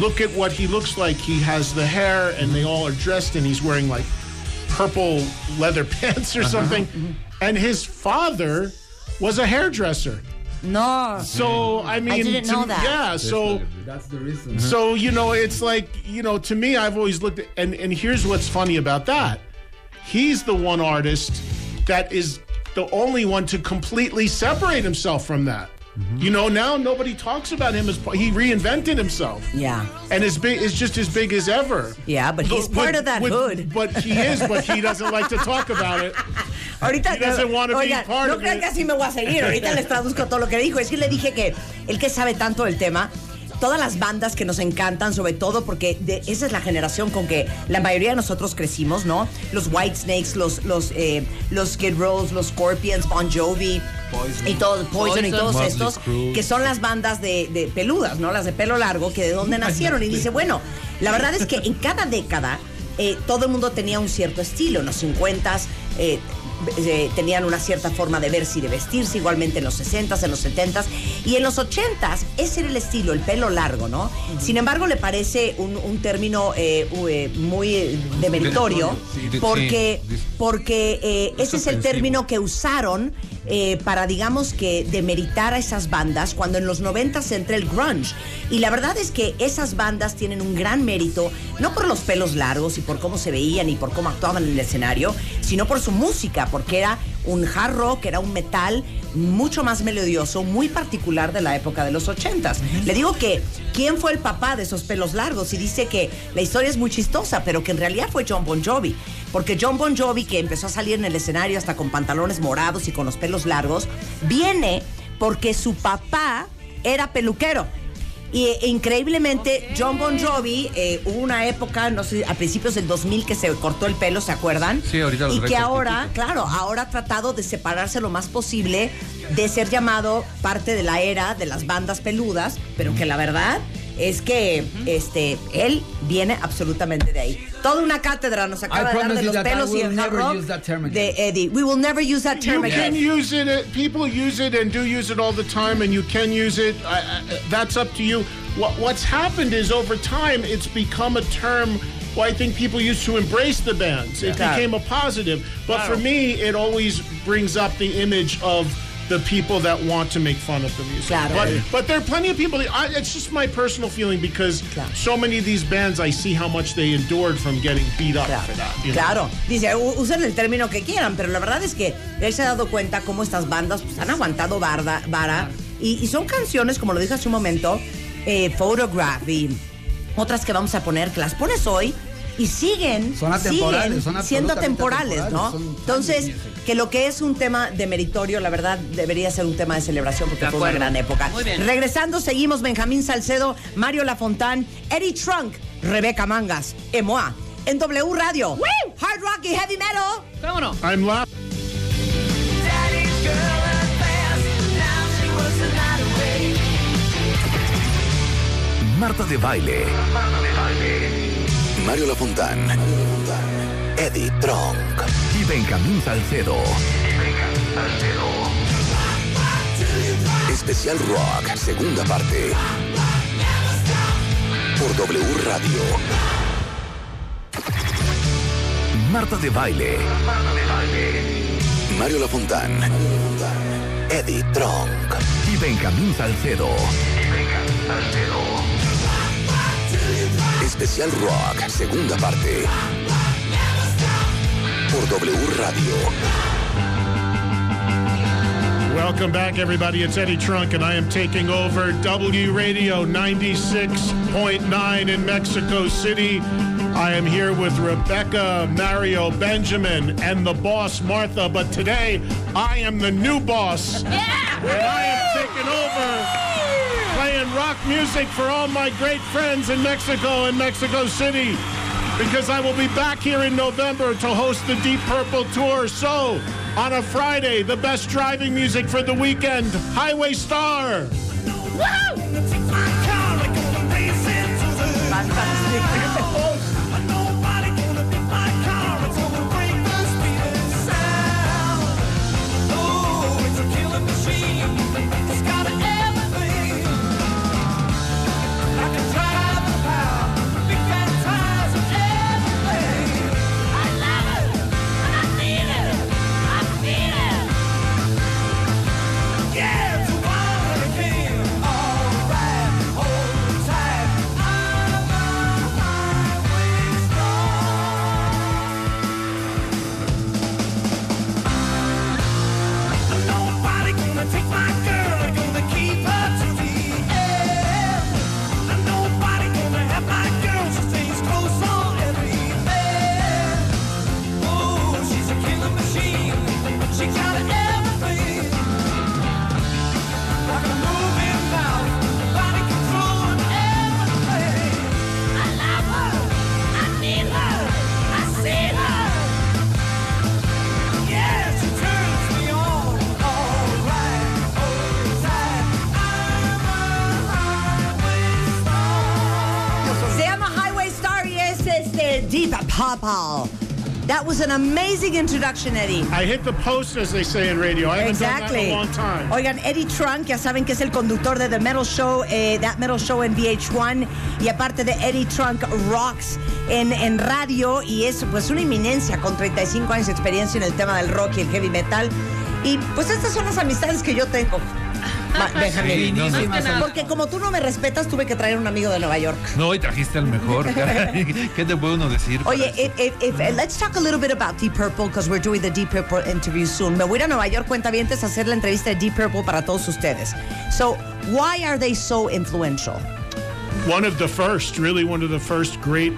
look at what he looks like. He has the hair, and they all are dressed, and he's wearing like purple leather pants or uh-huh. something. Mm-hmm. And his father was a hairdresser. No. So I mean, didn't to- know that. Yeah. So That's the reason. so mm-hmm. you know, it's like you know, to me, I've always looked at, and and here's what's funny about that. He's the one artist that is the only one to completely separate himself from that. Mm-hmm. You know, now nobody talks about him as he reinvented himself. Yeah. And is big is just as big as ever. Yeah, but he's part of that hood. But he is, but he doesn't like to talk about it. Ahorita He doesn't want to be Oigan, part no of crean it. que así me voy a seguir. Ahorita les traduzco todo lo que dijo. Es que le dije que el que sabe tanto del tema, todas las bandas que nos encantan, sobre todo porque de- esa es la generación con que la mayoría de nosotros crecimos, ¿no? Los White Snakes, los, los, eh, los Skid Rows, los Scorpions, Bon Jovi. Y todos, Poison, y Poison. todos Motley estos, que son las bandas de, de peludas, ¿no? Las de pelo largo, que de dónde nacieron. Y dice, bueno, la verdad es que en cada década eh, todo el mundo tenía un cierto estilo. En los 50s eh, eh, tenían una cierta forma de verse y de vestirse, igualmente en los 60s, en los 70s. Y en los 80s, ese era el estilo, el pelo largo, ¿no? Sin embargo, le parece un, un término eh, u- eh, muy eh, demeritorio, porque, porque eh, Es ese es el término que usaron eh, para, digamos que, demeritar a esas bandas cuando en los 90 se entra el grunge. Y la verdad es que esas bandas tienen un gran mérito, no por los pelos largos y por cómo se veían y por cómo actuaban en el escenario, sino por su música, porque era un hard rock, era un metal mucho más melodioso, muy particular de la época de los 80s. Le digo que, ¿quién fue el papá de esos pelos largos? Y dice que la historia es muy chistosa, pero que en realidad fue John Bon Jovi. Porque John Bon Jovi, que empezó a salir en el escenario hasta con pantalones morados y con los pelos largos, viene porque su papá era peluquero. Y eh, increíblemente, John Bon Jovi, eh, hubo una época, no sé, a principios del 2000 que se cortó el pelo, ¿se acuerdan? Sí, ahorita lo Y que ahora, claro, ahora ha tratado de separarse lo más posible de ser llamado parte de la era de las bandas peludas, pero que la verdad es que este él viene absolutamente de ahí. Toda una cátedra nos acaba I de dar promise de los I pelos y will el hard never use that term again. de Eddie. We will never use that term You again. can use it. uh, People use it and do use it all the time, and you can use it. I, I, that's up to you. What, what's happened is over time, it's become a term. Well, I think people used to embrace the bands. It Claro. became a positive. But for me, it always brings up the image of the people that want to make fun of the music. Claro. But, but there are plenty of people. That, I, it's just my personal feeling because Claro. so many of these bands, I see how much they endured from getting beat up Claro, for that. you know? claro. Dice, usen el término que quieran, pero la verdad es que él se ha dado cuenta cómo estas bandas pues, han aguantado barda, vara. Y, y son canciones, como lo dije hace un momento, eh, Photograph y otras que vamos a poner, que las pones hoy y siguen, Son atemporales, siguen son siendo atemporales, ¿no? Entonces, que lo que es un tema de meritorio, la verdad, debería ser un tema de celebración porque De fue una gran época. Muy bien. Regresando, seguimos Benjamín Salcedo, Mario Lafontán, Eddie Trunk, Rebeca Mangas, Emoa, en W Radio. Hard rock y heavy metal. ¿Cómo no? I'm laughing. Marta de Baile. Mario Lafontán. Eddie Trunk. Y Benjamín Salcedo. Especial Rock, segunda parte. Por W Radio. Marta de Baile. Mario Lafontán. Eddie Trunk. Y Benjamín Salcedo. Especial Rock, segunda parte. Por W Radio. Welcome back, everybody. It's Eddie Trunk, and I am taking over W Radio 96.9 in Mexico City. I am here with Rebecca, Mario, Benjamin, and the boss, Martha. But today, I am the new boss. Yeah! And I am taking over playing rock music for all my great friends in Mexico and Mexico City because I will be back here in November to host the Deep Purple Tour. So, on a Friday, the best driving music for the weekend, Highway Star. That was an amazing introduction, Eddie. I hit the post, as they say in radio. I haven't done that in a long time. Oigan, Eddie Trunk, ya saben que es el conductor de The Metal Show, eh, That Metal Show en VH1, y aparte de Eddie Trunk Rocks en, en radio, y es pues una eminencia con 35 años de experiencia en el tema del rock y el heavy metal. Y pues estas son las amistades que yo tengo. Sí, no. Porque como tú no me respetas, tuve que traer un amigo de Nueva York. No, y trajiste al mejor. ¿Qué te puede uno decir? Oye, if, if, if, let's talk a little bit about Deep Purple because we're doing the Deep Purple interview soon. Me voy a ir a Nueva York, cuentavientes, a hacer la entrevista de Deep Purple para todos ustedes. So, why are they so influential? one of the first, really one of the first great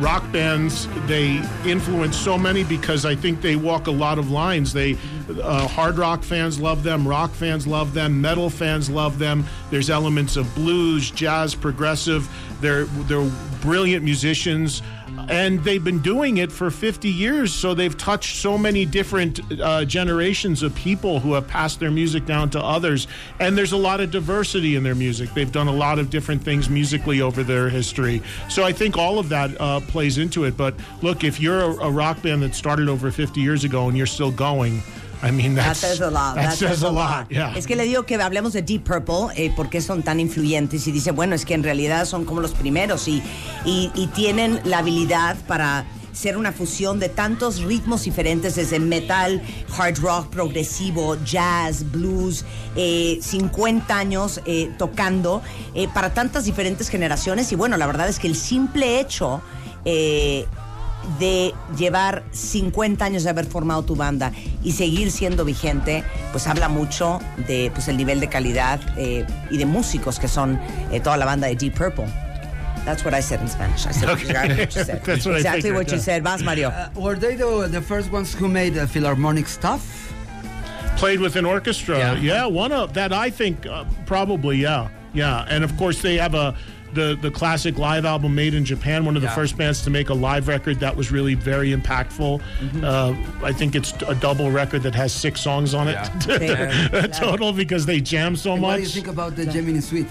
rock bands. They influence so many because I think they walk a lot of lines. They uh, hard rock fans love them, rock fans love them, metal fans love them. There's elements of blues, jazz, progressive. They're they're brilliant musicians. And they've been doing it for 50 years, so they've touched so many different uh, generations of people who have passed their music down to others. And there's a lot of diversity in their music. They've done a lot of different things musically over their history. So I think all of that uh, plays into it. But look, if you're a, a rock band that started over 50 years ago and you're still going, I mean, That that's, says a lot. That, says, a lot. Yeah. Es que le digo que hablemos de Deep Purple, eh, por qué son tan influyentes. Y dice, bueno, es que en realidad son como los primeros y, y, y tienen la habilidad para ser una fusión de tantos ritmos diferentes, desde metal, hard rock, progresivo, jazz, blues, eh, 50 años eh, tocando eh, para tantas diferentes generaciones. Y bueno, la verdad es que el simple hecho eh, de llevar 50 años de haber formado tu banda y seguir siendo vigente, pues habla mucho de pues, el nivel de calidad eh, y de músicos que son eh, toda la banda de Deep Purple. That's what I said in Spanish. I said Okay. exactly what you said. That's what I exactly figured, what you yeah. said. Vas, Mario. Uh, were they the, the first ones who made the Philharmonic stuff? played with an orchestra. Yeah, one of that I think uh, probably yeah, yeah. And of course they have a the the classic live album made in Japan. One of the first bands to make a live record that was really very impactful. Uh, I think it's a double record that has six songs on it Yeah. total because they jam so And much. What do you think about the Gemini Suite?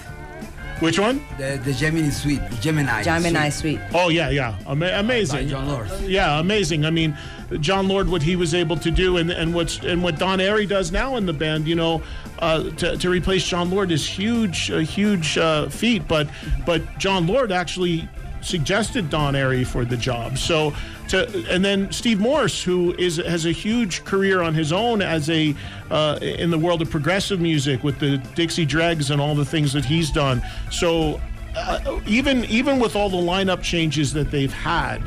Which one? The, the Gemini Suite. Gemini. Gemini Suite. Oh yeah, yeah, Ama- amazing. By John Lord. Yeah, amazing. I mean, John Lord, what he was able to do, and and what's and what Don Airy does now in the band, you know, uh, to to replace John Lord is huge, a huge uh, feat. But but John Lord actually suggested Don Airy for the job. So to and then Steve Morse, who is has a huge career on his own as a uh, in the world of progressive music with the Dixie Dregs and all the things that he's done. So uh, even even with all the lineup changes that they've had,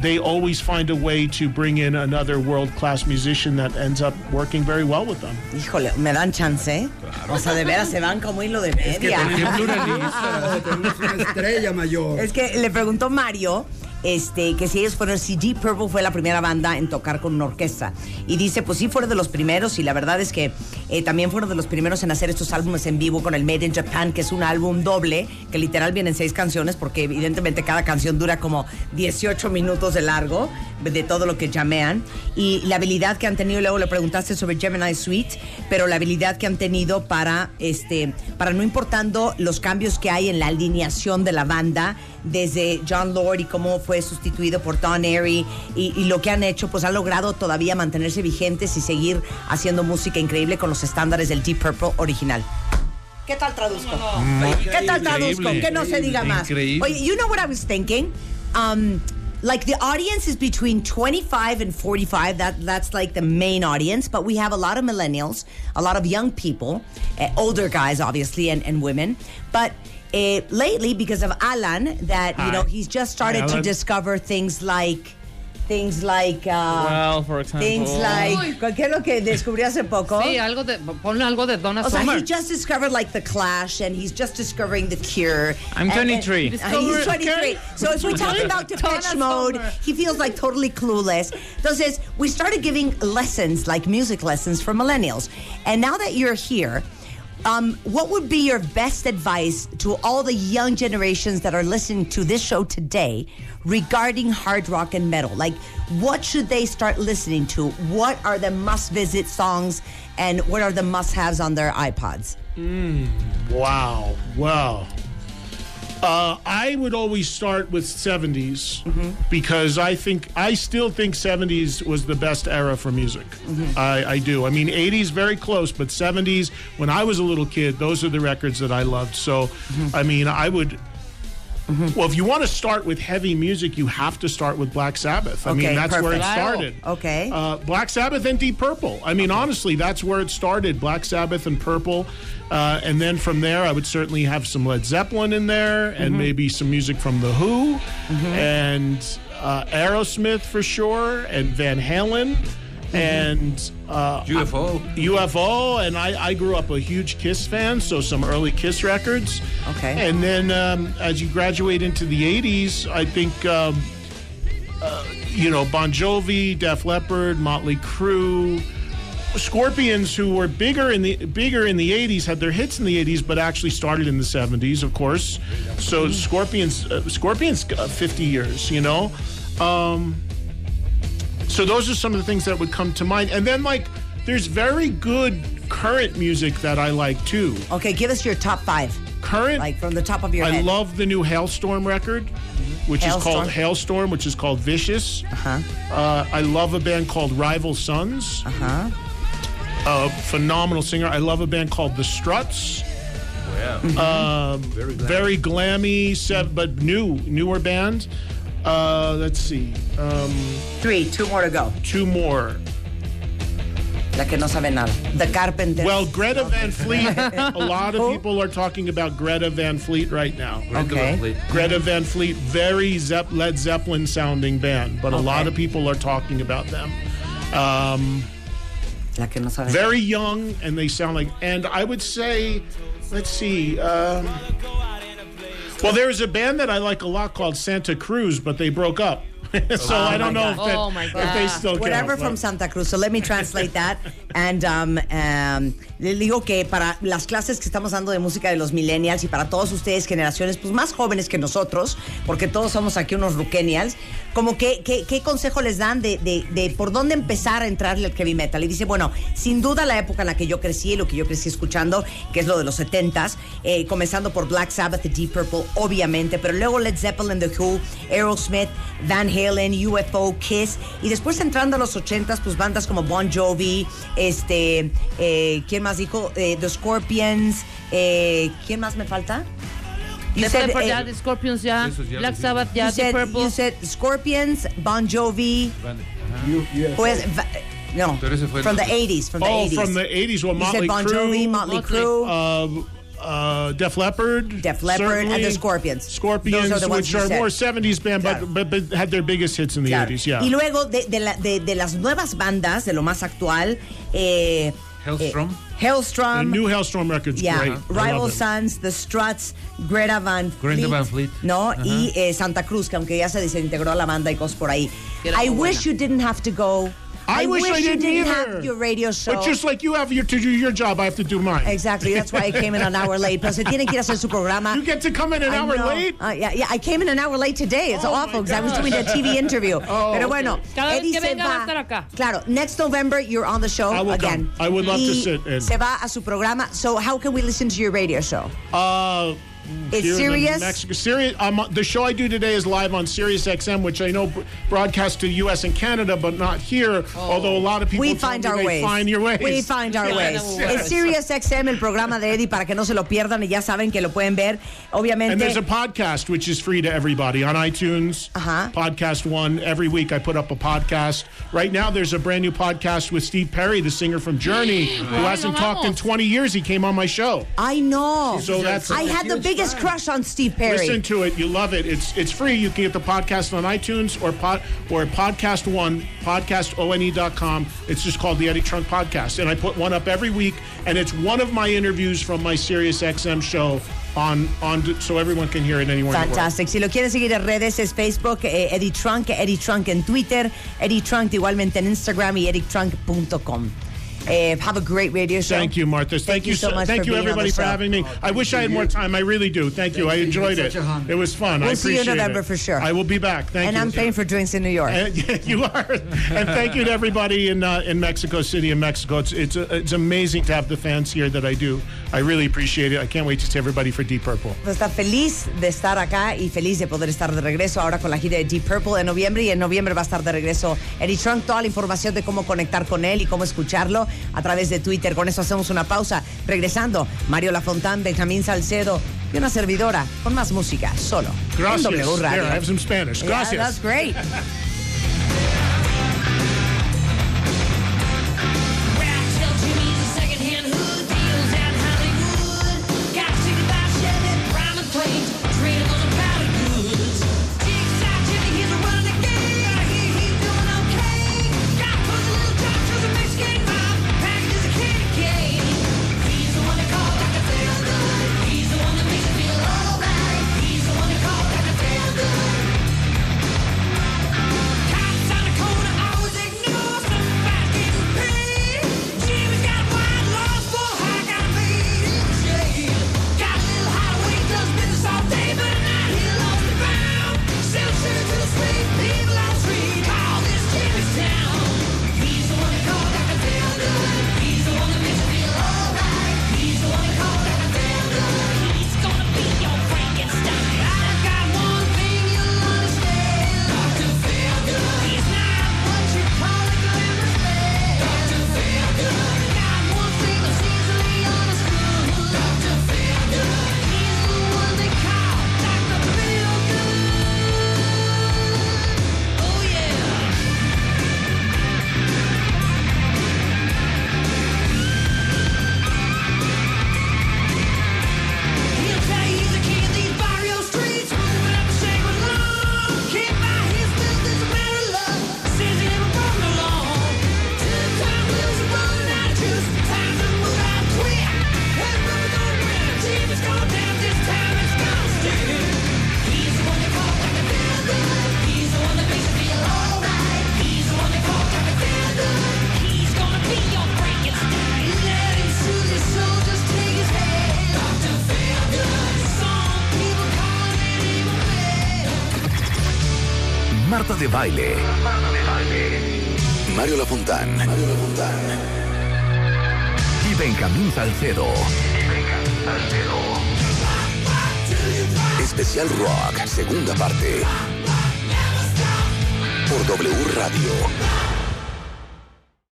they always find a way to bring in another world class musician that ends up working very well with them. Híjole, ¿me dan chance? eh? O sea, de veras se van como hilo de media. Tenemos una estrella mayor. Es que le preguntó Mario este, que si ellos fueron, si Deep Purple fue la primera banda en tocar con una orquesta. Y dice, pues sí, fueron de los primeros. Y la verdad es que eh, también fueron de los primeros en hacer estos álbumes en vivo con el Made in Japan, que es un álbum doble, que literal vienen seis canciones, porque evidentemente cada canción dura como 18 minutos de largo, de todo lo que llamean. Y la habilidad que han tenido, luego le preguntaste sobre Gemini Suite, pero la habilidad que han tenido para, este, para no importando los cambios que hay en la alineación de la banda, desde John Lord y cómo fue sustituido por Don Airy y, y lo que han hecho, pues han logrado todavía mantenerse vigentes y seguir haciendo música increíble con los estándares del Deep Purple original. ¿Qué tal traduzco? ¿Qué tal traduzco? Que no se diga más. Increíble. Oye, you know what I was thinking? Um, like the audience is between 25 and 45. That that's like the main audience, but we have a lot of millennials, a lot of young people, uh, older guys obviously, and, and women. But uh, lately, because of Alan, that you know he's just started Hi, to discover things like things like uh, Well, for example. things like ¿qué es lo que descubrí hace poco? Sí, algo de, ponle algo de Donna O sea, he just discovered like the Clash, and he's just discovering the Cure. I'm And- and- 23. and he's 23. So if we talk about Depeche Mode, he feels like totally clueless. Entonces, we started giving lessons, like music lessons for millennials. And now that you're here, um, what would be your best advice to all the young generations that are listening to this show today regarding hard rock and metal? Like, what should they start listening to? What are the must visit songs and what are the must haves on their iPods? Wow. Wow. Uh, I would always start with 70s Mm-hmm. because I think I still think 70s was the best era for music. Mm-hmm. I, I do. I mean, 80s very close, but 70s when I was a little kid, those are the records that I loved. So, Mm-hmm. I mean, I would. Well, if you want to start with heavy music, you have to start with Black Sabbath. I Okay, mean, that's where it started. Okay. Uh, Black Sabbath and Deep Purple. I mean, honestly, that's where it started. Black Sabbath and Purple. Uh, and then from there, I would certainly have some Led Zeppelin in there and Mm-hmm. maybe some music from The Who and uh, Aerosmith for sure and Van Halen. And uh, UFO. UFO, and I, I grew up a huge Kiss fan, so some early Kiss records. Okay. And then um, as you graduate into the 80s, I think, um, uh, you know, Bon Jovi, Def Leppard, Motley Crue, Scorpions, who were bigger in the bigger in the 80s, had their hits in the 80s, but actually started in the 70s, of course. So Scorpions, uh, Scorpions, uh, 50 years, you know. Um, so those are some of the things that would come to mind. And then, like, there's very good current music that I like too. Okay, give us your top five. Current, like from the top of your head. I head. love the new Hailstorm record, which is Hailstorm? called Hailstorm, which is called Vicious. Uh-huh. I love a band called Rival Sons. Uh-huh. A phenomenal singer. I love a band called The Struts. Yeah. Um, very, very glammy, set, but new, newer band. Uh, let's see. Um, Three, two more to go. Two more. La que no sabe nada. The Carpenters. Well, Greta Van Fleet. a lot of people are talking about Greta Van Fleet right now. Greta Okay. Van Fleet. Greta Van Fleet, very Zepp- Led Zeppelin sounding band, but a lot Okay. of people are talking about them. Um, La que no sabe very young, and they sound like. And I would say, let's see. Um, well, there's a band that I like a lot called Santa Cruz, but they broke up. so Oh I don't know if, God. that, Oh my if they still Whatever count, from but- Santa Cruz. So let me translate that. And um, um, le digo que para las clases que estamos dando de música de los millennials y para todos ustedes, generaciones pues más jóvenes que nosotros, porque todos somos aquí unos ruquenials, como que, ¿qué consejo les dan de, de- de por dónde empezar a entrarle al heavy metal? Y dice, bueno, sin duda la época en la que yo crecí, lo que yo crecí escuchando, que es lo de los 70s, eh, comenzando por Black Sabbath, Deep Purple, obviamente, pero luego Led Zeppelin, The Who, Aerosmith, Van Halen, UFO, Kiss, y después entrando a los 80s, pues bandas como Bon Jovi, este, eh, ¿quién más dijo? Eh, The Scorpions, ¿quién más me falta? You said, Leppard ya, The Scorpions ya Black Sabbath ya, you said, Deep Purple. you said Scorpions, Bon Jovi, pues, va- no, Pero ese fue from the el- 80s, from the oh, 80s. from the 80s. Well, You Motley said Bon Crue. Jovi, Motley Crue. Uh, uh, Def Leppard. Def Leppard and the. Scorpions. Scorpions, Those are the ones which you are said. more 70s band, Claro. but, but, but had their biggest hits in the Claro. 80s, yeah. Y luego de, de la- de- de las nuevas bandas, de lo más actual, eh, Hellstrom. eh, Hellstrom, the new Hellstrom record's yeah, great. Rival. Sons, The Struts, Greta Van Fleet, Greta Van Fleet. ¿no? Ajá. Y eh, Santa Cruz, que aunque ya se desintegró la banda y cosas por ahí. I muy wish you didn't have to go. I, wish, I didn't, didn't either. have your radio show. But just like you have your, to do your job, I have to do mine. Exactly, that's why I came in an hour late. Pero se tienen que ir a hacer su programa. You get to come in an I hour know. late? Uh, yeah, yeah, I came in an hour late today. It's Oh, awful because I was doing a TV interview. Oh, Pero bueno, Cada vez Eddie que se venga va a estar acá. Claro, next November you're on the show I will again. come. I would love to sit in. Se va a su programa. So how can we listen to your radio show? Uh, It's Sirius? Mexico. Sirius. Um, the show I do today is live on Sirius XM, which I know br- broadcasts to the U.S. and Canada, but not here. Although a lot of people We find our ways. find your ways. We find our ways. Es Sirius XM, el programa de Eddie, para que no se lo pierdan y ya saben que lo pueden ver. Obviamente. And there's a podcast which is free to everybody on iTunes. Uh-huh. Podcast One. Every week I put up a podcast. Right now there's a brand new podcast with Steve Perry, the singer from Journey, who hasn't talked in 20 years. He came on my show. I know. So that's I had the biggest crush on Steve Perry. Listen to it. You love it. It's it's free. You can get the podcast on iTunes or pod or Podcast One, podcastone.com. It's just called the Eddie Trunk Podcast. And I put one up every week, and it's one of my interviews from my Sirius XM show on on so everyone can hear it anywhere in the world. Fantastic. Si lo quieren seguir en redes es Facebook, eh, Eddie Trunk, Eddie Trunk en Twitter, Eddie Trunk igualmente en Instagram y eddietrunk.com. Eh, have a great radio show. Thank you, Martha. Thank, you so much Thank for you, being on everybody, the for having me. I wish I had more time. I really do. Thank you. I enjoyed it. such a honor. It was fun. I We'll see you in appreciate November it. for sure. I will be back. Thank and you. And I'm paying for drinks in New York. And, yeah, you are. and thank you to everybody in uh, in Mexico City in Mexico. It's it's uh, it's amazing to have the fans here that I do. I really appreciate it. I can't wait to see everybody for Deep Purple. Pues está feliz de estar acá y feliz de poder estar de regreso ahora con la gira de Deep Purple de noviembre y en noviembre va a estar de regreso Eddie Trunk. Toda la información de cómo conectar con él y cómo escucharlo a través de Twitter. Con eso hacemos una pausa. Regresando, Mario Lafontán, Benjamín Salcedo y una servidora con más música solo Gracias. en W Radio. There, I have some Spanish. Yeah, Gracias. that's great.